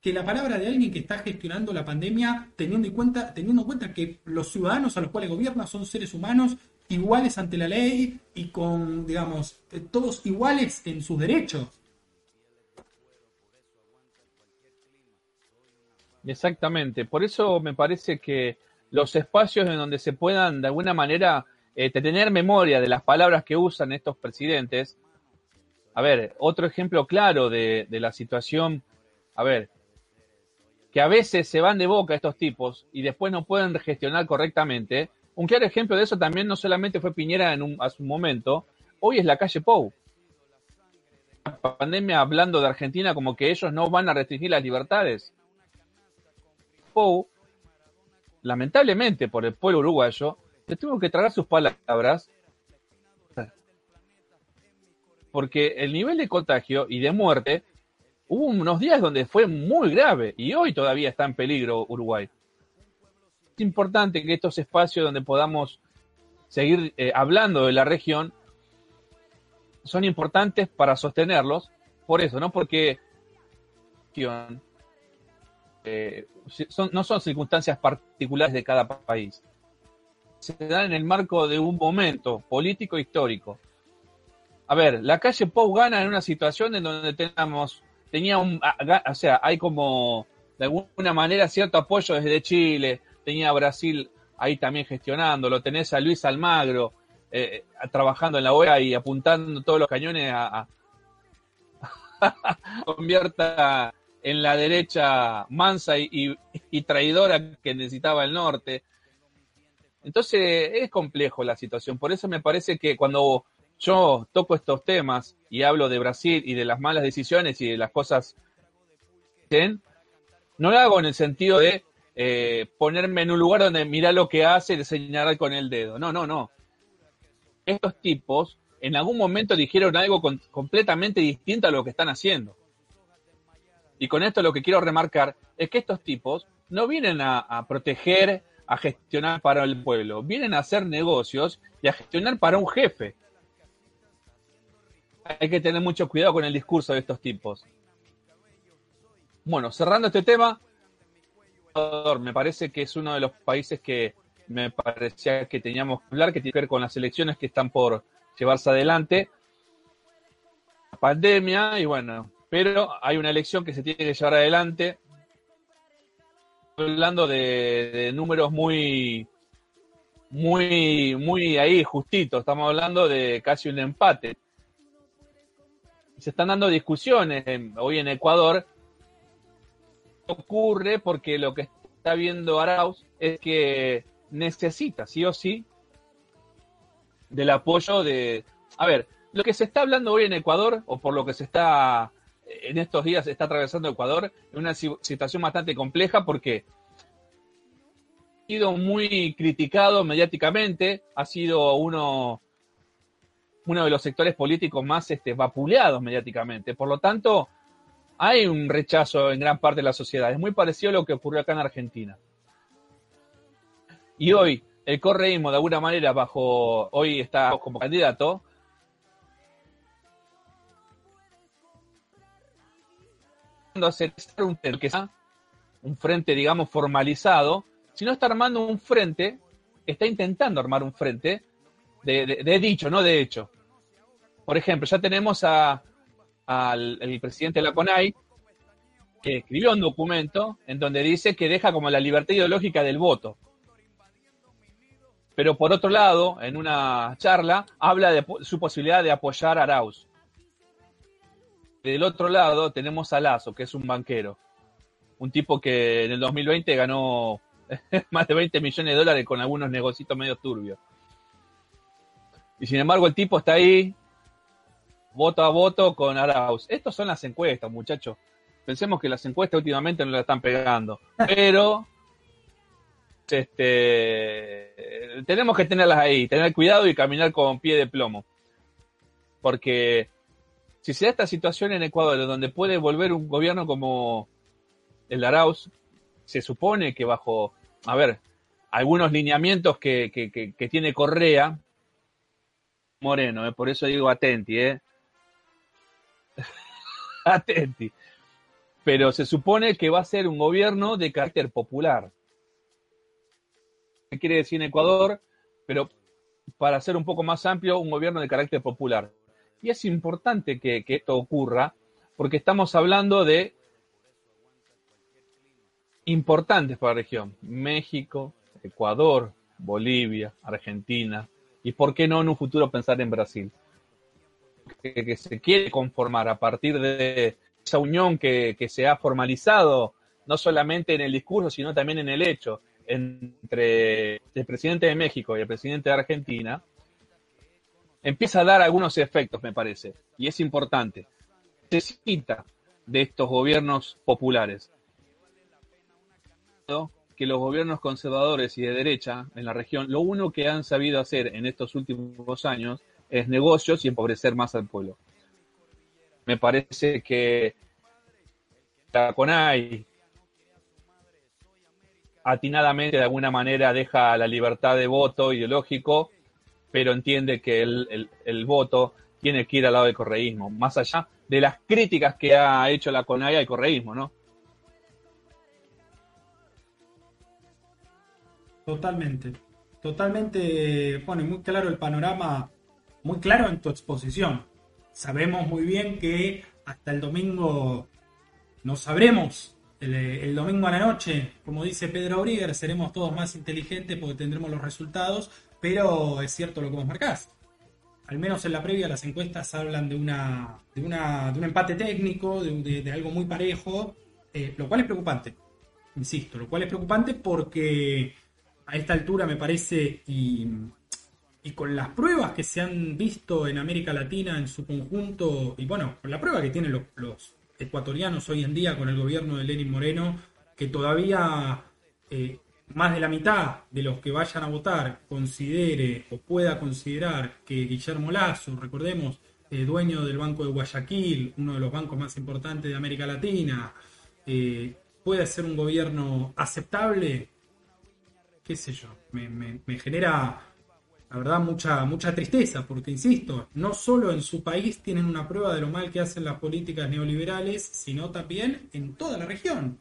que la palabra de alguien que está gestionando la pandemia teniendo en cuenta, teniendo en cuenta que los ciudadanos a los cuales gobierna son seres humanos iguales ante la ley y con, digamos, eh, todos iguales en sus derechos. Exactamente, por eso me parece que los espacios en donde se puedan de alguna manera eh, tener memoria de las palabras que usan estos presidentes. A ver, otro ejemplo claro de, la situación, a ver, que a veces se van de boca estos tipos y después no pueden gestionar correctamente. Un claro ejemplo de eso también no solamente fue Piñera en un, un momento, hoy es la calle Pou. La pandemia hablando de Argentina como que ellos no van a restringir las libertades. Pou, lamentablemente por el pueblo uruguayo, le tuvo que tragar sus palabras porque el nivel de contagio y de muerte hubo unos días donde fue muy grave y hoy todavía está en peligro Uruguay. Es importante que estos espacios donde podamos seguir eh, hablando de la región son importantes para sostenerlos, por eso, no porque eh, no son circunstancias particulares de cada país, se dan en el marco de un momento político histórico. A ver, la calle Pou gana en una situación en donde tenemos, tenía un, o sea, hay como de alguna manera cierto apoyo desde Chile, tenía Brasil ahí también gestionando, lo tenés a Luis Almagro eh, trabajando en la OEA y apuntando todos los cañones a, convierta en la derecha mansa y, traidora que necesitaba el norte. Entonces es complejo la situación. Por eso me parece que cuando yo toco estos temas y hablo de Brasil y de las malas decisiones y de las cosas que no lo hago en el sentido de eh, ponerme en un lugar donde mira lo que hace y señalar con el dedo. No, no, no. Estos tipos en algún momento dijeron algo completamente distinto a lo que están haciendo. Y con esto lo que quiero remarcar es que estos tipos no vienen a, proteger, a gestionar para el pueblo, vienen a hacer negocios y a gestionar para un jefe. Hay que tener mucho cuidado con el discurso de estos tipos. Bueno, cerrando este tema, me parece que es uno de los países que me parecía que teníamos que hablar, que tiene que ver con las elecciones que están por llevarse adelante. La pandemia, y bueno, pero hay una elección que se tiene que llevar adelante. Hablando de, números muy, muy, muy ahí justitos. Estamos hablando de casi un empate. Se están dando discusiones hoy en Ecuador. Ocurre porque lo que está viendo Arauz es que necesita, sí o sí, del apoyo de... A ver, lo que se está hablando hoy en Ecuador, o por lo que se está en estos días está atravesando Ecuador, es una situación bastante compleja porque ha sido muy criticado mediáticamente, ha sido uno, uno de los sectores políticos más este, vapuleados mediáticamente. Por lo tanto, hay un rechazo en gran parte de la sociedad. Es muy parecido a lo que ocurrió acá en Argentina. Y hoy, el correísmo, de alguna manera, bajo, hoy está como candidato, hacer un, frente, digamos, formalizado, sino está armando un frente, está intentando armar un frente de dicho, no de hecho. Por ejemplo, ya tenemos al el presidente de la CONAI, que escribió un documento en donde dice que deja como la libertad ideológica del voto. Pero por otro lado, en una charla, habla de su posibilidad de apoyar a Arauz. Del otro lado tenemos a Lazo, que es un banquero. Un tipo que en el 2020 ganó más de 20 millones de dólares con algunos negocios medio turbios. Y sin embargo el tipo está ahí voto a voto con Arauz. Estas son las encuestas, muchachos. Pensemos que las encuestas últimamente no la están pegando. Pero este, tenemos que tenerlas ahí, tener cuidado y caminar con pie de plomo. Porque si se da esta situación en Ecuador, donde puede volver un gobierno como el de Arauz, se supone que bajo, a ver, algunos lineamientos que, que, tiene Correa, Moreno, eh, por eso digo atenti, eh, Atenti. Pero se supone que va a ser un gobierno de carácter popular. ¿Qué quiere decir en Ecuador? Pero para ser un poco más amplio, un gobierno de carácter popular. Y es importante que, que esto ocurra porque estamos hablando de importantes para la región. México, Ecuador, Bolivia, Argentina y por qué no en un futuro pensar en Brasil que, se quiere conformar a partir de esa unión que, se ha formalizado, no solamente en el discurso, sino también en el hecho, entre el presidente de México y el presidente de Argentina, empieza a dar algunos efectos, me parece, y es importante. Necesita de estos gobiernos populares. Que los gobiernos conservadores y de derecha en la región, lo único que han sabido hacer en estos últimos años es negocios y empobrecer más al pueblo. Me parece que la CONAI atinadamente de alguna manera deja la libertad de voto ideológico, pero entiende que el, voto tiene que ir al lado del correísmo, más allá de las críticas que ha hecho la CONAI al correísmo, ¿no? Totalmente, totalmente, pone muy claro el panorama, muy claro en tu exposición. Sabemos muy bien que hasta el domingo no sabremos, el, domingo a la noche, como dice Pedro Brigger, seremos todos más inteligentes porque tendremos los resultados, pero es cierto lo que vos marcás. Al menos en la previa las encuestas hablan de, una, de, una, de un empate técnico, de, algo muy parejo, eh, lo cual es preocupante. Insisto, lo cual es preocupante porque a esta altura me parece, y, con las pruebas que se han visto en América Latina en su conjunto, y bueno, con la prueba que tienen los, ecuatorianos hoy en día con el gobierno de Lenin Moreno, que todavía eh, más de la mitad de los que vayan a votar considere o pueda considerar que Guillermo Lazo, recordemos, eh, dueño del Banco de Guayaquil, uno de los bancos más importantes de América Latina, eh, puede ser un gobierno aceptable, qué sé yo, me, genera, la verdad, mucha, mucha tristeza, porque, insisto, no solo en su país tienen una prueba de lo mal que hacen las políticas neoliberales, sino también en toda la región.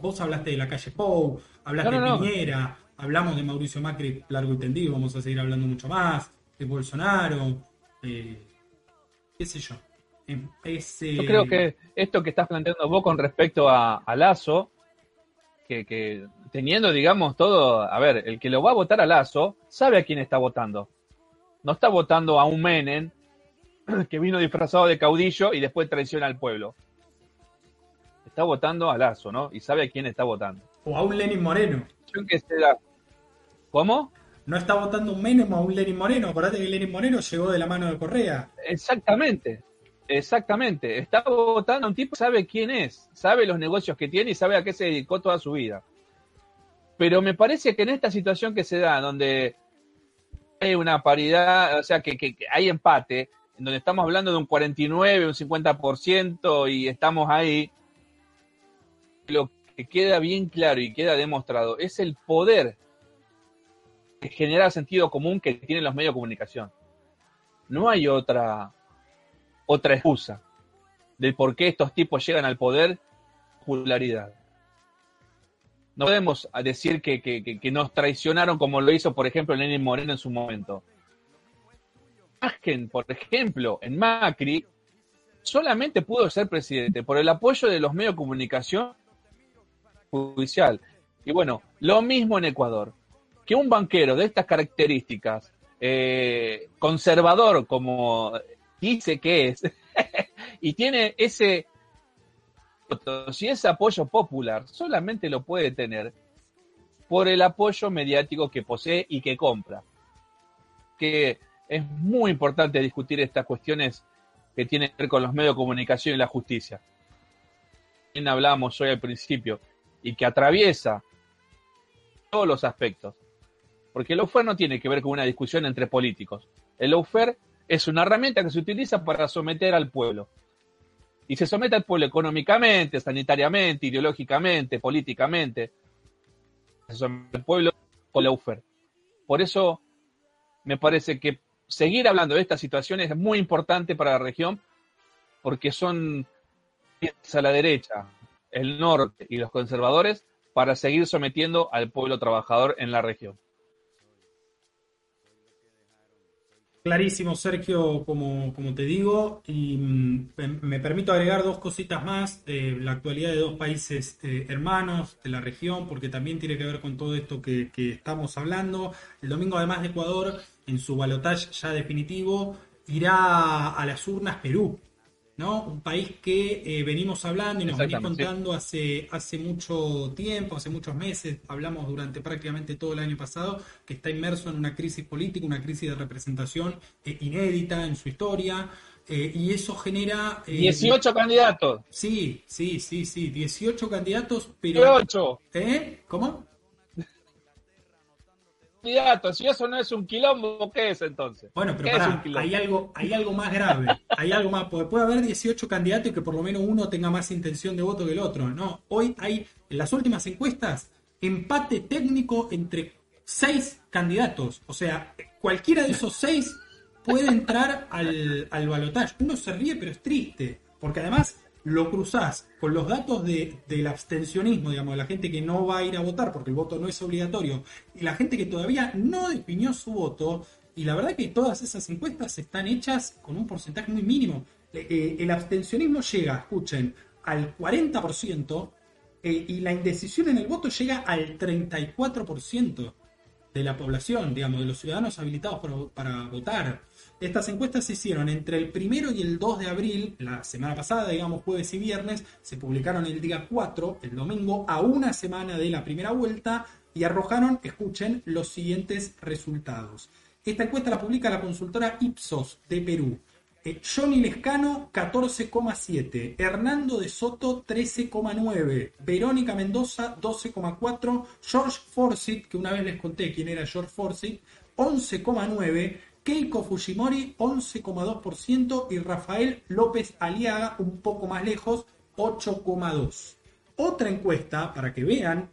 vos hablaste de la calle Pou, hablaste de Piñera, hablamos de Mauricio Macri largo y tendido, vamos a seguir hablando mucho más, de Bolsonaro, eh, qué sé yo. Em, yo creo que esto que estás planteando vos con respecto a, a Lazo, que, que teniendo, digamos, todo, a ver, el que lo va a votar a Lazo sabe a quién está votando. No está votando a un Menem que vino disfrazado de caudillo y después traiciona al pueblo. Está votando a Lazo, ¿no? Y sabe a quién está votando. O a un Lenin Moreno. ¿Cómo? No está votando un Menem o a un Lenin Moreno. Acordate que Lenin Moreno llegó de la mano de Correa. Exactamente. Exactamente. Está votando a un tipo que sabe quién es, sabe los negocios que tiene y sabe a qué se dedicó toda su vida. Pero me parece que en esta situación que se da, donde hay una paridad, o sea, que, hay empate, en donde estamos hablando de un 49, un 50% y estamos ahí, lo que queda bien claro y queda demostrado es el poder que genera sentido común que tienen los medios de comunicación. No hay otra, otra excusa del por qué estos tipos llegan al poder, popularidad. No podemos decir que, nos traicionaron como lo hizo, por ejemplo, Lenin Moreno en su momento. por ejemplo, en Macri, solamente pudo ser presidente por el apoyo de los medios de comunicación judicial. Y bueno, lo mismo en Ecuador. Que un banquero de estas características, eh, conservador como dice que es, y tiene ese si ese apoyo popular solamente lo puede tener por el apoyo mediático que posee y que compra. Que es muy importante discutir estas cuestiones que tienen que ver con los medios de comunicación y la justicia. Bien hablamos hoy al principio y que atraviesa todos los aspectos. Porque el lawfare no tiene que ver con una discusión entre políticos. El lawfare es una herramienta que se utiliza para someter al pueblo y se somete al pueblo económicamente, sanitariamente, ideológicamente, políticamente. Se somete al pueblo con. Por eso me parece que seguir hablando de estas situaciones es muy importante para la región porque son a la derecha, el norte y los conservadores para seguir sometiendo al pueblo trabajador en la región. Clarísimo, Sergio, como, como te digo, y mm, me permito agregar dos cositas más de la actualidad de dos países eh, hermanos de la región, porque también tiene que ver con todo esto que, que estamos hablando. El domingo, además de Ecuador, en su balotaje ya definitivo, irá a las urnas Perú. ¿No? Un país que eh, venimos hablando y nos venimos contando hace, hace mucho tiempo, hace muchos meses, hablamos durante prácticamente todo el año pasado, que está inmerso en una crisis política, una crisis de representación eh, inédita en su historia. Eh, y eso genera... 18 candidatos. Sí, sí, sí, sí, 18 candidatos, pero... 18. ¿Eh? ¿Cómo? Si eso no es un quilombo, ¿qué es entonces? Bueno, pero pará, hay algo, hay algo más grave. hay algo más, porque puede haber 18 candidatos y que por lo menos uno tenga más intención de voto que el otro. No, hoy hay, en las últimas encuestas, empate técnico entre seis candidatos. O sea, cualquiera de esos seis puede entrar al, al balotaje. Uno se ríe, pero es triste. Porque además, lo cruzás con los datos de, del abstencionismo, digamos, de la gente que no va a ir a votar porque el voto no es obligatorio, y la gente que todavía no definió su voto, y la verdad que todas esas encuestas están hechas con un porcentaje muy mínimo. Eh, eh, el abstencionismo llega, escuchen, al 40% eh, y la indecisión en el voto llega al 34% de la población, digamos, de los ciudadanos habilitados para, votar. Estas encuestas se hicieron entre el primero y el 2 de abril, la semana pasada, digamos, jueves y viernes, se publicaron el día 4, el domingo, a una semana de la primera vuelta, y arrojaron, escuchen, los siguientes resultados. Esta encuesta la publica la consultora Ipsos de Perú. Eh, Johnny Lescano 14,7, Hernando de Soto 13,9, Verónica Mendoza 12,4, George Forsyth, que una vez les conté quién era George Forsyth, 11,9, Keiko Fujimori 11,2% y Rafael López Aliaga un poco más lejos 8,2. Otra encuesta para que vean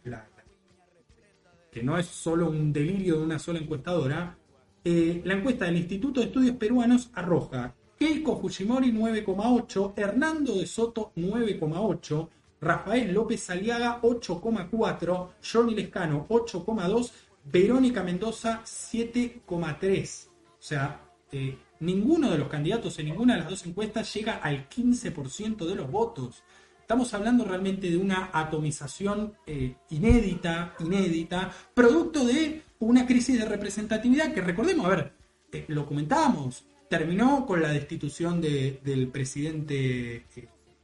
que no es solo un delirio de una sola encuestadora. Eh, la encuesta del Instituto de Estudios Peruanos arroja Keiko Fujimori 9,8, Hernando de Soto 9,8, Rafael López Aliaga 8,4, Johnny Lescano 8,2, Verónica Mendoza 7,3. O sea, eh, ninguno de los candidatos en ninguna de las dos encuestas llega al 15% de los votos. Estamos hablando realmente de una atomización eh, inédita, inédita, producto de una crisis de representatividad que recordemos, a ver, eh, lo comentábamos, terminó con la destitución del presidente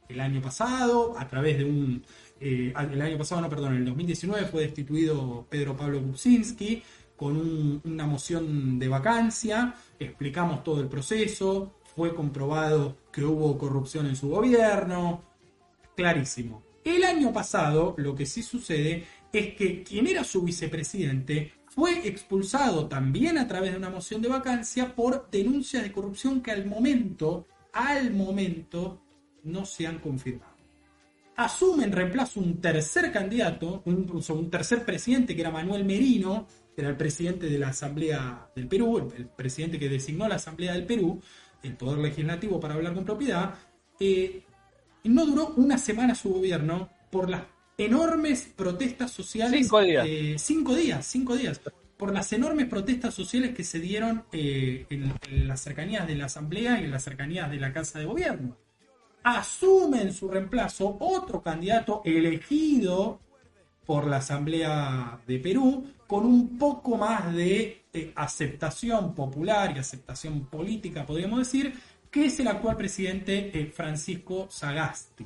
el año pasado, a través de un... El año pasado, no, perdón, en el 2019 fue destituido Pedro Pablo Kuczynski con una moción de vacancia, explicamos todo el proceso, fue comprobado que hubo corrupción en su gobierno, clarísimo. El año pasado lo que sí sucede es que quien era su vicepresidente fue expulsado también a través de una moción de vacancia por denuncias de corrupción que al momento, al momento, no se han confirmado. Asume en reemplazo un tercer candidato, un, un tercer presidente que era Manuel Merino, era el presidente de la Asamblea del Perú, el, presidente que designó la Asamblea del Perú, el Poder Legislativo para hablar con propiedad, eh, y no duró una semana su gobierno por las enormes protestas sociales. Cinco días. Eh, cinco días, cinco días. Por las enormes protestas sociales que se dieron eh, en, las cercanías de la Asamblea y en las cercanías de la Casa de Gobierno. Asume en su reemplazo otro candidato elegido por la Asamblea de Perú con un poco más de eh, aceptación popular y aceptación política, podríamos decir, que es el actual presidente Francisco Sagasti.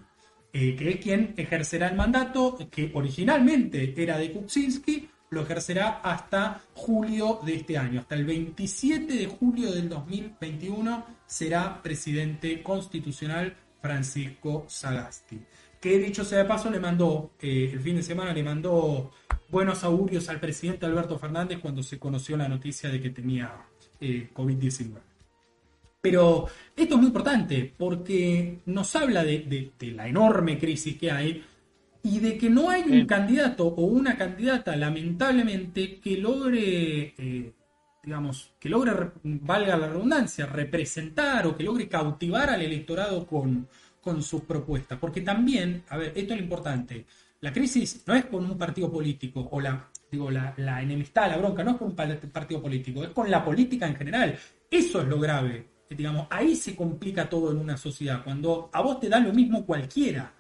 Eh, que es quien ejercerá el mandato que originalmente era de Kuczynski, lo ejercerá hasta julio de este año. Hasta el 27 de julio del 2021 será presidente constitucional Francisco Sagasti. Que dicho sea de paso, le mandó, eh, el fin de semana le mandó buenos augurios al presidente Alberto Fernández cuando se conoció la noticia de que tenía eh, COVID-19. Pero esto es muy importante porque nos habla de, la enorme crisis que hay y de que no hay un candidato o una candidata, lamentablemente, que logre, eh, digamos, que logre, valga la redundancia, representar o que logre cautivar al electorado con, con sus propuestas. Porque también, a ver, esto es lo importante, la crisis no es con un partido político o la, digo, la, la enemistad, la bronca, no es con un partido político, es con la política en general. Eso es lo grave digamos, ahí se complica todo en una sociedad, cuando a vos te da lo mismo cualquiera.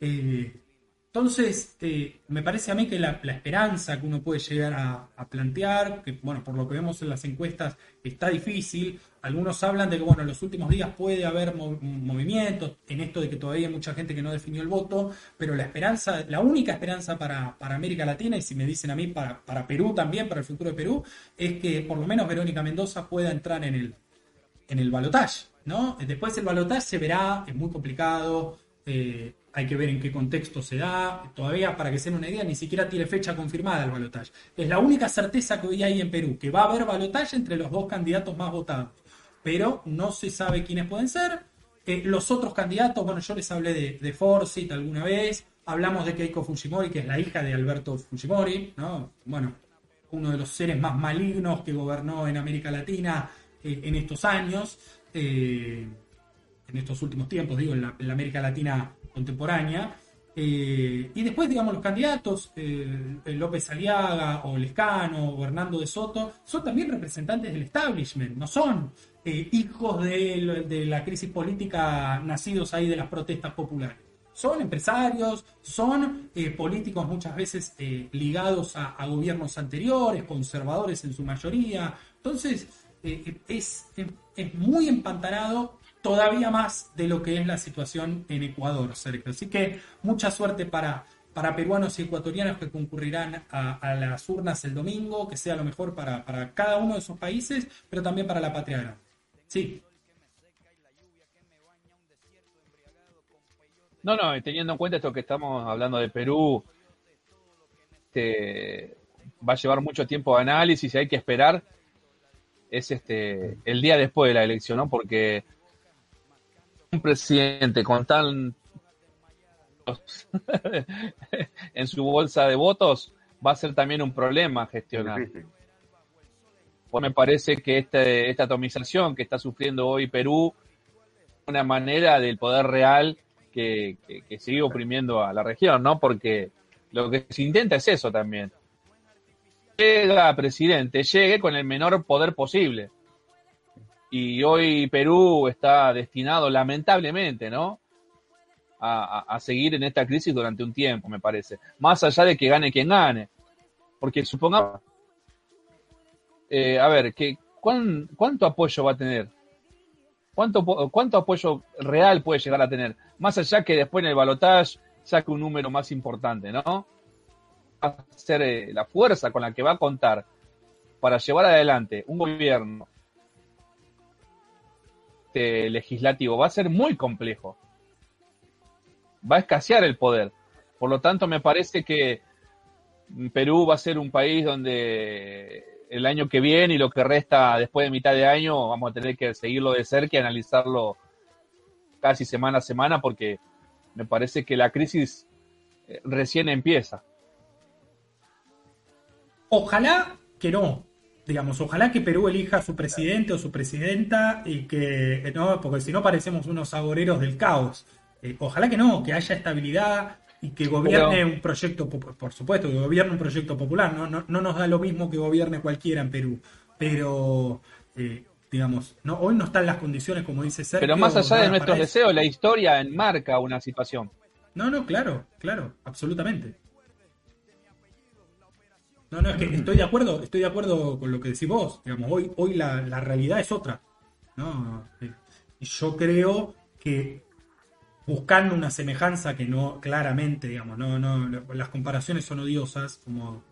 Eh, entonces, eh, me parece a mí que la, esperanza que uno puede llegar a, plantear, que bueno, por lo que vemos en las encuestas está difícil, algunos hablan de que bueno, en los últimos días puede haber movimientos, en esto de que todavía hay mucha gente que no definió el voto, pero la esperanza, la única esperanza para, América Latina, y si me dicen a mí para, para Perú también, para el futuro de Perú, es que por lo menos Verónica Mendoza pueda entrar en el, en el balotaje, ¿no? Después el balotaje se verá, es muy complicado, eh, hay que ver en qué contexto se da, todavía para que se den una idea, ni siquiera tiene fecha confirmada el balotaje. Es la única certeza que hoy hay en Perú, que va a haber balotaje entre los dos candidatos más votados, pero no se sabe quiénes pueden ser. Eh, los otros candidatos, bueno, yo les hablé de, de alguna vez, hablamos de Keiko Fujimori, que es la hija de Alberto Fujimori, ¿no? Bueno, uno de los seres más malignos que gobernó en América Latina en estos años. Eh, en estos últimos tiempos, digo, en la, América Latina contemporánea. Eh, y después, digamos, los candidatos, eh, López Aliaga o Lescano o Hernando de Soto, son también representantes del establishment, no son hijos de, la crisis política nacidos ahí de las protestas populares. Son empresarios, son políticos muchas veces ligados a, gobiernos anteriores, conservadores en su mayoría. Entonces, es, muy empantanado todavía más de lo que es la situación en Ecuador, Sergio. Así que mucha suerte para, para peruanos y ecuatorianos que concurrirán a, las urnas el domingo, que sea lo mejor para, cada uno de esos países, pero también para la patria Sí. No, no, teniendo en cuenta esto que estamos hablando de Perú, este, va a llevar mucho tiempo de análisis y hay que esperar es este el día después de la elección, ¿no? Porque un presidente con tan en su bolsa de votos va a ser también un problema gestionar. Pues me parece que este, esta atomización que está sufriendo hoy Perú una manera del poder real que, sigue oprimiendo a la región, ¿no? Porque lo que se intenta es eso también, llega presidente, llegue con el menor poder posible. Y hoy Perú está destinado, lamentablemente, ¿no? A, seguir en esta crisis durante un tiempo, me parece. Más allá de que gane quien gane. Porque supongamos, eh, a ver, que, ¿cuánto apoyo va a tener? ¿Cuánto, ¿Cuánto apoyo real puede llegar a tener? Más allá que después en el balotaje saque un número más importante, ¿no? a ser eh, la fuerza con la que va a contar para llevar adelante un gobierno este, legislativo va a ser muy complejo. Va a escasear el poder. Por lo tanto, me parece que Perú va a ser un país donde el año que viene y lo que resta después de mitad de año vamos a tener que seguirlo de cerca y analizarlo casi semana a semana porque me parece que la crisis eh, recién empieza. Ojalá que no, digamos, ojalá que Perú elija a su presidente o su presidenta y que, eh, no, porque si no parecemos unos agoreros del caos. Eh, ojalá que no, que haya estabilidad y que gobierne un proyecto, por supuesto, que gobierne un proyecto popular. No, no, nos da lo mismo que gobierne cualquiera en Perú, pero eh, digamos, no, hoy no están las condiciones como dice Sergio. Pero más allá de nuestros deseos, la historia enmarca una situación. No, no, claro, claro, absolutamente. No, no, es que estoy de acuerdo, estoy de acuerdo con lo que decís vos. Digamos, hoy, hoy la, realidad es otra. ¿no? Y yo creo que buscando una semejanza que no, claramente, digamos, no, no, las comparaciones son odiosas, como,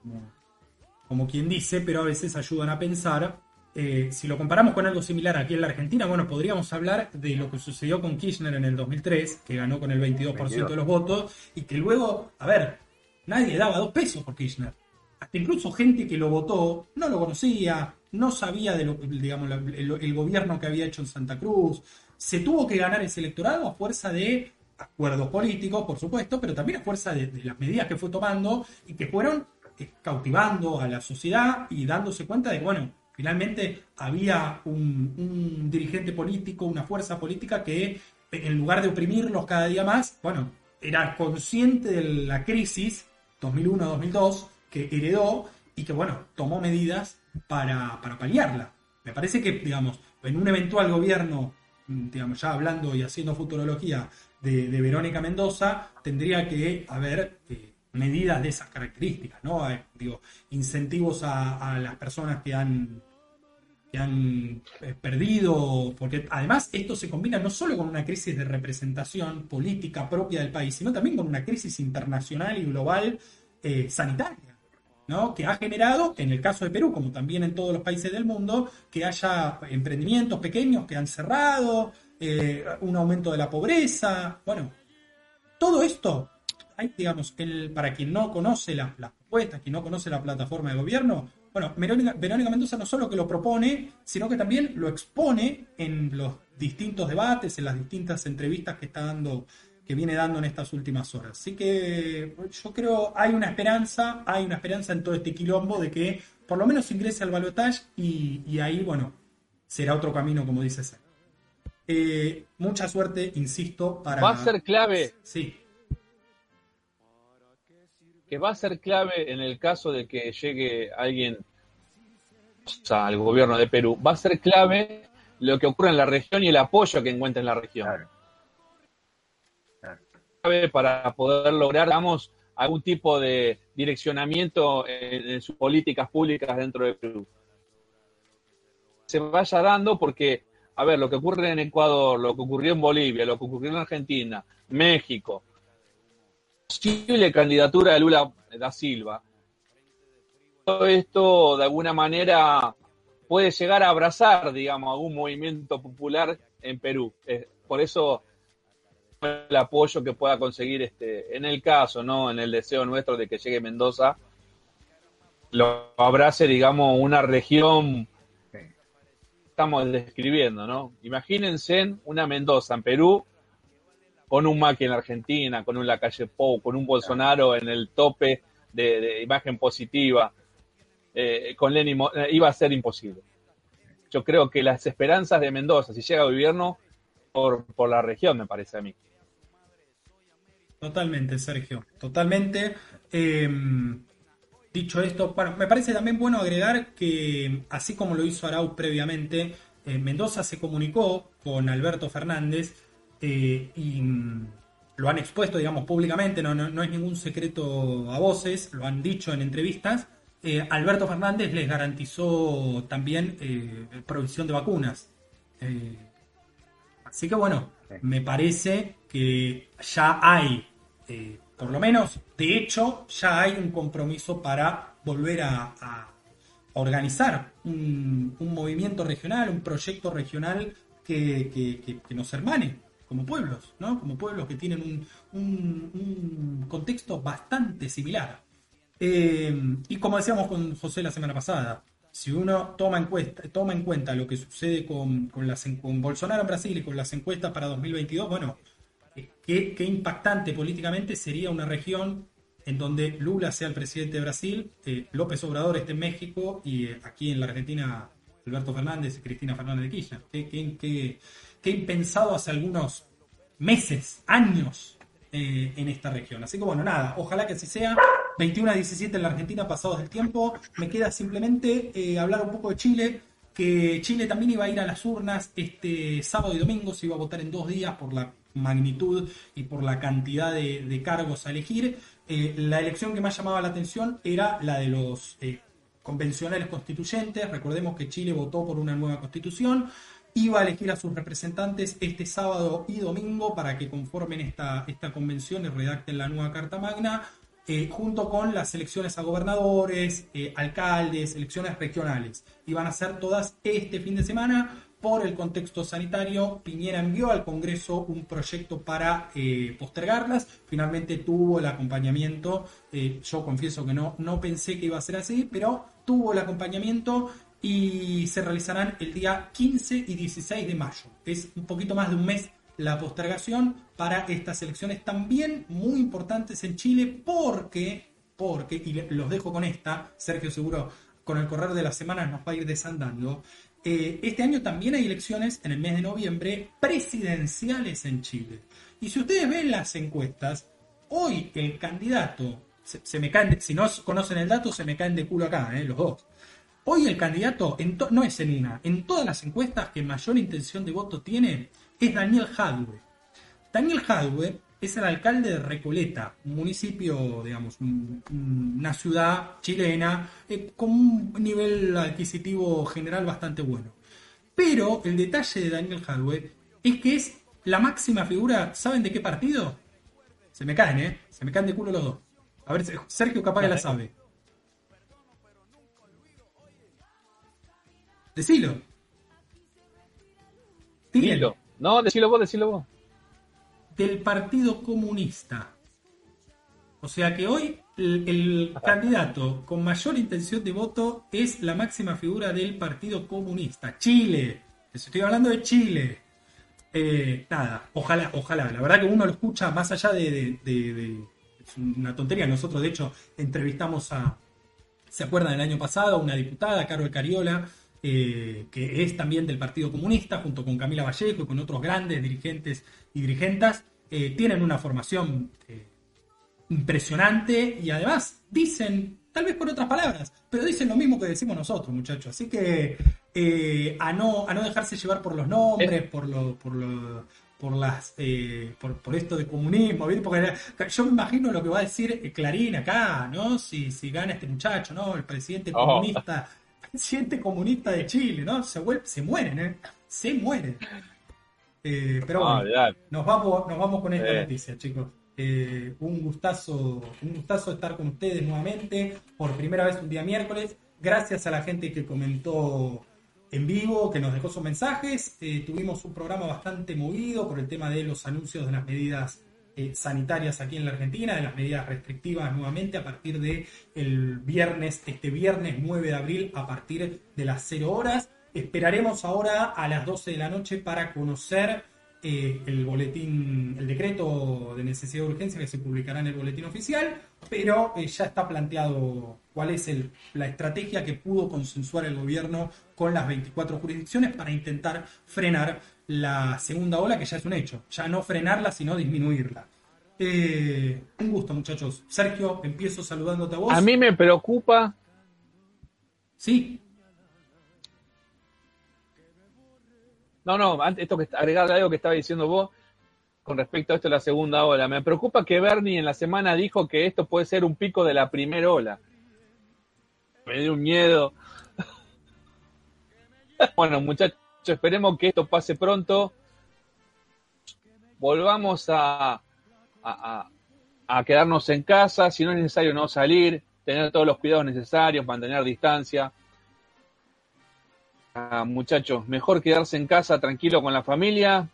como, quien dice, pero a veces ayudan a pensar. Eh, si lo comparamos con algo similar aquí en la Argentina, bueno, podríamos hablar de lo que sucedió con Kirchner en el 2003, que ganó con el 22% de los votos, y que luego, a ver, nadie daba dos pesos por Kirchner hasta incluso gente que lo votó no lo conocía, no sabía de digamos, el, gobierno que había hecho en Santa Cruz. Se tuvo que ganar ese electorado a fuerza de acuerdos políticos, por supuesto, pero también a fuerza de, las medidas que fue tomando y que fueron eh, cautivando a la sociedad y dándose cuenta de, bueno, finalmente había un, dirigente político, una fuerza política que en lugar de oprimirlos cada día más, bueno, era consciente de la crisis 2001-2002 que heredó y que, bueno, tomó medidas para, paliarla. Me parece que, digamos, en un eventual gobierno, digamos, ya hablando y haciendo futurología de, Verónica Mendoza, tendría que haber eh, medidas de esas características, ¿no? Eh, digo, incentivos a, las personas que han, que han eh, perdido, porque además esto se combina no solo con una crisis de representación política propia del país, sino también con una crisis internacional y global sanitaria. Que ha generado, en el caso de Perú, como también en todos los países del mundo, que haya emprendimientos pequeños que han cerrado, eh, un aumento de la pobreza. Bueno, todo esto, hay, digamos, para quien no conoce las la propuestas, quien no conoce la plataforma de gobierno, bueno, Verónica, Verónica Mendoza no solo que lo propone, sino que también lo expone en los distintos debates, en las distintas entrevistas que está dando que viene dando en estas últimas horas. Así que yo creo hay una esperanza, hay una esperanza en todo este quilombo de que por lo menos ingrese al balotaje y, ahí, bueno, será otro camino, como dice Eh, mucha suerte, insisto, para... Va a ser clave. Sí. Que va a ser clave en el caso de que llegue alguien al gobierno de Perú. Va a ser clave lo que ocurre en la región y el apoyo que encuentra en la región. Claro. Para poder lograr, digamos, algún tipo de direccionamiento en, sus políticas públicas dentro de Perú. Se vaya dando porque a ver, lo que ocurre en Ecuador, lo que ocurrió en Bolivia, lo que ocurrió en Argentina, México, posible candidatura de Lula da Silva, todo esto de alguna manera puede llegar a abrazar, digamos, algún movimiento popular en Perú. Por eso el apoyo que pueda conseguir este, en el caso, ¿no? En el deseo nuestro de que llegue Mendoza, lo abrace, digamos, una región estamos describiendo, ¿no? Imagínense una Mendoza en Perú con un Macri en Argentina, con un Lacalle Pou, con un Bolsonaro en el tope de, de imagen positiva, eh, con Lenin, eh, iba a ser imposible. Yo creo que las esperanzas de Mendoza, si llega a gobierno, por, por la región, me parece a mí. Totalmente, Sergio, totalmente. Eh, Dicho esto, bueno, me parece también bueno agregar que, así como lo hizo Arau previamente, eh, Mendoza se comunicó con Alberto Fernández eh, y mm, lo han expuesto, digamos, públicamente, no, no, no, es ningún secreto a voces, lo han dicho en entrevistas. Eh, Alberto Fernández les garantizó también provisión de vacunas. Así que bueno, me parece ya hay eh, por lo menos, de hecho, ya hay un compromiso para volver a, organizar un, movimiento regional, un proyecto regional que, nos hermane como pueblos, ¿no? Como pueblos que tienen un, contexto bastante similar. Eh, y como decíamos con José la semana pasada, si uno toma en, cuenta, toma en cuenta lo que sucede con, con Bolsonaro en Brasil y con las encuestas para 2022, bueno, qué, impactante políticamente sería una región en donde Lula sea el presidente de Brasil, eh, López Obrador esté en México y eh, aquí en la Argentina Alberto Fernández y Cristina Fernández de Kirchner. Qué, qué, qué, impensado hace algunos meses, años eh, en esta región. Así que bueno, nada, ojalá que así sea. 21 a 17 en la Argentina pasados del tiempo. Me queda simplemente hablar un poco de Chile que Chile también iba a ir a las urnas este sábado y domingo, se iba a votar en dos días por la magnitud y por la cantidad de, cargos a elegir. Eh, la elección que más llamaba la atención era la de los eh, convencionales constituyentes. Recordemos que Chile votó por una nueva constitución. Iba a elegir a sus representantes este sábado y domingo para que conformen esta, esta convención y redacten la nueva Carta Magna. Eh, junto con las elecciones a gobernadores, alcaldes, elecciones regionales. Iban a ser todas este fin de semana. Por el contexto sanitario, Piñera envió al Congreso un proyecto para eh, postergarlas. Finalmente tuvo el acompañamiento. Eh, yo confieso que no, no pensé que iba a ser así, pero tuvo el acompañamiento y se realizarán el día 15 y 16 de mayo. Es un poquito más de un mes la postergación para estas elecciones también muy importantes en Chile porque, porque, y los dejo con esta, Sergio seguro con el correr de las semanas nos va a ir desandando, eh, este año también hay elecciones en el mes de noviembre presidenciales en Chile. Y si ustedes ven las encuestas, hoy el candidato, se, me caen, si no conocen el dato, se me caen de culo acá, eh, los dos. Hoy el candidato, en no es en una, en todas las encuestas que mayor intención de voto tiene, es Daniel Jadwe. Daniel Jadwe es el alcalde de Recoleta, un municipio, digamos, un, una ciudad chilena eh, con un nivel adquisitivo general bastante bueno. Pero el detalle de Daniel Jadwe es que es la máxima figura, ¿saben de qué partido? Se me caen, ¿eh? Se me caen de culo los dos. A ver, Sergio capaz que la sabe. Decilo. Dilo. No, decilo vos, decilo vos. Del Partido Comunista. O sea que hoy el, candidato con mayor intención de voto es la máxima figura del Partido Comunista. Chile. Les estoy hablando de Chile. Eh, nada, ojalá, ojalá. La verdad que uno lo escucha más allá de, Es una tontería. Nosotros, de hecho, entrevistamos a. ¿Se acuerdan del año pasado? Una diputada, Carol Cariola, eh, que es también del Partido Comunista, junto con Camila Vallejo y con otros grandes dirigentes y dirigentas, eh, tienen una formación eh, impresionante y además dicen, tal vez por otras palabras, pero dicen lo mismo que decimos nosotros, muchachos. Así que a, no, a no dejarse llevar por los nombres, por lo, por lo por las por, esto de comunismo, porque yo me imagino lo que va a decir Clarín acá, ¿no? Si, si gana este muchacho, ¿no? El presidente oh. comunista presidente comunista de Chile, ¿no? Se, se mueren, ¿eh? Se mueren. Eh, pero bueno, nos vamos, nos vamos con esta noticia, chicos. Eh, un gustazo, un gustazo estar con ustedes nuevamente, por primera vez un día miércoles. Gracias a la gente que comentó en vivo, que nos dejó sus mensajes. Eh, tuvimos un programa bastante movido por el tema de los anuncios de las medidas sanitarias aquí en la Argentina, de las medidas restrictivas nuevamente a partir de el viernes, este viernes 9 de abril a partir de las 0 horas. Esperaremos ahora a las 12 de la noche para conocer eh, el boletín, el decreto de necesidad de urgencia que se publicará en el boletín oficial, pero eh, ya está planteado cuál es la estrategia que pudo consensuar el gobierno con las 24 jurisdicciones para intentar frenar la segunda ola, que ya es un hecho. Ya no frenarla, sino disminuirla. Eh, un gusto, muchachos. Sergio, empiezo saludándote a vos. A mí me preocupa. Sí. No, no, esto que agregarle algo que estaba diciendo vos con respecto a esto de la segunda ola. Me preocupa que Bernie en la semana dijo que esto puede ser un pico de la primera ola. Me dio un miedo. bueno, muchachos esperemos que esto pase pronto. Volvamos a, a, quedarnos en casa, si no es necesario no salir, tener todos los cuidados necesarios, mantener distancia. Ah, muchachos, mejor quedarse en casa tranquilo con la familia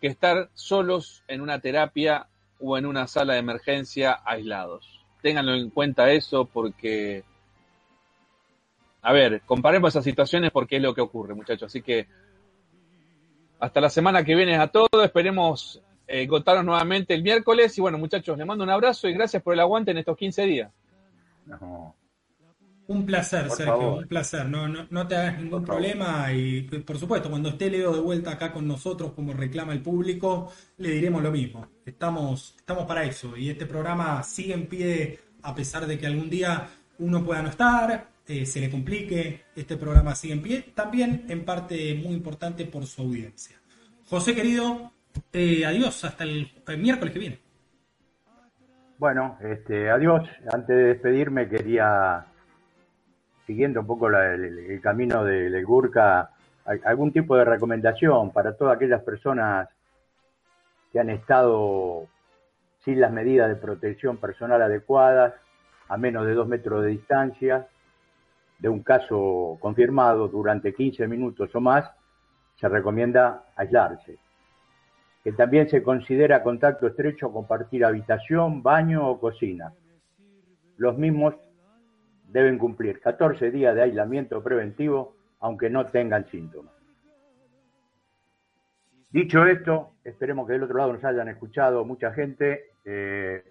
que estar solos en una terapia o en una sala de emergencia aislados. Ténganlo en cuenta eso porque a ver, comparemos esas situaciones porque es lo que ocurre, muchachos. Así que hasta la semana que viene a todos. Esperemos eh, nuevamente el miércoles. Y bueno, muchachos, les mando un abrazo y gracias por el aguante en estos 15 días. Un placer, Sergio, un placer. No, no, te hagas ningún problema y por supuesto, cuando esté Leo de vuelta acá con nosotros, como reclama el público, le diremos lo mismo. Estamos, estamos para eso y este programa sigue en pie a pesar de que algún día uno pueda no estar, eh, se le complique, este programa sigue en pie, también en parte muy importante por su audiencia. José querido, eh, adiós hasta el, miércoles que viene. Bueno, este, adiós. Antes de despedirme quería, siguiendo un poco el, camino del de Gurka, algún tipo de recomendación para todas aquellas personas que han estado sin las medidas de protección personal adecuadas, a menos de dos metros de distancia, de un caso confirmado durante 15 minutos o más, se recomienda aislarse. Que también se considera contacto estrecho compartir habitación, baño o cocina. Los mismos deben cumplir 14 días de aislamiento preventivo aunque no tengan síntomas. Dicho esto, esperemos que del otro lado nos hayan escuchado mucha gente. Eh,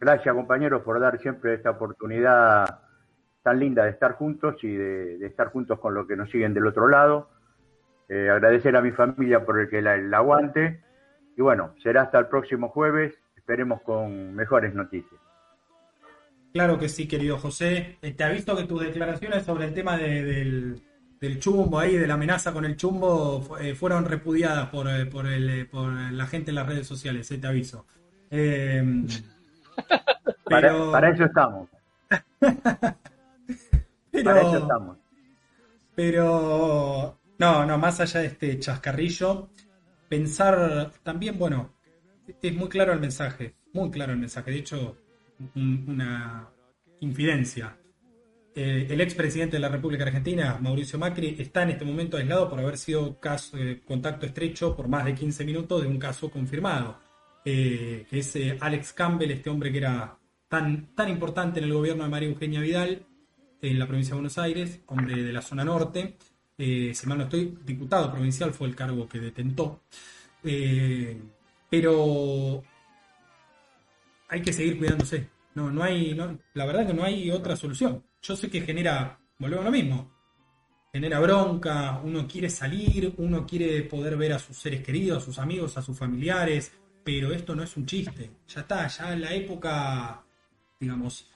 gracias compañeros por dar siempre esta oportunidad tan linda de estar juntos y de, estar juntos con los que nos siguen del otro lado. Eh, agradecer a mi familia por el que la, aguante. Y bueno, será hasta el próximo jueves. Esperemos con mejores noticias. Claro que sí, querido José. Eh, te ha visto que tus declaraciones sobre el tema del, chumbo ahí, de la amenaza con el chumbo, eh, fueron repudiadas por, por, el, por, la gente en las redes sociales, te aviso. para, para eso estamos. Pero, Pero, no, no, más allá de este chascarrillo, pensar también, bueno, es muy claro el mensaje, muy claro el mensaje. De hecho, una infidencia. Eh, el expresidente de la República Argentina, Mauricio Macri, está en este momento aislado por haber sido caso, eh, contacto estrecho por más de 15 minutos de un caso confirmado. Eh, que es Alex Campbell, este hombre que era tan, tan importante en el gobierno de María Eugenia Vidal, en la provincia de Buenos Aires, hombre de la zona norte. Si estoy, diputado provincial fue el cargo que detentó. Pero hay que seguir cuidándose. No, no hay, la verdad que no hay otra solución. Yo sé que genera, volvemos a lo mismo, genera bronca, uno quiere salir, uno quiere poder ver a sus seres queridos, a sus amigos, a sus familiares, pero esto no es un chiste. Ya está, ya en la época, digamos,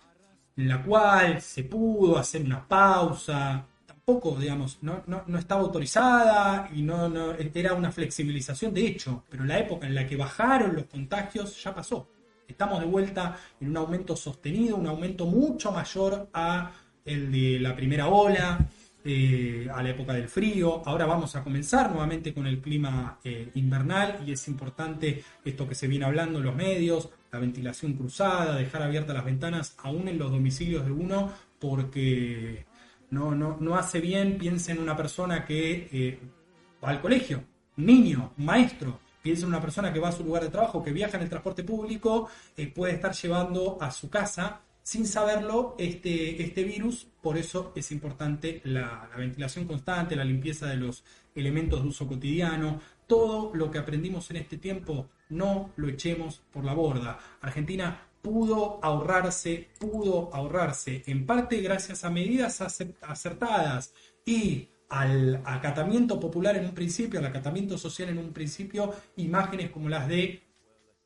en la cual se pudo hacer una pausa, tampoco, digamos, no, no, estaba autorizada y no, no, era una flexibilización de hecho, pero la época en la que bajaron los contagios ya pasó. Estamos de vuelta en un aumento sostenido, un aumento mucho mayor a el de la primera ola, eh, a la época del frío. Ahora vamos a comenzar nuevamente con el clima eh, invernal y es importante esto que se viene hablando en los medios, la ventilación cruzada, dejar abiertas las ventanas aún en los domicilios de uno, porque no, no, no hace bien, piensa en una persona que eh, va al colegio, niño, maestro, piensa en una persona que va a su lugar de trabajo, que viaja en el transporte público, puede estar llevando a su casa sin saberlo este, este virus, por eso es importante la, ventilación constante, la limpieza de los elementos de uso cotidiano, todo lo que aprendimos en este tiempo no lo echemos por la borda. Argentina pudo ahorrarse, pudo ahorrarse, en parte gracias a medidas acertadas y al acatamiento popular en un principio, al acatamiento social en un principio, imágenes como las de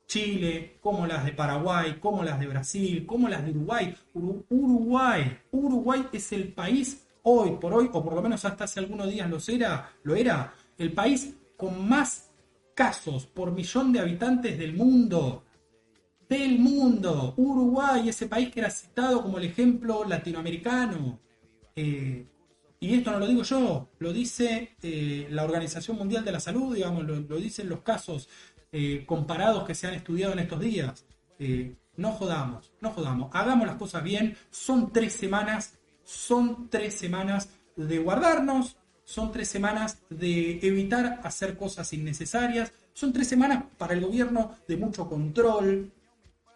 Chile, como las de Paraguay, como las de Brasil, como las de Uruguay. Uruguay, Uruguay es el país hoy por hoy, o por lo menos hasta hace algunos días lo era, lo era, el país con más casos por millón de habitantes del mundo. Del mundo. Uruguay, ese país que era citado como el ejemplo latinoamericano. Eh, y esto no lo digo yo, lo dice eh, la Organización Mundial de la Salud, digamos, lo, dicen los casos eh, comparados que se han estudiado en estos días. Eh, no jodamos, no jodamos, hagamos las cosas bien. Son tres semanas, son tres semanas de guardarnos, son tres semanas de evitar hacer cosas innecesarias, son tres semanas para el gobierno de mucho control.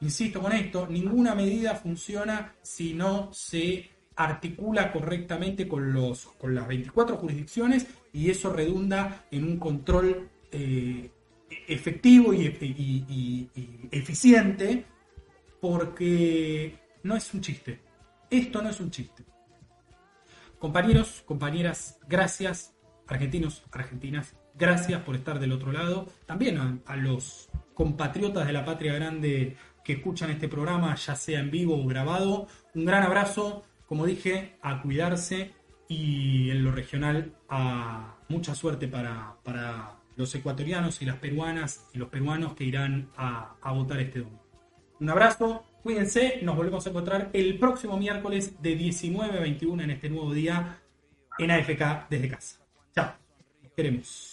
Insisto con esto, ninguna medida funciona si no se articula correctamente con, los, con las 24 jurisdicciones y eso redunda en un control eh, efectivo y, eficiente porque no es un chiste. Esto no es un chiste. Compañeros, compañeras, gracias. Argentinos, argentinas, gracias por estar del otro lado. También a, los compatriotas de la patria grande que escuchan este programa, ya sea en vivo o grabado. Un gran abrazo, como dije, a cuidarse y en lo regional a mucha suerte para, para los ecuatorianos y las peruanas y los peruanos que irán a, votar este domingo. Un abrazo, cuídense, nos volvemos a encontrar el próximo miércoles de 19 a 21 en este nuevo día en AFK desde casa. Chao, queremos.